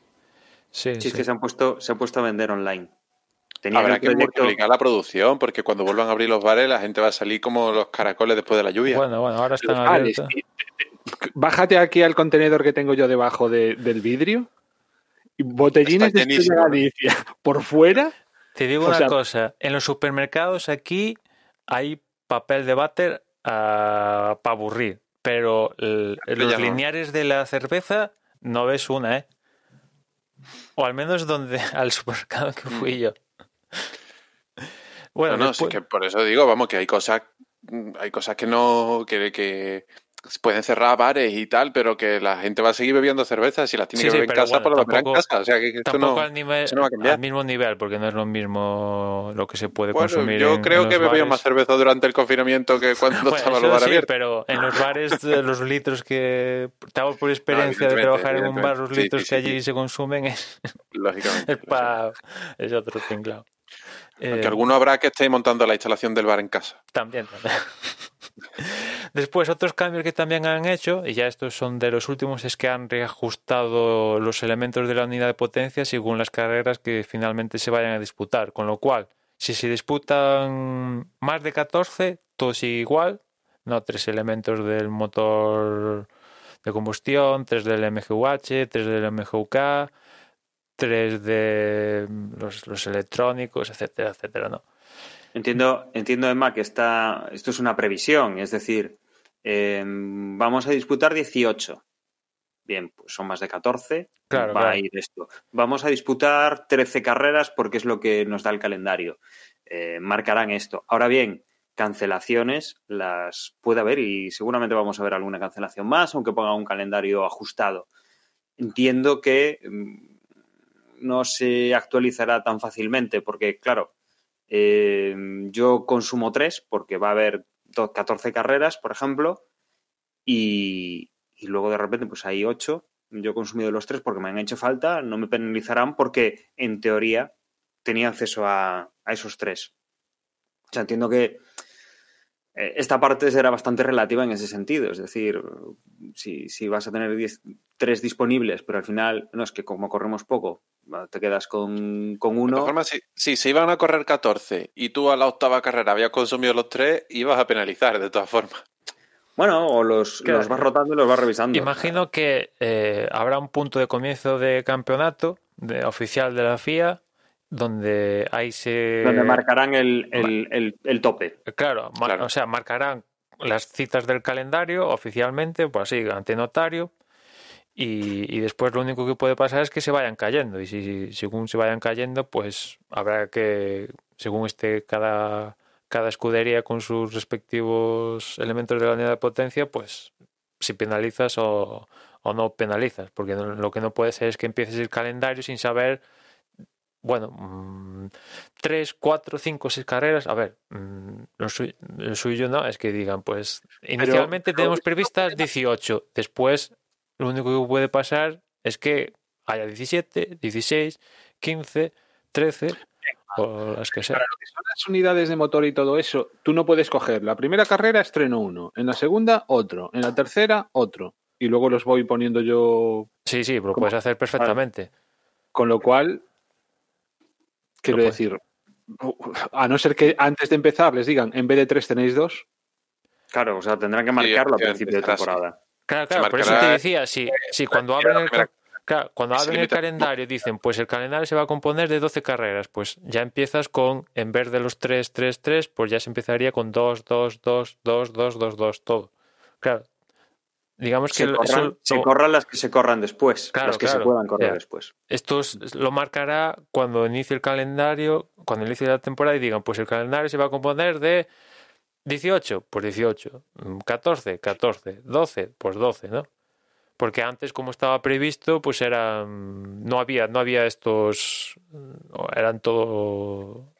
Sí, sí, es que se han puesto, se han puesto a vender online. Habrá que multiplicar la producción, porque cuando vuelvan a abrir los bares, la gente va a salir como los caracoles después de la lluvia. Bueno, bueno, ahora están abiertos. Bájate aquí al contenedor que tengo yo debajo del vidrio. Botellines de Galicia por fuera. Te digo una cosa, en los supermercados aquí hay papel de váter ah, para aburrir, pero los lineares de la cerveza no ves una, ¿eh? O al menos donde al supermercado que fui mm. yo. Bueno, no, sí que por eso digo, vamos, que hay cosas, hay cosas que no, que, que pueden cerrar bares y tal, pero que la gente va a seguir bebiendo cerveza si las tiene que beber en casa, por lo en casa. O sea, que esto no, al, nivel, no va a cambiar. al mismo nivel, porque no es lo mismo lo que se puede consumir. Yo creo que bebía más cerveza durante el confinamiento que cuando estaba los bares Pero en los bares, los litros que. Estamos por experiencia de trabajar en un bar, los litros que allí se consumen es. Lógicamente. es, es otro tinglado. Aunque eh, alguno habrá que esté montando la instalación del bar en casa. También, también. Después, otros cambios que también han hecho, y ya estos son de los últimos, es que han reajustado los elementos de la unidad de potencia según las carreras que finalmente se vayan a disputar. Con lo cual, si se disputan más de 14, todo sigue igual. No tres elementos del motor de combustión, tres del MGUH, tres del MGUK, tres de los, electrónicos, etcétera, etcétera, ¿no? Entiendo, entiendo, Emma, que está, esto es una previsión, es decir, em, vamos a disputar 18. Bien, pues son más de 14. Claro, va a ir esto. Vamos a disputar 13 carreras porque es lo que nos da el calendario. Eh, marcarán esto. Ahora bien, cancelaciones las puede haber y seguramente vamos a ver alguna cancelación más, aunque ponga un calendario ajustado. Entiendo que em, no se actualizará tan fácilmente porque, claro, eh, yo consumo tres porque va a haber 14 carreras, por ejemplo, y, luego de repente pues hay ocho yo he consumido los tres porque me han hecho falta, no me penalizarán porque en teoría tenía acceso a, a esos tres. O sea, entiendo que eh, esta parte será bastante relativa en ese sentido. Es decir, si, si vas a tener tres disponibles, pero al final, no es que como corremos poco, te quedas con, con De uno. todas formas, si, si se iban a correr 14 y tú a la octava carrera habías consumido los tres, ibas a penalizar de todas formas. Bueno, o los, Claro. los vas rotando y los vas revisando. Imagino que eh, habrá un punto de comienzo de campeonato de, oficial de la FIA donde ahí se... Donde marcarán el, el, el, el tope. Claro, Claro. o sea, marcarán las citas del calendario oficialmente, pues así, ante notario. Y, y después lo único que puede pasar es que se vayan cayendo. Y si según se vayan cayendo, pues habrá que, según esté cada, cada escudería con sus respectivos elementos de la unidad de potencia, pues si penalizas o, o no penalizas. Porque no- lo que no puede ser es que empieces el calendario sin saber bueno, mm, tres, cuatro, cinco, seis carreras. A ver, mm, lo, suyo, lo suyo no es que digan, pues inicialmente pero tenemos previstas 18. Después, lo único que puede pasar es que haya 17, 16, 15, 13 o las que sean. Para lo que son las unidades de motor y todo eso, tú no puedes coger. La primera carrera estreno uno, en la segunda otro, en la tercera otro. Y luego los voy poniendo yo. Sí, sí, pero ¿Cómo? puedes hacer perfectamente. Con lo cual, quiero Lo decir, a no ser que antes de empezar les digan, en vez de tres tenéis dos, Claro, o sea, tendrán que Sí, marcarlo a efectivamente, principio de temporada. Claro, claro, por eso te decía, si, si cuando abren el, claro, cuando abren el calendario dicen, pues el calendario se va a componer de 12 carreras, pues ya empiezas con, en vez de los 3, 3, 3, pues ya se empezaría con 2, 2, 2, 2, 2, 2, 2, todo. Claro. Digamos que Se corran, eso se corran las que se corran después, Claro, las que claro, se puedan correr después. esto es- lo marcará cuando inicie el calendario, cuando inicie la temporada y digan, pues el calendario se va a componer de 18, pues 18, mm, 14, 14, 12, pues 12, ¿no? Porque antes, como estaba previsto, pues era mm, no había, no había estos mm, eran todo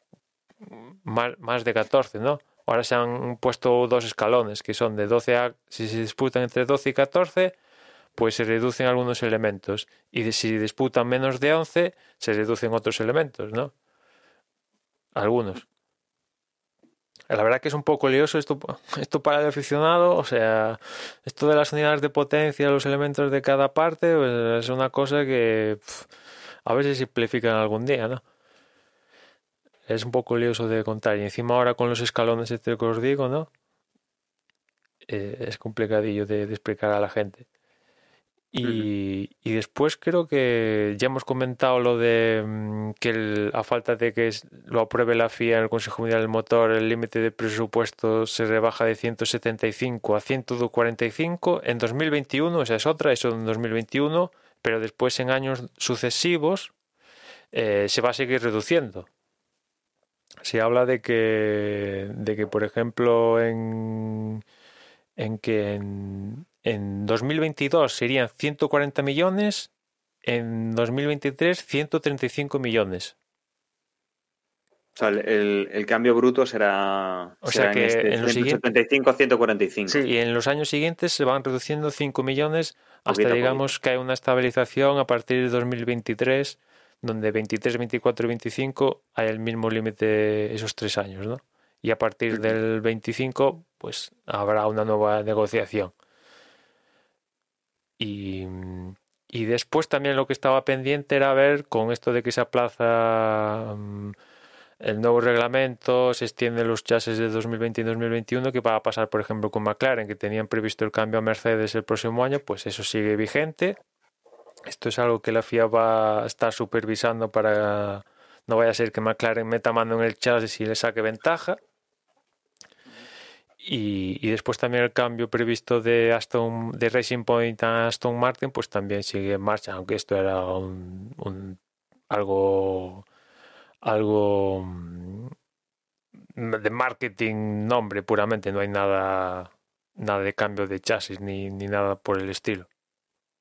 más, más de 14, ¿no? Ahora se han puesto dos escalones que son de 12 a si se disputan entre 12 y 14, pues se reducen algunos elementos y si disputan menos de 11, se reducen otros elementos, ¿no? Algunos. La verdad que es un poco lioso esto, esto para el aficionado, o sea, esto de las unidades de potencia, los elementos de cada parte, pues es una cosa que a si simplifican algún día, ¿no? Es un poco lioso de contar y encima ahora con los escalones este que os digo, ¿no? Eh, es complicadillo de, de explicar a la gente. Y, después creo que ya hemos comentado lo de mm, que el- a falta de que lo apruebe la FIA en el Consejo Mundial del Motor, el límite de presupuesto se rebaja de 175 a 145 en 2021, esa es otra, eso en 2021, pero después en años sucesivos eh, se va a seguir reduciendo. Se habla de que, de que por ejemplo, en, en que en, en 2022 serían 140 millones, en 2023 135 millones. O sea, el, el- cambio bruto será, O será sea que este en los 175 a 145. Y en los años siguientes se van reduciendo 5 millones hasta, Poquito digamos, que hay una estabilización a partir de 2023, donde 23, 24 y 25 hay el mismo límite esos tres años, ¿no? Y a partir del 25, pues habrá una nueva negociación. Y, y después también lo que estaba pendiente era ver con esto de que se aplaza mm, el nuevo reglamento, se extienden los chases de 2020 y 2021, que va a pasar, por ejemplo, con McLaren, que tenían previsto el cambio a Mercedes el próximo año, pues eso sigue vigente. Esto es algo que la FIA va a estar supervisando para no vaya a ser que McLaren meta mano en el chasis y le saque ventaja. Y, después también el cambio previsto de Aston, de Racing Point a Aston Martin, pues también sigue en marcha, aunque esto era un, un- algo algo mm, de marketing nombre puramente, no hay nada nada de cambio de chasis ni, ni nada por el estilo.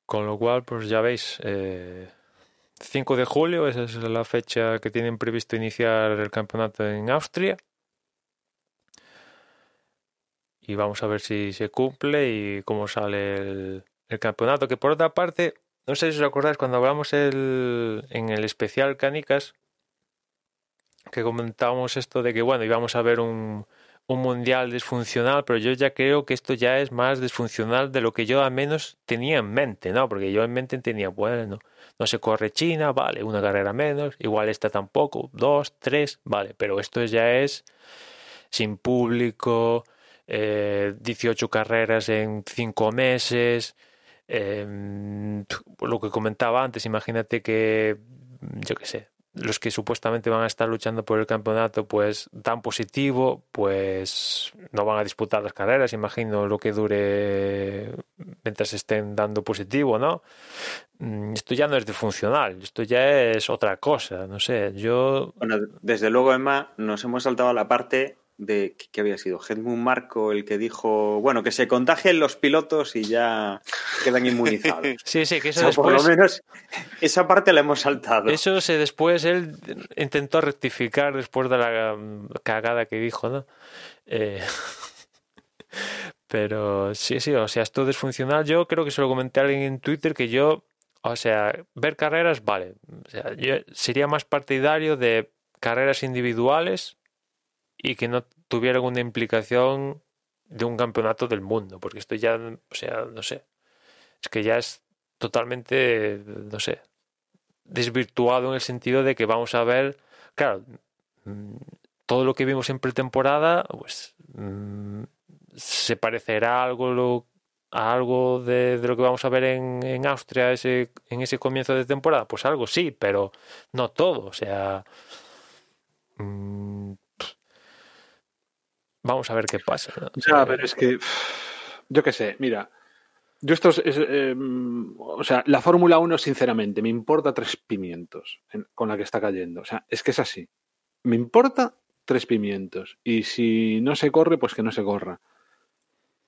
Con lo cual, pues ya veis, eh, 5 de julio, esa es la fecha que tienen previsto iniciar el campeonato en Austria. Y vamos a ver si se cumple y cómo sale el, campeonato. Que por otra parte, no sé si os acordáis cuando hablamos el, en el especial Canicas, que comentábamos esto de que, bueno, íbamos a ver un, un mundial disfuncional, pero yo ya creo que esto ya es más disfuncional de lo que yo al menos tenía en mente, ¿no? Porque yo en mente tenía, bueno, no se corre China, vale, una carrera menos, igual esta tampoco, dos, tres, vale, pero esto ya es sin público, eh, 18 carreras en cinco meses, eh, lo que comentaba antes, imagínate que, yo qué sé, los que supuestamente van a estar luchando por el campeonato pues dan positivo, pues no van a disputar las carreras, imagino lo que dure mientras estén dando positivo, ¿no? Mm, esto ya no es de funcional, esto ya es otra cosa, no sé, yo... Bueno, desde luego, Emma, nos hemos saltado a la parte de que había sido Helmut Marco el que dijo, bueno, que se contagien los pilotos y ya quedan inmunizados. Sí, sí, que eso O sea, después... Por lo menos esa parte la hemos saltado. Eso se después él intentó rectificar después de la mm, cagada que dijo, ¿no? Eh, pero sí, sí, o sea, esto disfuncional. Yo creo que se lo comenté a alguien en Twitter que yo, o sea, ver carreras, vale. O sea, yo sería más partidario de carreras individuales y que no tuvieran una implicación de un campeonato del mundo, porque esto ya, o sea, no sé, es que ya es totalmente, no sé, desvirtuado en el sentido de que vamos a ver, claro, mm, todo lo que vimos en pretemporada, pues mm, se parecerá algo a algo de, lo que vamos a ver en, en Austria en ese comienzo de temporada, pues algo sí, pero no todo, o sea, mm, vamos a ver qué pasa. Ya, pero es que, yo qué sé, mira, yo esto es, es, eh, o sea, la Fórmula 1, sinceramente, me importa tres pimientos en- con la que está cayendo. O sea, es que es así. Me importa tres pimientos. Y si no se corre, pues que no se corra.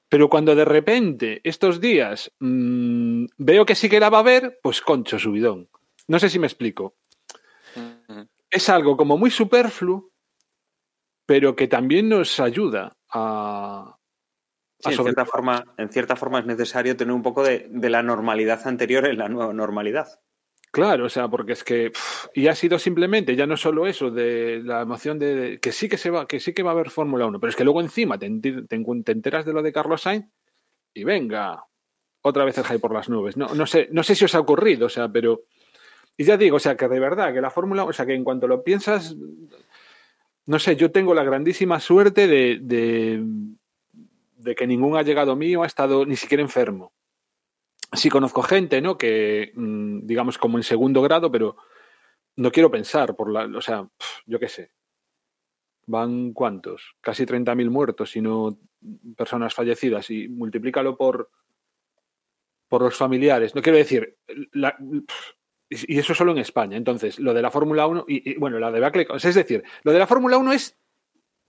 Pero cuando de repente, estos días, mm, veo que sí que la va a haber, pues concho, subidón. No sé si me explico. Ujú. Es algo como muy superfluo, pero que también nos ayuda a, Sí, en, cierta forma, en cierta forma es necesario tener un poco de, de la normalidad anterior en la nueva normalidad. Claro, o sea, porque es que pff, y ha sido simplemente ya no solo eso de la emoción de, de- que sí que se va, que sí que va a haber Fórmula 1, pero es que luego encima te, enteras de lo de Carlos Sainz y venga, otra vez el hype por las nubes. No, no sé, no sé si os ha ocurrido, o sea, pero y ya digo, o sea, que de verdad que la Fórmula, o sea, que en cuanto lo piensas, no sé, yo tengo la grandísima suerte de, que ningún ha llegado mío ha estado ni siquiera enfermo sí conozco gente, ¿no? Que, mm, digamos, como en segundo grado, pero no quiero pensar por la, o sea, yo qué sé. Van cuántos? Casi 30.000 muertos, si no personas fallecidas, y multiplícalo por, por los familiares. No quiero decir, la- y eso solo en España. Entonces, lo de la Fórmula 1, y, y, bueno, la de Bacle, es decir, lo de la Fórmula 1 es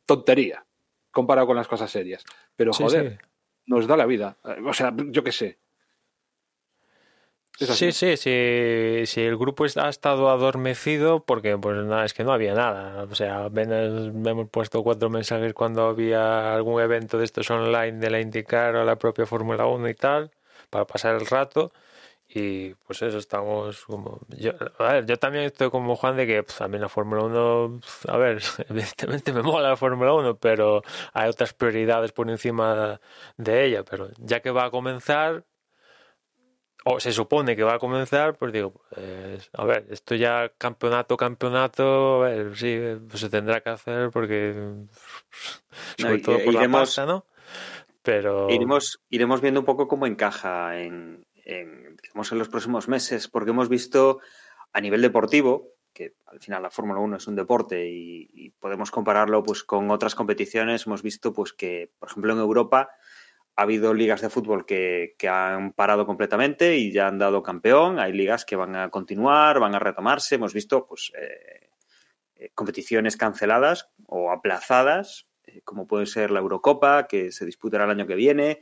tontería comparado con las cosas serias. Pero sí, joder, sí. nos da la vida. Eh, O sea, yo qué sé. Sí, sí, sí, sí, el grupo ha estado adormecido porque pues nada, es que no había nada. O sea, apenas hemos puesto cuatro mensajes cuando había algún evento de estos online de la IndyCar o la propia Fórmula 1 y tal, para pasar el rato. Y pues eso, estamos como... Yo, a ver, yo también estoy como Juan de que pues, a mí la Fórmula 1, pues, a ver, evidentemente me mola la Fórmula 1, pero hay otras prioridades por encima de ella. Pero ya que va a comenzar, o se supone que va a comenzar, pues digo, pues, a ver, esto ya campeonato, campeonato, a ver, sí, pues se tendrá que hacer porque, sobre y- todo por la iremos- pasta, ¿no? Pero Iremos, iremos viendo un poco cómo encaja en, en, digamos, en los próximos meses, porque hemos visto a nivel deportivo, que al final la Fórmula 1 es un deporte y, podemos compararlo pues, con otras competiciones, hemos visto pues, que, por ejemplo, en Europa ha habido ligas de fútbol que, que han parado completamente y ya han dado campeón, hay ligas que van a continuar, van a retomarse, hemos visto pues, eh, eh, competiciones canceladas o aplazadas eh, como puede ser la Eurocopa, que se disputará el año que viene.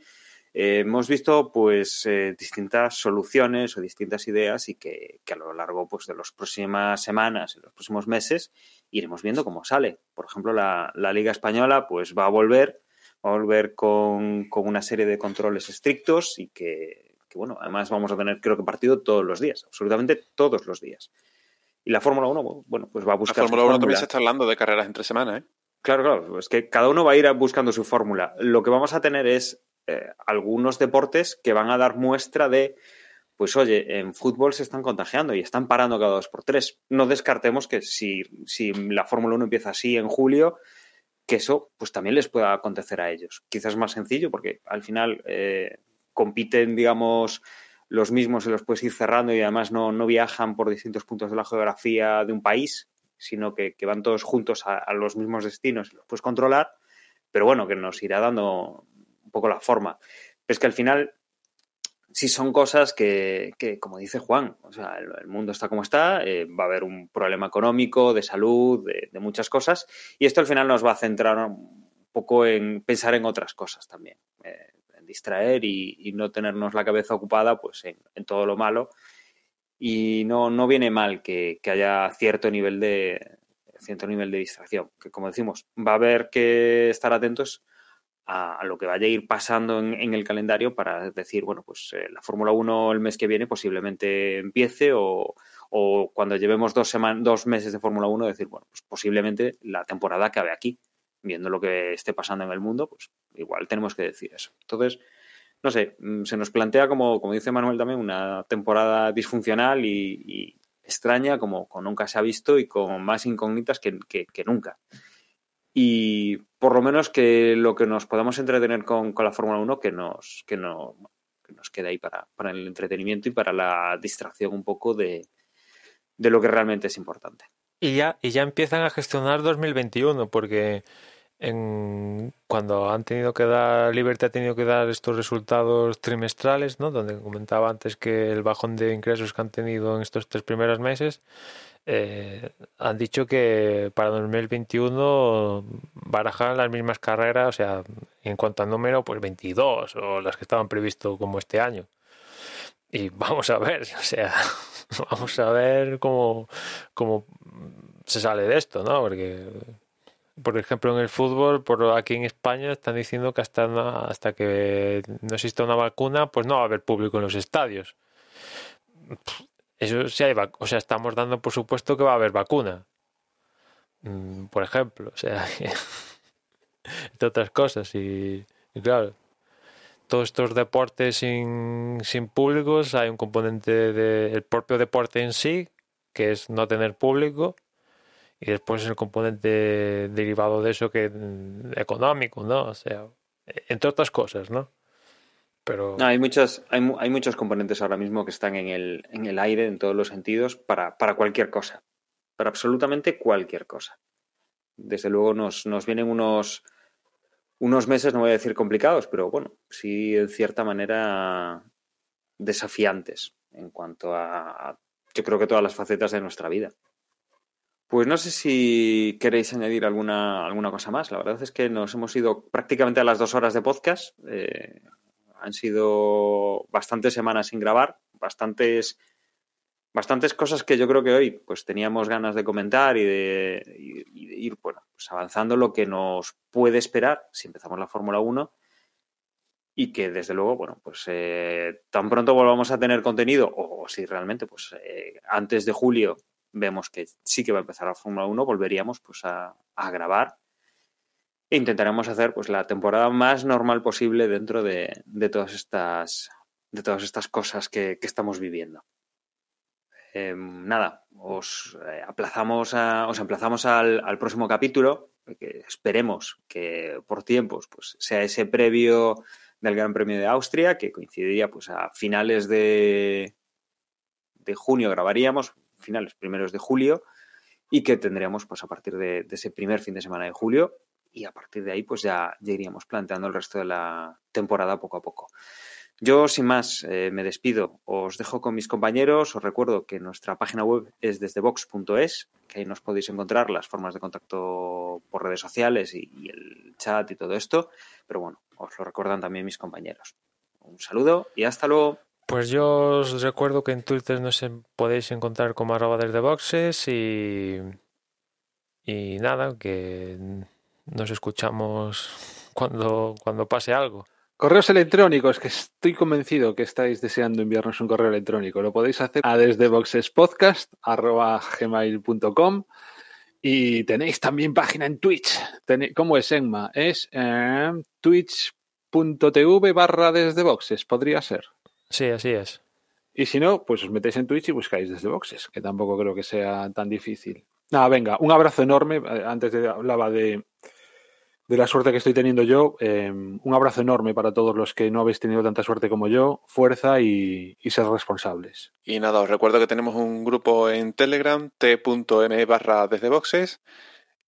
Eh, hemos visto pues eh, distintas soluciones o distintas ideas y que, que a lo largo pues, de las próximas semanas, en los próximos meses, iremos viendo cómo sale. Por ejemplo, la, la Liga Española pues va a volver, va a volver con, con una serie de controles estrictos y que, que bueno, además vamos a tener creo que partido todos los días, absolutamente todos los días. Y la Fórmula 1, bueno, pues va a buscar... La Fórmula 1 también se está hablando de carreras entre semanas, ¿eh? Claro, claro, es que cada uno va a ir buscando su fórmula. Lo que vamos a tener es eh, algunos deportes que van a dar muestra de, pues oye, en fútbol se están contagiando y están parando cada dos por tres. No descartemos que si, si la Fórmula 1 empieza así en julio, que eso pues también les pueda acontecer a ellos. Quizás más sencillo porque al final eh, compiten, digamos, los mismos se los puedes ir cerrando y además no, no viajan por distintos puntos de la geografía de un país, sino que, van todos juntos a, a, los mismos destinos y los puedes controlar, pero bueno, que nos irá dando un poco la forma. Es que al final sí son cosas que, como dice Juan, o sea, el, mundo está como está, eh, va a haber un problema económico, de salud, de, muchas cosas, y esto al final nos va a centrar un poco en pensar en otras cosas también, eh, en distraer y, y, no tenernos la cabeza ocupada pues en, en todo lo malo. Y no, no viene mal que, que, haya cierto nivel de cierto nivel de distracción, que como decimos, va a haber que estar atentos a, lo que vaya a ir pasando en, el calendario para decir, bueno, pues eh, la Fórmula 1 el mes que viene posiblemente empiece o, o cuando llevemos dos, dos meses de Fórmula 1 decir, bueno, pues posiblemente la temporada acabe aquí. Viendo lo que esté pasando en el mundo, pues igual tenemos que decir eso. Entonces, no sé, mm, se nos plantea como, como dice Manuel también, una temporada disfuncional y, extraña como, nunca se ha visto y con más incógnitas que nunca y por lo menos que lo que nos podamos entretener con, con la Fórmula 1 que nos, que, no, nos quede ahí para, para, el entretenimiento y para la distracción un poco de, de, lo que realmente es importante. Y ya, y ya empiezan a gestionar 2021 porque en, cuando han tenido que dar, Liberty ha tenido que dar estos resultados trimestrales, ¿no? donde comentaba antes que el bajón de ingresos que han tenido en estos tres primeros meses, eh, han dicho que para 2021 barajan las mismas carreras, o sea, en cuanto al número, pues 22 o las que estaban previsto como este año. Y vamos a ver, o sea, vamos a ver cómo, cómo se sale de esto, ¿no? Porque, por ejemplo, en el fútbol, por aquí en España, están diciendo que hasta, hasta que no exista una vacuna, pues no va a haber público en los estadios eso sí hay o sea, estamos dando por supuesto que va a haber vacuna. Mm, por ejemplo, o sea, entre otras cosas. Y, claro, todos estos deportes sin, sin públicos, hay un componente del de, propio deporte en sí, que es no tener público, y después el componente derivado de eso que mm, económico, ¿no? O sea, entre otras cosas, ¿no? Hay, muchas, hay, hay, muchos componentes ahora mismo que están en el, en el aire en todos los sentidos para, para, cualquier cosa, para absolutamente cualquier cosa. Desde luego nos, nos vienen unos, unos meses, no voy a decir complicados, pero bueno, sí en cierta manera desafiantes en cuanto a, a yo creo que todas las facetas de nuestra vida. Pues no sé si queréis añadir alguna, alguna cosa más. La verdad es que nos hemos ido prácticamente a las dos horas de podcast. Eh, han sido bastantes semanas sin grabar, bastantes, bastantes cosas que yo creo que hoy pues teníamos ganas de comentar y de, ir bueno, pues avanzando lo que nos puede esperar si empezamos la Fórmula 1 y que desde luego, bueno, pues eh, tan pronto volvamos a tener contenido o, si realmente pues eh, antes de julio vemos que sí que va a empezar la Fórmula 1, volveríamos pues a grabar intentaremos hacer pues la temporada más normal posible dentro de, todas estas de todas estas cosas que, estamos viviendo. Eh, nada, os eh, aplazamos a, os emplazamos al, próximo capítulo, que esperemos que por tiempos pues, sea ese previo del Gran Premio de Austria, que coincidiría pues a finales de, de junio grabaríamos, finales primeros de julio, y que tendríamos pues a partir de ese primer fin de semana de julio y a partir de ahí pues ya, iríamos planteando el resto de la temporada poco a poco. Yo, sin más, eh, me despido. Os dejo con mis compañeros. Os recuerdo que nuestra página web es desde box.es, que ahí nos podéis encontrar las formas de contacto por redes sociales y, el chat y todo esto. Pero bueno, os lo recuerdan también mis compañeros. Un saludo y hasta luego. Pues yo os recuerdo que en Twitter nos podéis encontrar como arroba y, y nada, que nos escuchamos cuando, cuando pase algo. Correos electrónicos, que estoy convencido que estáis deseando enviarnos un correo electrónico. Lo podéis hacer a desde y tenéis también página en Twitch. ¿Cómo es, Enma? Es eh, twitch.tv barra desde boxes, podría ser. Sí, así es. Y si no, pues os metéis en Twitch y buscáis desde boxes, que tampoco creo que sea tan difícil. Nada, venga, un abrazo enorme. Eh, antes de, hablaba de, de la suerte que estoy teniendo yo. Eh, un abrazo enorme para todos los que no habéis tenido tanta suerte como yo. Fuerza y, ser responsables. Y nada, os recuerdo que tenemos un grupo en Telegram, t.m barra desde boxes,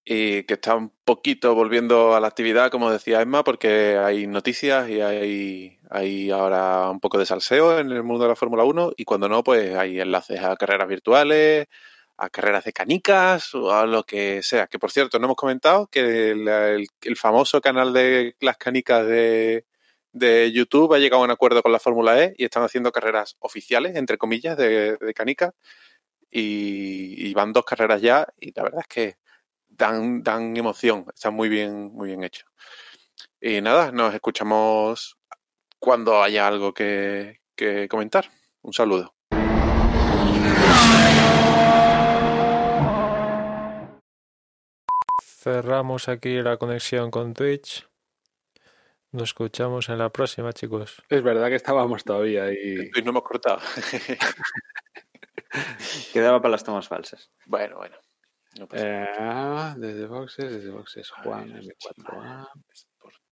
y que está un poquito volviendo a la actividad, como decía Emma, porque hay noticias y hay, hay ahora un poco de salseo en el mundo de la Fórmula 1, y cuando no, pues hay enlaces a carreras virtuales, a carreras de canicas o a lo que sea. Que por cierto, no hemos comentado que el, famoso canal de las canicas de, de, YouTube ha llegado a un acuerdo con la Fórmula E y están haciendo carreras oficiales, entre comillas, de, canicas. Y, van dos carreras ya y la verdad es que dan, dan emoción, están muy bien, muy bien hechos. Y nada, nos escuchamos cuando haya algo que comentar. Un saludo. Cerramos aquí la conexión con Twitch. Nos escuchamos en la próxima, chicos. Es verdad que estábamos todavía y... Y no hemos cortado. Quedaba para las tomas falsas. Bueno, bueno. eh, desde boxes, desde boxes, Juan M4A.